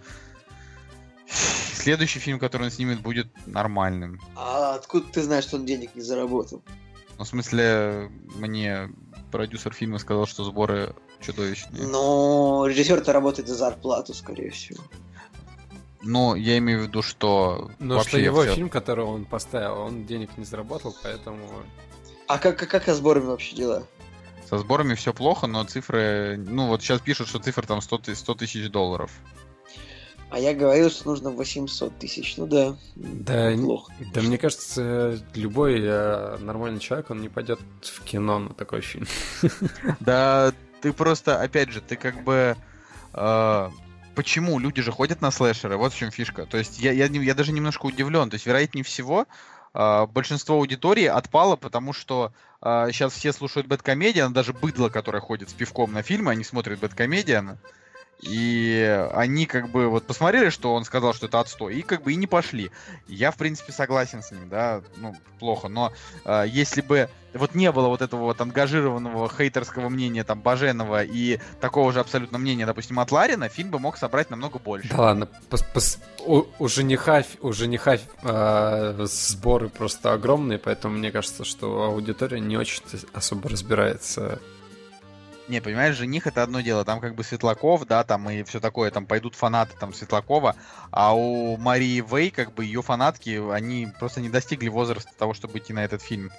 следующий фильм, который он снимет, будет нормальным. А откуда ты знаешь, что он денег не заработал? Ну, в смысле, мне продюсер фильма сказал, что сборы чудовищные. Но режиссер-то работает за зарплату, скорее всего. Ну, я имею в виду, что вообще что его всё- фильм, который он поставил, он денег не заработал, поэтому... А как, как, как со сборами вообще дела? со сборами все плохо, но цифры... Ну, вот сейчас пишут, что цифры там 100, ты- 100 тысяч долларов. А я говорил, что нужно 800 тысяч. Ну да. Да, Плохо. Да мне кажется, любой э, нормальный человек, он не пойдет в кино на такой фильм. <laughs> Да, ты просто, опять же, ты как бы... э, почему люди же ходят на слэшеры? Вот в чем фишка. То есть я, я, я даже немножко удивлен. То есть, вероятнее всего, э, большинство аудитории отпало, потому что сейчас все слушают Бэткомедиан, даже быдло, которое ходит с пивком на фильмы, они смотрят Бэткомедиан. И они как бы вот посмотрели, что он сказал, что это отстой, и как бы и не пошли. Я, в принципе, согласен с ним, да, ну, плохо, но э, если бы вот не было вот этого вот ангажированного хейтерского мнения там Баженова и такого же абсолютно мнения, допустим, от Ларина, фильм бы мог собрать намного больше. Да ладно, пос- пос- у, у жениха, у жениха э, сборы просто огромные, поэтому мне кажется, что аудитория не очень особо разбирается. Не, понимаешь, жених это одно дело, там как бы Светлаков, да, там и все такое, там пойдут фанаты там Светлакова, а у Марии Вей, как бы ее фанатки, они просто не достигли возраста того, чтобы идти на этот фильм.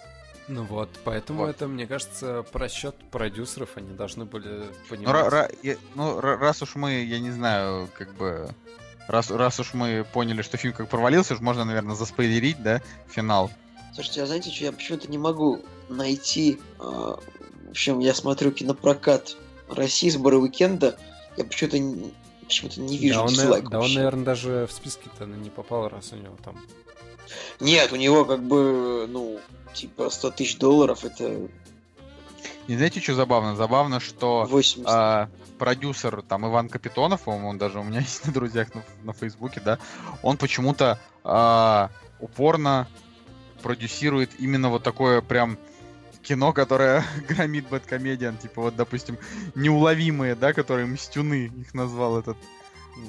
Ну вот, поэтому Вот. это, мне кажется, просчет продюсеров, они должны были Ну, понимать. ра- ра- я- ну, ра- раз уж мы, я не знаю, как бы... Раз, раз уж мы поняли, что фильм как провалился, уж можно, наверное, заспойлерить, да, финал. Слушайте, а знаете, что я почему-то не могу найти... а, в общем, я смотрю кинопрокат России сборы уикенда. Я почему-то почему-то не вижу да, он, дизлайк да он, вообще. наверное, даже в списке-то не попал, раз у него там... Нет, у него как бы, ну, типа 100 тысяч долларов, это И знаете, что забавно? Забавно, что 80. а, продюсер, там, Иван Капитонов, по-моему, он даже у меня <laughs> есть на друзьях на, на Фейсбуке, да, он почему-то а, упорно продюсирует именно вот такое прям кино, которое <laughs> громит Бэткомедиан, типа вот, допустим, неуловимые, да, которые Мстюны их назвал этот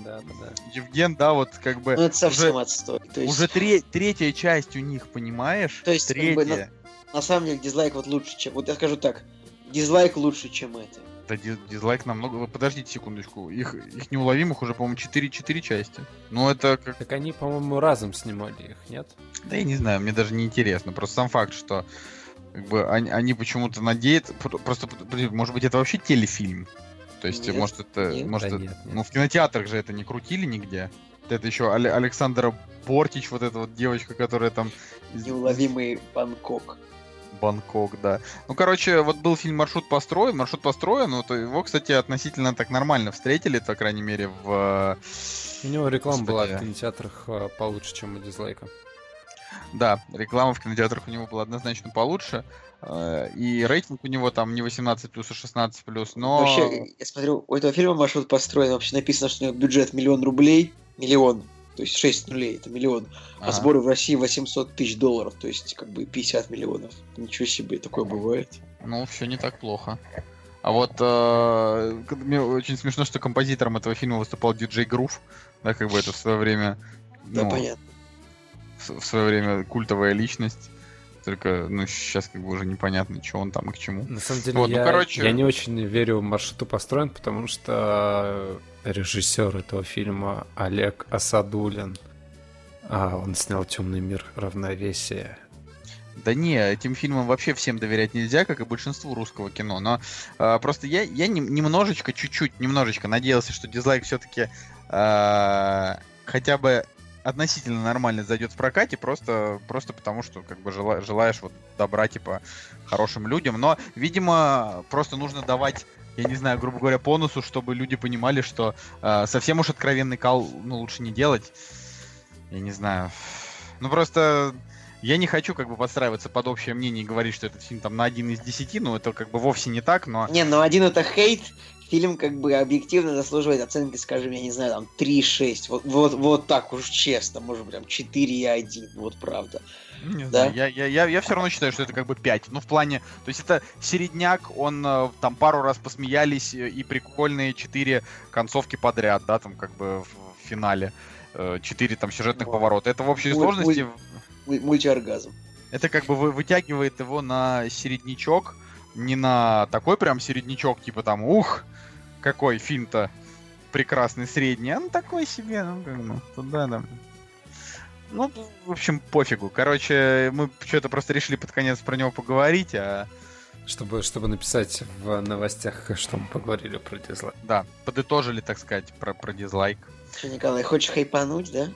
Да, да, да. Евген, да, вот как бы Ну, это совсем уже, отстой. То есть, уже тре- третья часть у них, понимаешь? То есть, как бы, третья. на самом деле, дизлайк вот лучше, чем... Вот я скажу так, дизлайк лучше, чем это. Да, ди- дизлайк намного... Подождите секундочку. Их, их неуловимых уже, по-моему, 4, 4 части. Ну, это как... Так они, по-моему, разом снимали их, нет? Да я не знаю, мне даже не интересно. Просто сам факт, что как бы они, они почему-то надеются... пр- Просто, может быть, это вообще телефильм? То есть, Нет, может, это... нет. может, Да это- нет, нет. Ну, в кинотеатрах же это не крутили нигде. Это еще Але- Александра Бортич, вот эта вот девочка, которая там... Неуловимый Бангкок. Бангкок, да. Ну, короче, вот был фильм «Маршрут построен». «Маршрут построен», ну, то его, кстати, относительно так нормально встретили, по крайней мере, в... У него реклама была в Господи. кинотеатрах э, получше, чем у дизлайка. Да, реклама в кинотеатрах у него была однозначно получше. э, И рейтинг у него там не 18 плюс, а 16 плюс, но... Вообще, я смотрю, у этого фильма маршрут построен, вообще написано, что у него бюджет миллион рублей, миллион, то есть 6 нулей, это миллион, а Ага. сборы в России 800 тысяч долларов, то есть как бы 50 миллионов. Ничего себе, такое бывает. Ну, все не так плохо. А вот э, мне очень смешно, что композитором этого фильма выступал диджей Грув, да, как бы это в свое время, Да, ну, понятно. В, свое время культовая личность. Только, ну, сейчас как бы уже непонятно, что он там и к чему. На самом деле, Вот, ну, я, короче- я не очень верю маршруту построен, потому что режиссер этого фильма Олег Асадулин. А, он снял Темный мир равновесия. Да не, этим фильмам вообще всем доверять нельзя, как и большинству русского кино. Но э, просто я, я нем- немножечко, чуть-чуть, немножечко надеялся, что дизлайк все-таки хотя бы относительно нормально зайдет в прокате, просто, просто потому что как бы жела- желаешь вот добра типа хорошим людям. Но, видимо, просто нужно давать я не знаю, грубо говоря, по носу, чтобы люди понимали, что э, совсем уж откровенный кал ну, лучше не делать. Я не знаю. Ну просто я не хочу как бы подстраиваться под общее мнение и говорить, что этот фильм там на один из десяти, ну это как бы вовсе не так, но... Не, ну один это хейт, фильм как бы объективно заслуживает оценки, скажем, я не знаю, там 3-6, вот, вот, вот так уж честно, может прям 4,1, вот правда. Не Да? знаю, я, я, я, я все равно считаю, что это как бы 5. Ну, в плане, то есть это середняк, он э, там пару раз посмеялись, э, и прикольные 4 концовки подряд, да, там как бы в, финале. 4 там сюжетных Вот. поворота. Это в общей Муль- сложности, Муль- Мультиоргазм. это как бы вы- вытягивает его на середнячок, не на такой прям середнячок, типа там, ух, какой фильм-то прекрасный средний, а ну такой себе, ну как бы, туда, да. Ну, в общем, пофигу. Короче, мы что-то просто решили под конец про него поговорить, а Чтобы, чтобы написать в новостях, что мы поговорили про дизлайк. да, подытожили, так сказать, про, про дизлайк. Что, Николай, хочешь хайпануть, да?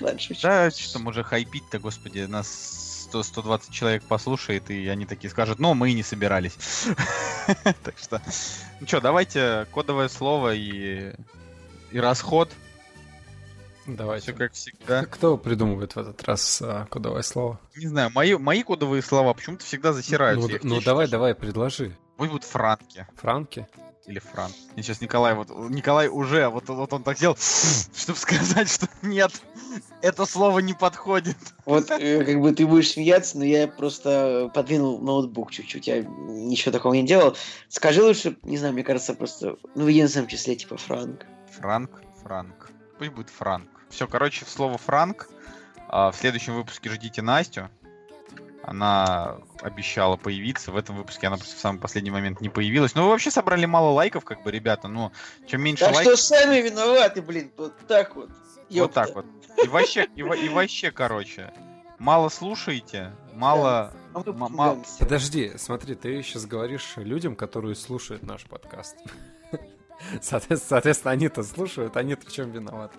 <laughs> Да, что там уже хайпить-то, господи, нас 100, 120 человек послушает, и они такие скажут, ну, мы и не собирались. <laughs> Так что, ну что, давайте кодовое слово и, и расход. Давайте. Все как всегда. Кто придумывает в этот раз а, кодовое слово? Не знаю, мои, мои кодовые слова почему-то всегда засираются. Ну, ну не давай, давай, предложи. Пусть будут франки. Франки? Или франк. И сейчас Николай вот... Николай уже, вот, вот он так сделал, <sniffs> чтобы сказать, что нет, это слово не подходит. Вот э, как бы ты будешь смеяться, но я просто подвинул ноутбук чуть-чуть, я ничего такого не делал. Скажи лучше, не знаю, мне кажется, просто, ну, в единственном числе, типа, Франк. Франк, франк. Пусть будет франк. Все, короче, слово франк. а, в следующем выпуске ждите Настю. Она обещала появиться. В этом выпуске она просто в самый последний момент не появилась. Ну, вы вообще собрали мало лайков, как бы, ребята. Ну, чем меньше Так лайков... что сами виноваты, блин, вот так вот. Вот Ёпта. так вот. И вообще, и, и вообще, короче, мало слушаете, мало... А мы м- ма- пугаемся. Подожди, смотри, ты сейчас говоришь людям, которые слушают наш подкаст. <laughs> Соответственно, соответственно, они-то слушают, они-то в чем виноваты?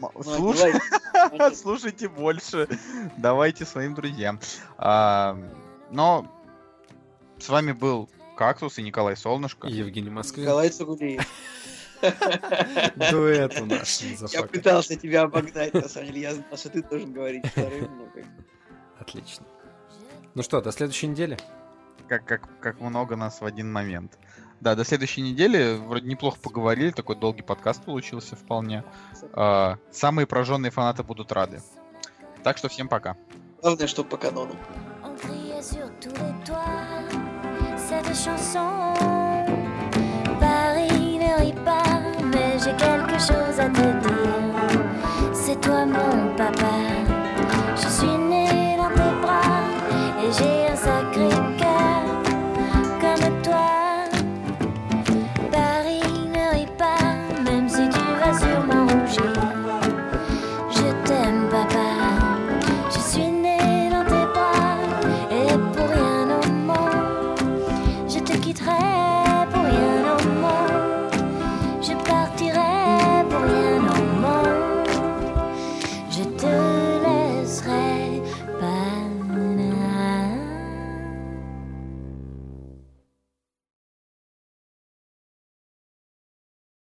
Ну, слуш-. <laughs> Слушайте больше, давайте своим друзьям. А, но с вами был Кактус и Николай Солнышко. Евгений Москвин. Николай Цугулиев. <laughs> Дуэт у нас. Я пытался тебя обогнать, на самом деле. Я знал, что ты должен говорить вторым, но как бы. Отлично. Ну что, до следующей недели. Как, как, как много нас в один момент. Да, до следующей недели. Вроде неплохо поговорили, такой долгий подкаст получился вполне. А, самые прожженные фанаты будут рады. Так что всем пока. Главное, что по канону. Paris ne rit pas, mais j'ai quelque chose à te dire.